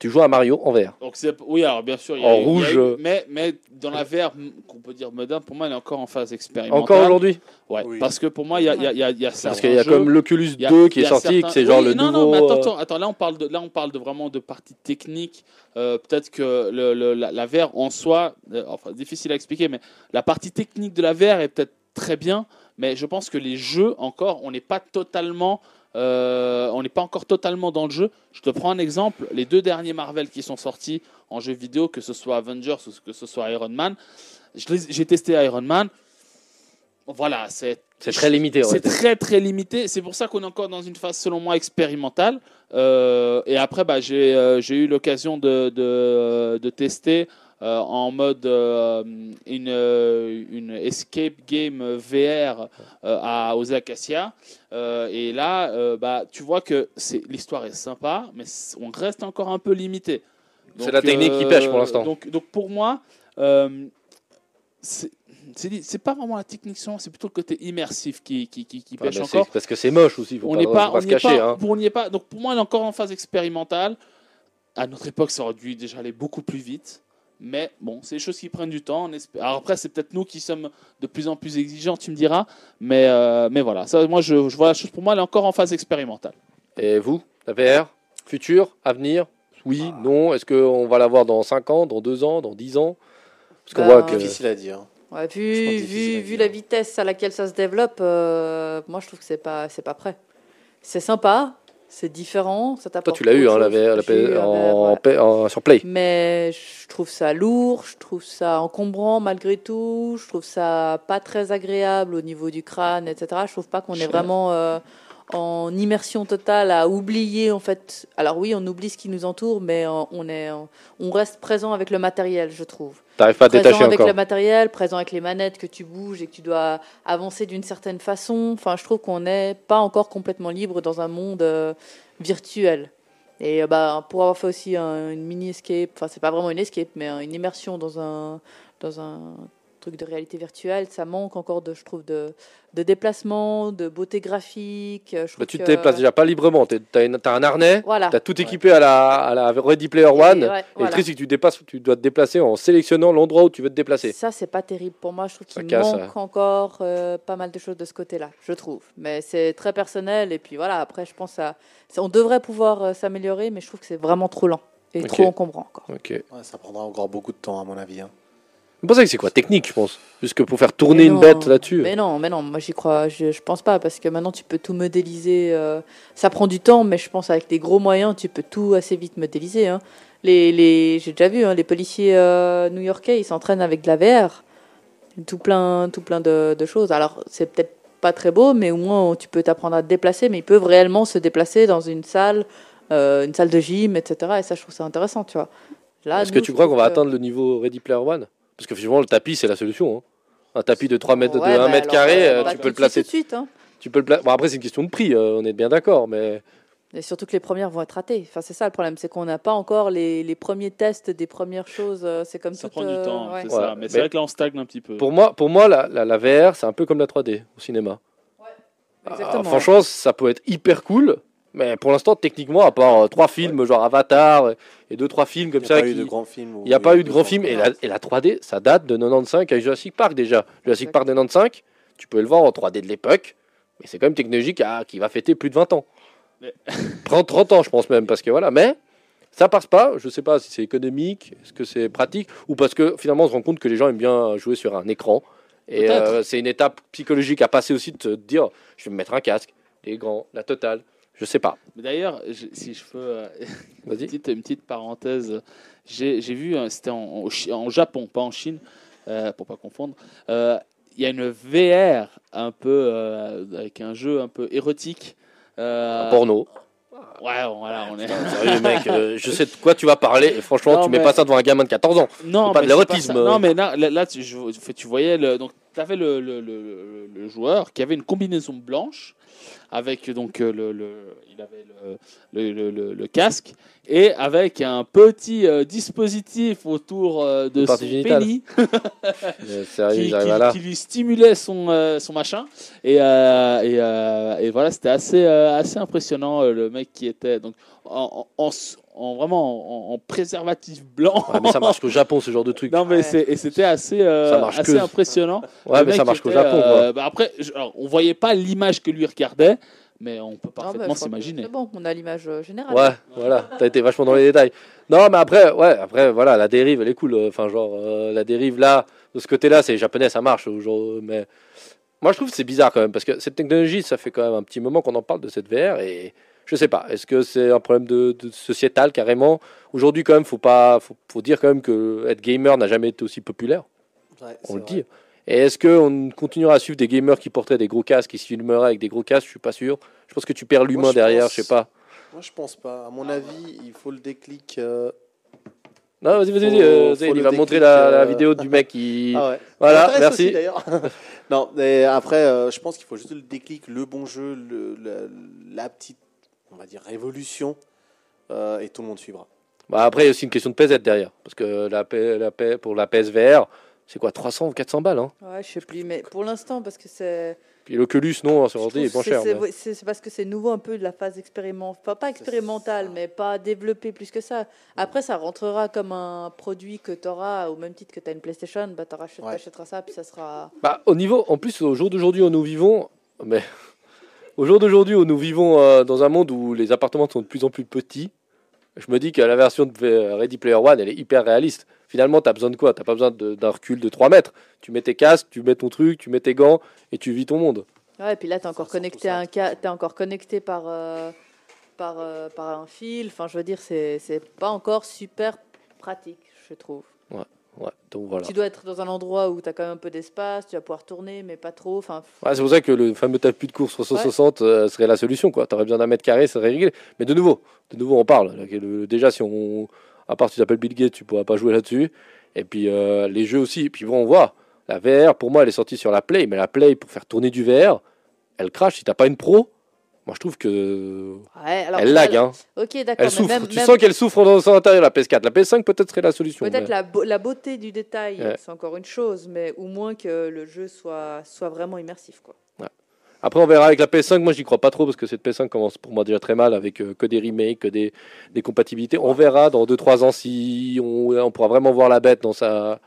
Tu joues à Mario en. Donc c'est oui alors bien sûr il y En a eu- il y a rouge, eu- euh. mais mais dans la VR qu'on peut dire moderne pour moi elle est encore en phase expérimentale. Encore aujourd'hui Ouais. Oui. Parce que pour moi il y a il y a il y a, il y a Parce qu'il y a jeux- comme l'Oculus Il y a- 2 qui est sorti, certains- que c'est genre Oui, le non, nouveau. Non, mais attends, euh, attends, attends, là on parle de, là on parle de vraiment de partie technique. Euh, Peut-être que le, le- la, la VR en soi, euh, enfin difficile à expliquer, mais la partie technique de la VR est peut-être très bien, mais je pense que les jeux encore, on n'est pas totalement, euh, on n'est pas encore totalement dans le jeu. Je te prends un exemple, les deux derniers Marvel qui sont sortis en jeu vidéo, que ce soit Avengers ou que ce soit Iron Man, j'ai testé Iron Man. Voilà, c'est C'est très limité. c'est très très limité. C'est pour ça qu'on est encore dans une phase, selon moi, expérimentale. Euh, et après, bah, j'ai euh, j'ai eu l'occasion de, de, de tester euh, en mode euh, une, euh, une escape game VR euh, à, aux Acacias. Et là, bah, tu vois que c'est- l'histoire est sympa, mais on reste encore un peu limité. C'est la technique qui pêche pour l'instant. Donc, donc pour moi, c'est c'est pas vraiment la technique, c'est plutôt le côté immersif qui, qui, qui, qui Ah, pêche c'est encore. Parce que c'est moche aussi. Faut On pas, n'est faut pas, pas on se est cacher. pas, hein. on n'y est pas. Donc pour moi, elle est encore en phase expérimentale. À notre époque, ça aurait dû déjà aller beaucoup plus vite. Mais bon, c'est des choses qui prennent du temps. Alors après, c'est peut-être nous qui sommes de plus en plus exigeants, tu me diras. Mais, euh, mais voilà, ça, moi, je, je vois la chose. Pour moi, elle est encore en phase expérimentale. Et vous, la VR, futur, avenir? Oui, Ah. non Est-ce qu'on va la voir dans 5 ans, dans 2 ans, dans 10 ans? Parce qu'on Bah, voit que. Difficile à dire. Ouais, vu, la vitesse à laquelle ça se développe, euh, moi je trouve que c'est pas, c'est pas prêt. C'est sympa, c'est différent, ça Toi, tu l'as eu, hein, la chose. VR, la J'ai eu P- la VR, en, ouais. P- en- sur Play. Mais je trouve ça lourd, je trouve ça encombrant malgré tout, je trouve ça pas très agréable au niveau du crâne, etc. Je trouve pas qu'on est vraiment euh, en immersion totale à oublier en fait. Alors oui, on oublie ce qui nous entoure, mais on est, on reste présent avec le matériel, je trouve T'arrives pas à détacher avec encore. le matériel, présent avec les manettes que tu bouges et que tu dois avancer d'une certaine façon. Enfin, je trouve qu'on n'est pas encore complètement libre dans un monde euh, virtuel. Et euh, bah, pour avoir fait aussi un- une mini escape, enfin c'est pas vraiment une escape, mais euh, une immersion dans un dans un truc de réalité virtuelle, ça manque encore de, je trouve, de, de déplacement, de beauté graphique. Je Bah, tu te que- déplaces déjà pas librement. Tu as, un harnais, Voilà. tu as tout équipé à la, à la Ready Player One. Et le truc, c'est que tu, dépasses, tu dois te déplacer en sélectionnant l'endroit où tu veux te déplacer. Ça, c'est pas terrible pour moi. Je trouve Ça qu'il manque ouais. encore euh, pas mal de choses de ce côté-là, je trouve. Mais c'est très personnel. Et puis voilà, après, je pense à. On devrait pouvoir euh, s'améliorer, mais je trouve que c'est vraiment trop lent et trop encombrant encore. Ouais, ça prendra encore beaucoup de temps, à mon avis. hein. Vous pensez que c'est quoi Technique, je pense. Puisque pour faire tourner Mais une non, bête là-dessus. Mais non, mais non, moi j'y crois, je, je pense pas, parce que maintenant tu peux tout modéliser. euh, ça prend du temps, mais je pense avec des gros moyens, tu peux tout assez vite modéliser. hein. Les, les, J'ai déjà vu, hein, les policiers euh, new-yorkais, ils s'entraînent avec de la VR. Tout plein, tout plein de, de choses. Alors c'est peut-être pas très beau, mais au moins tu peux t'apprendre à te déplacer, mais ils peuvent réellement se déplacer dans une salle, euh, une salle de gym, etc. Et ça, je trouve ça intéressant, tu vois. Est-ce que tu crois qu'on va que- atteindre le niveau Ready Player One? Parce que finalement, le tapis, c'est la solution. hein. Un tapis de 3 mètres, Ouais, de bah 1 mètre alors, carré, euh, euh, tu peux le placer. Tout de suite, hein. Tu peux le pla- Bon, après, c'est une question de prix, euh, on est bien d'accord, mais Et surtout que les premières vont être ratées. Enfin, c'est ça le problème, c'est qu'on n'a pas encore les, les premiers tests des premières choses. C'est comme Ça prend du euh, temps, ouais. c'est ça. Mais, mais- c'est vrai que là, on stagne un petit peu. pour moi, pour moi la, la, la VR, c'est un peu comme la 3D au cinéma. Ah, franchement, ça peut être hyper cool, mais pour l'instant, techniquement, à part euh, trois films, genre Avatar et- et deux, trois films Il comme n'y a ça, pas eu de grands films. il n'y a pas eu de grands films, et la, et la 3D, ça date de 95 avec Jurassic Park déjà. Jurassic Park de 95, tu peux le voir en 3D de l'époque, mais c'est quand même une technologie qui, va fêter plus de 20 ans. Mais- Prends 30 ans, je pense même, parce que voilà, mais ça passe pas. Je sais pas si c'est économique, est-ce que c'est pratique, ou parce que finalement on se rend compte que les gens aiment bien jouer sur un écran. Et euh, c'est une étape psychologique à passer aussi de te dire je vais me mettre un casque, les grands, la totale. Je sais pas. D'ailleurs, si je peux, euh, une, Vas-y. petite, une petite parenthèse, j'ai vu, euh, c'était en, en Japon, pas en Chine, euh, pour pas confondre. euh, Il y a une VR un peu euh, avec un jeu un peu érotique. Un porno. Ouais, voilà, on est. Sérieux, mec, euh, je sais de quoi tu vas parler, et franchement, Non, tu mets mais- pas ça devant un gamin de 14 ans. Non, pas de l'érotisme. Non, mais là, tu, je- tu voyais le, donc tu avais le, le, le joueur qui avait une combinaison blanche avec donc euh, le, le il avait le, le, le, le casque et avec un petit euh, dispositif autour euh, de son génitale. pénis sérieux, qui, là. lui stimulait son, euh, son machin. Et, et, et voilà, c'était assez, assez impressionnant. le mec qui était donc en, en, en- en- vraiment en, en préservatif blanc. Ouais, mais ça marche qu'au Japon, ce genre de truc. Non, mais Ouais. c'est, et c'était assez, euh, assez que- impressionnant. Ouais, Le mais ça marche qu'au Japon. euh, quoi. bah après, je- alors, on voyait pas l'image que lui regardait, mais on peut parfaitement que s'imaginer. C'est bon, on a l'image euh, générale. Ouais, voilà, t'as été vachement dans les détails. Non, mais après, ouais, après, voilà, la dérive, elle est cool. Enfin, genre, euh, la dérive là, de ce côté-là, c'est japonais, ça marche. Genre, mais moi, je trouve que c'est bizarre quand même, parce que cette technologie, ça fait quand même un petit moment qu'on en parle de cette VR, et je sais pas, est-ce que c'est un problème de, de sociétal carrément? Aujourd'hui, quand même, faut pas, faut, faut dire quand même que être gamer n'a jamais été aussi populaire. Ouais, on le vrai. dit. Et est-ce qu'on continuera à suivre des gamers qui porteraient des gros casques, qui se filmeraient avec des gros casques? Je suis pas sûr. Je pense que tu perds l'humain derrière, pense- je sais pas. Moi, je pense pas. À mon avis, il faut le déclic. euh, Non, vas-y, vas-y, euh, il va montrer déclic, la, la euh, vidéo du mec qui. Ah ouais. Voilà, merci. aussi, non, mais après, euh, je pense qu'il faut juste le déclic, le bon jeu, le- la petite, on va dire, révolution, euh, et tout le monde suivra. Bah, après, il y a aussi une question de PZ derrière. Parce que la, P- la P- pour la PSVR, c'est quoi 300 ou 400 balles hein? Ouais, je sais plus, mais pour l'instant, parce que c'est. Puis l'Oculus, non, sur je ordi, il est pas cher. c'est- mais- parce que c'est nouveau un peu de la phase expérimentale. Enfin, pas expérimentale, mais pas développée plus que ça. Après, ça rentrera comme un produit que tu auras, au même titre que tu as une PlayStation, bah, tu Ouais. achèteras ça, puis ça sera. Bah, au niveau, en plus, au jour d'aujourd'hui où nous vivons, mais au jour d'aujourd'hui où nous vivons euh, dans un monde où les appartements sont de plus en plus petits, je me dis que la version de V- Ready Player One, elle est hyper réaliste. Finalement, tu as besoin de quoi? Tu pas besoin d'un recul de 3 mètres. Tu mets tes casques, tu mets ton truc, tu mets tes gants et tu vis ton monde. Ouais, et puis là, tu es encore connecté à un ca- t'es encore connecté par, euh, par, euh, par un fil. Enfin, je veux dire, c'est c'est pas encore super pratique, je trouve. Ouais, donc voilà. Tu dois être dans un endroit où tu as quand même un peu d'espace, tu vas pouvoir tourner, mais pas trop. Enfin, Ouais, c'est pour ça que le fameux tapis de course 360 euh, serait la solution. Tu aurais besoin d'un mètre carré, ça serait réglé. Mais de nouveau, de nouveau, on parle. Déjà, si on, à part si tu t'appelles Bill Gates, tu pourras pas jouer là-dessus. Et puis euh, les jeux aussi. Et puis bon, on voit. La VR, pour moi, elle est sortie sur la Play, mais la Play pour faire tourner du VR, elle crache. Si t'as pas une pro, Moi, je trouve que Ouais, alors, elle lag. Hein. Ok, d'accord. Elle souffre. même- tu même- sens qu'elle souffre dans son intérieur, la PS4. La PS5, peut-être, serait la solution. Peut-être mais- la, beau- la beauté du détail, Ouais. c'est encore une chose, mais au moins que le jeu soit, soit vraiment immersif. Quoi. Après, on verra avec la PS5. Moi, j'y crois pas trop parce que cette PS5 commence pour moi déjà très mal avec euh, que des remakes, que des, des compatibilités. On verra dans 2-3 ans si on, on pourra vraiment voir la bête dans sa.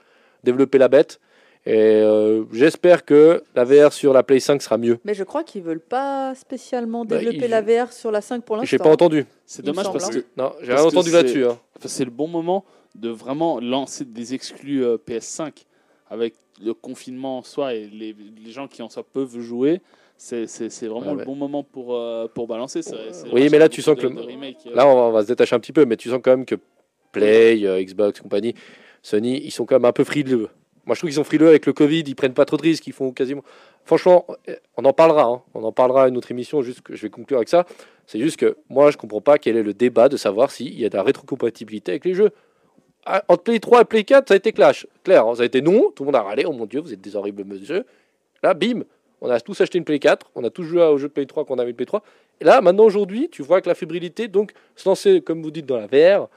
développer la bête. Et euh, j'espère que la VR sur la Play 5 sera mieux. Mais je crois qu'ils veulent pas spécialement Bah, développer ils- la VR sur la 5 pour l'instant. J'ai pas entendu. C'est dommage parce hein. que Non, j'ai rien entendu c'est- là-dessus. hein. Enfin, c'est le bon moment de vraiment lancer des exclus euh, PS5 avec le confinement en soi et les, les gens qui en soi peuvent jouer. C'est c'est- c'est vraiment Ouais, le ouais. bon moment pour, euh, pour balancer. c'est- c'est Oui, mais là, tu sens que le- Là, on va, on va se détacher un petit peu, mais tu sens quand même que Play, euh, Xbox, compagnie, Sony, ils sont quand même un peu frileux. Moi, je trouve qu'ils sont frileux avec le Covid, ils prennent pas trop de risques, ils font quasiment. Franchement, on en parlera, hein. on en parlera à une autre émission, juste que je vais conclure avec ça. C'est juste que moi, je comprends pas quel est le débat de savoir s'il y a de la rétrocompatibilité avec les jeux. Ah, Entre Play 3 et Play 4, ça a été clash. Clair, hein, ça a été non, tout le monde a râlé, oh mon dieu, vous êtes des horribles monsieur. Là, bim, on a tous acheté une Play 4, on a tous joué au jeu de Play 3 qu'on avait une Play 3. Et là, maintenant, aujourd'hui, tu vois que la fébrilité, donc, se lancer, comme vous dites, dans la VR,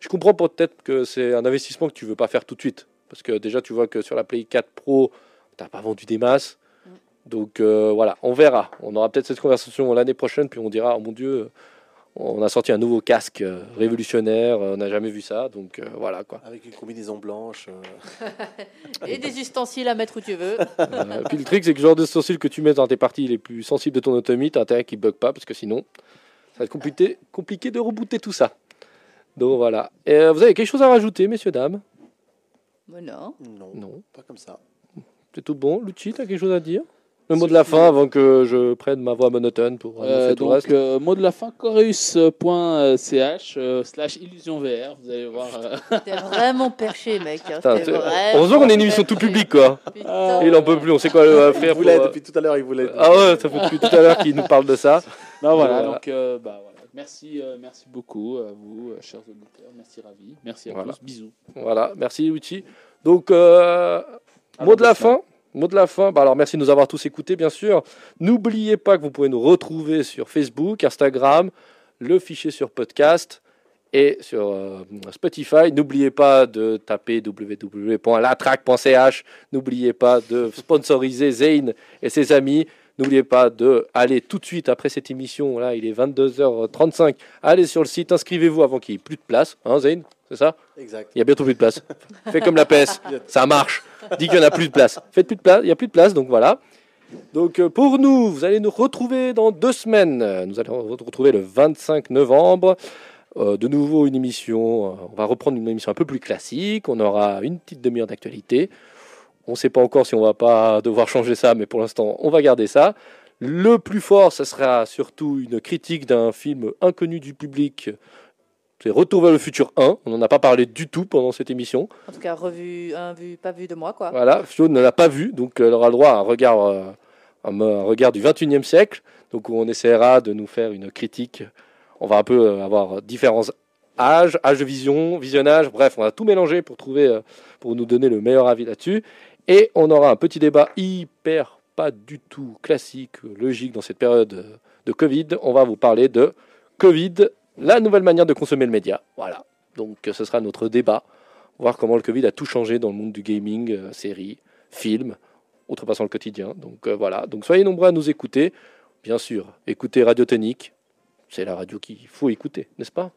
je comprends peut-être que c'est un investissement que tu veux pas faire tout de suite. Parce que déjà, tu vois que sur la Play 4 Pro, tu n'as pas vendu des masses. Donc euh, voilà, on verra. On aura peut-être cette conversation l'année prochaine, puis on dira, oh mon Dieu, on a sorti un nouveau casque euh, révolutionnaire, on n'a jamais vu ça. Donc euh, voilà quoi. Avec une combinaison blanche. euh, Et des ustensiles à mettre où tu veux. Euh, puis le truc, c'est que le genre de sourcils que tu mets dans tes parties les plus sensibles de ton autonomie, t'as intérêt qu'ils ne bug pas, parce que sinon, ça va être compliqué, compliqué de rebooter tout ça. Donc voilà. Et, euh, vous avez quelque chose à rajouter, messieurs, dames? Mais non. non, Non. pas comme ça. C'est tout bon. Luchi, t'as quelque chose à dire? Le mot de la fin avant que je prenne ma voix monotone pour annoncer Euh, tout le reste. donc, euh, mot de la fin, chorus.ch euh, slash illusion VR. Vous allez voir. euh, T'es vraiment perché, mec. hein. Putain, vraiment Heureusement qu'on est une émission tout public, quoi. Putain. Il en peut plus, on sait quoi euh, Il faire. pour, voulait, euh, depuis tout à l'heure, il voulait. Ah ouais, ça fait depuis tout à l'heure qu'il nous parle de ça. non, voilà, Voilà. donc euh, bah, voilà. Merci, euh, merci beaucoup à vous, euh, chers auditeurs. Merci, Ravi. Merci à Voilà. tous. Bisous. Voilà, merci Luchi. Donc, euh, mot de la fin. Mot de la fin. Bah alors, merci de nous avoir tous écoutés, bien sûr. N'oubliez pas que vous pouvez nous retrouver sur Facebook, Instagram, le fichier sur podcast et sur euh, Spotify. N'oubliez pas de taper www.latrack.ch. N'oubliez pas de sponsoriser Zane et ses amis. N'oubliez pas de aller tout de suite après cette émission. Là, il est 22h35. Allez sur le site, inscrivez-vous avant qu'il n'y ait plus de place. Hein, Zane C'est ça? Exact. Il y a bientôt plus de place. Fais comme la PS, ça marche. Dis qu'il n'y en a plus de place. Faites plus de place, il n'y a plus de place, donc voilà. Donc euh, pour nous, vous allez nous retrouver dans deux semaines. Nous allons vous retrouver le 25 novembre. Euh, de nouveau une émission. euh, on va reprendre une émission un peu plus classique. On aura une petite demi-heure d'actualité. On ne sait pas encore si on va pas devoir changer ça, mais pour l'instant, on va garder ça. Le plus fort, ce sera surtout une critique d'un film inconnu du public. C'est Retour vers le futur 1. On n'en a pas parlé du tout pendant cette émission. En tout cas, revu, un vu, pas vu de moi, quoi. Voilà, Flo ne l'a pas vu, donc elle aura le droit à un regard, euh, un, un regard du 21e siècle. Donc on essaiera de nous faire une critique. On va un peu euh, avoir différents âges, âge de vision, visionnage, bref, on va tout mélanger pour trouver, euh, pour nous donner le meilleur avis là-dessus. Et on aura un petit débat hyper pas du tout classique, logique dans cette période de Covid. On va vous parler de Covid, la nouvelle manière de consommer le média. Voilà. Donc ce sera notre débat voir comment le Covid a tout changé dans le monde du gaming, euh, séries, films, outrepassant le quotidien. Donc euh, voilà, donc soyez nombreux à nous écouter. Bien sûr, écoutez Radio Tonique, c'est la radio qu'il faut écouter, n'est-ce pas?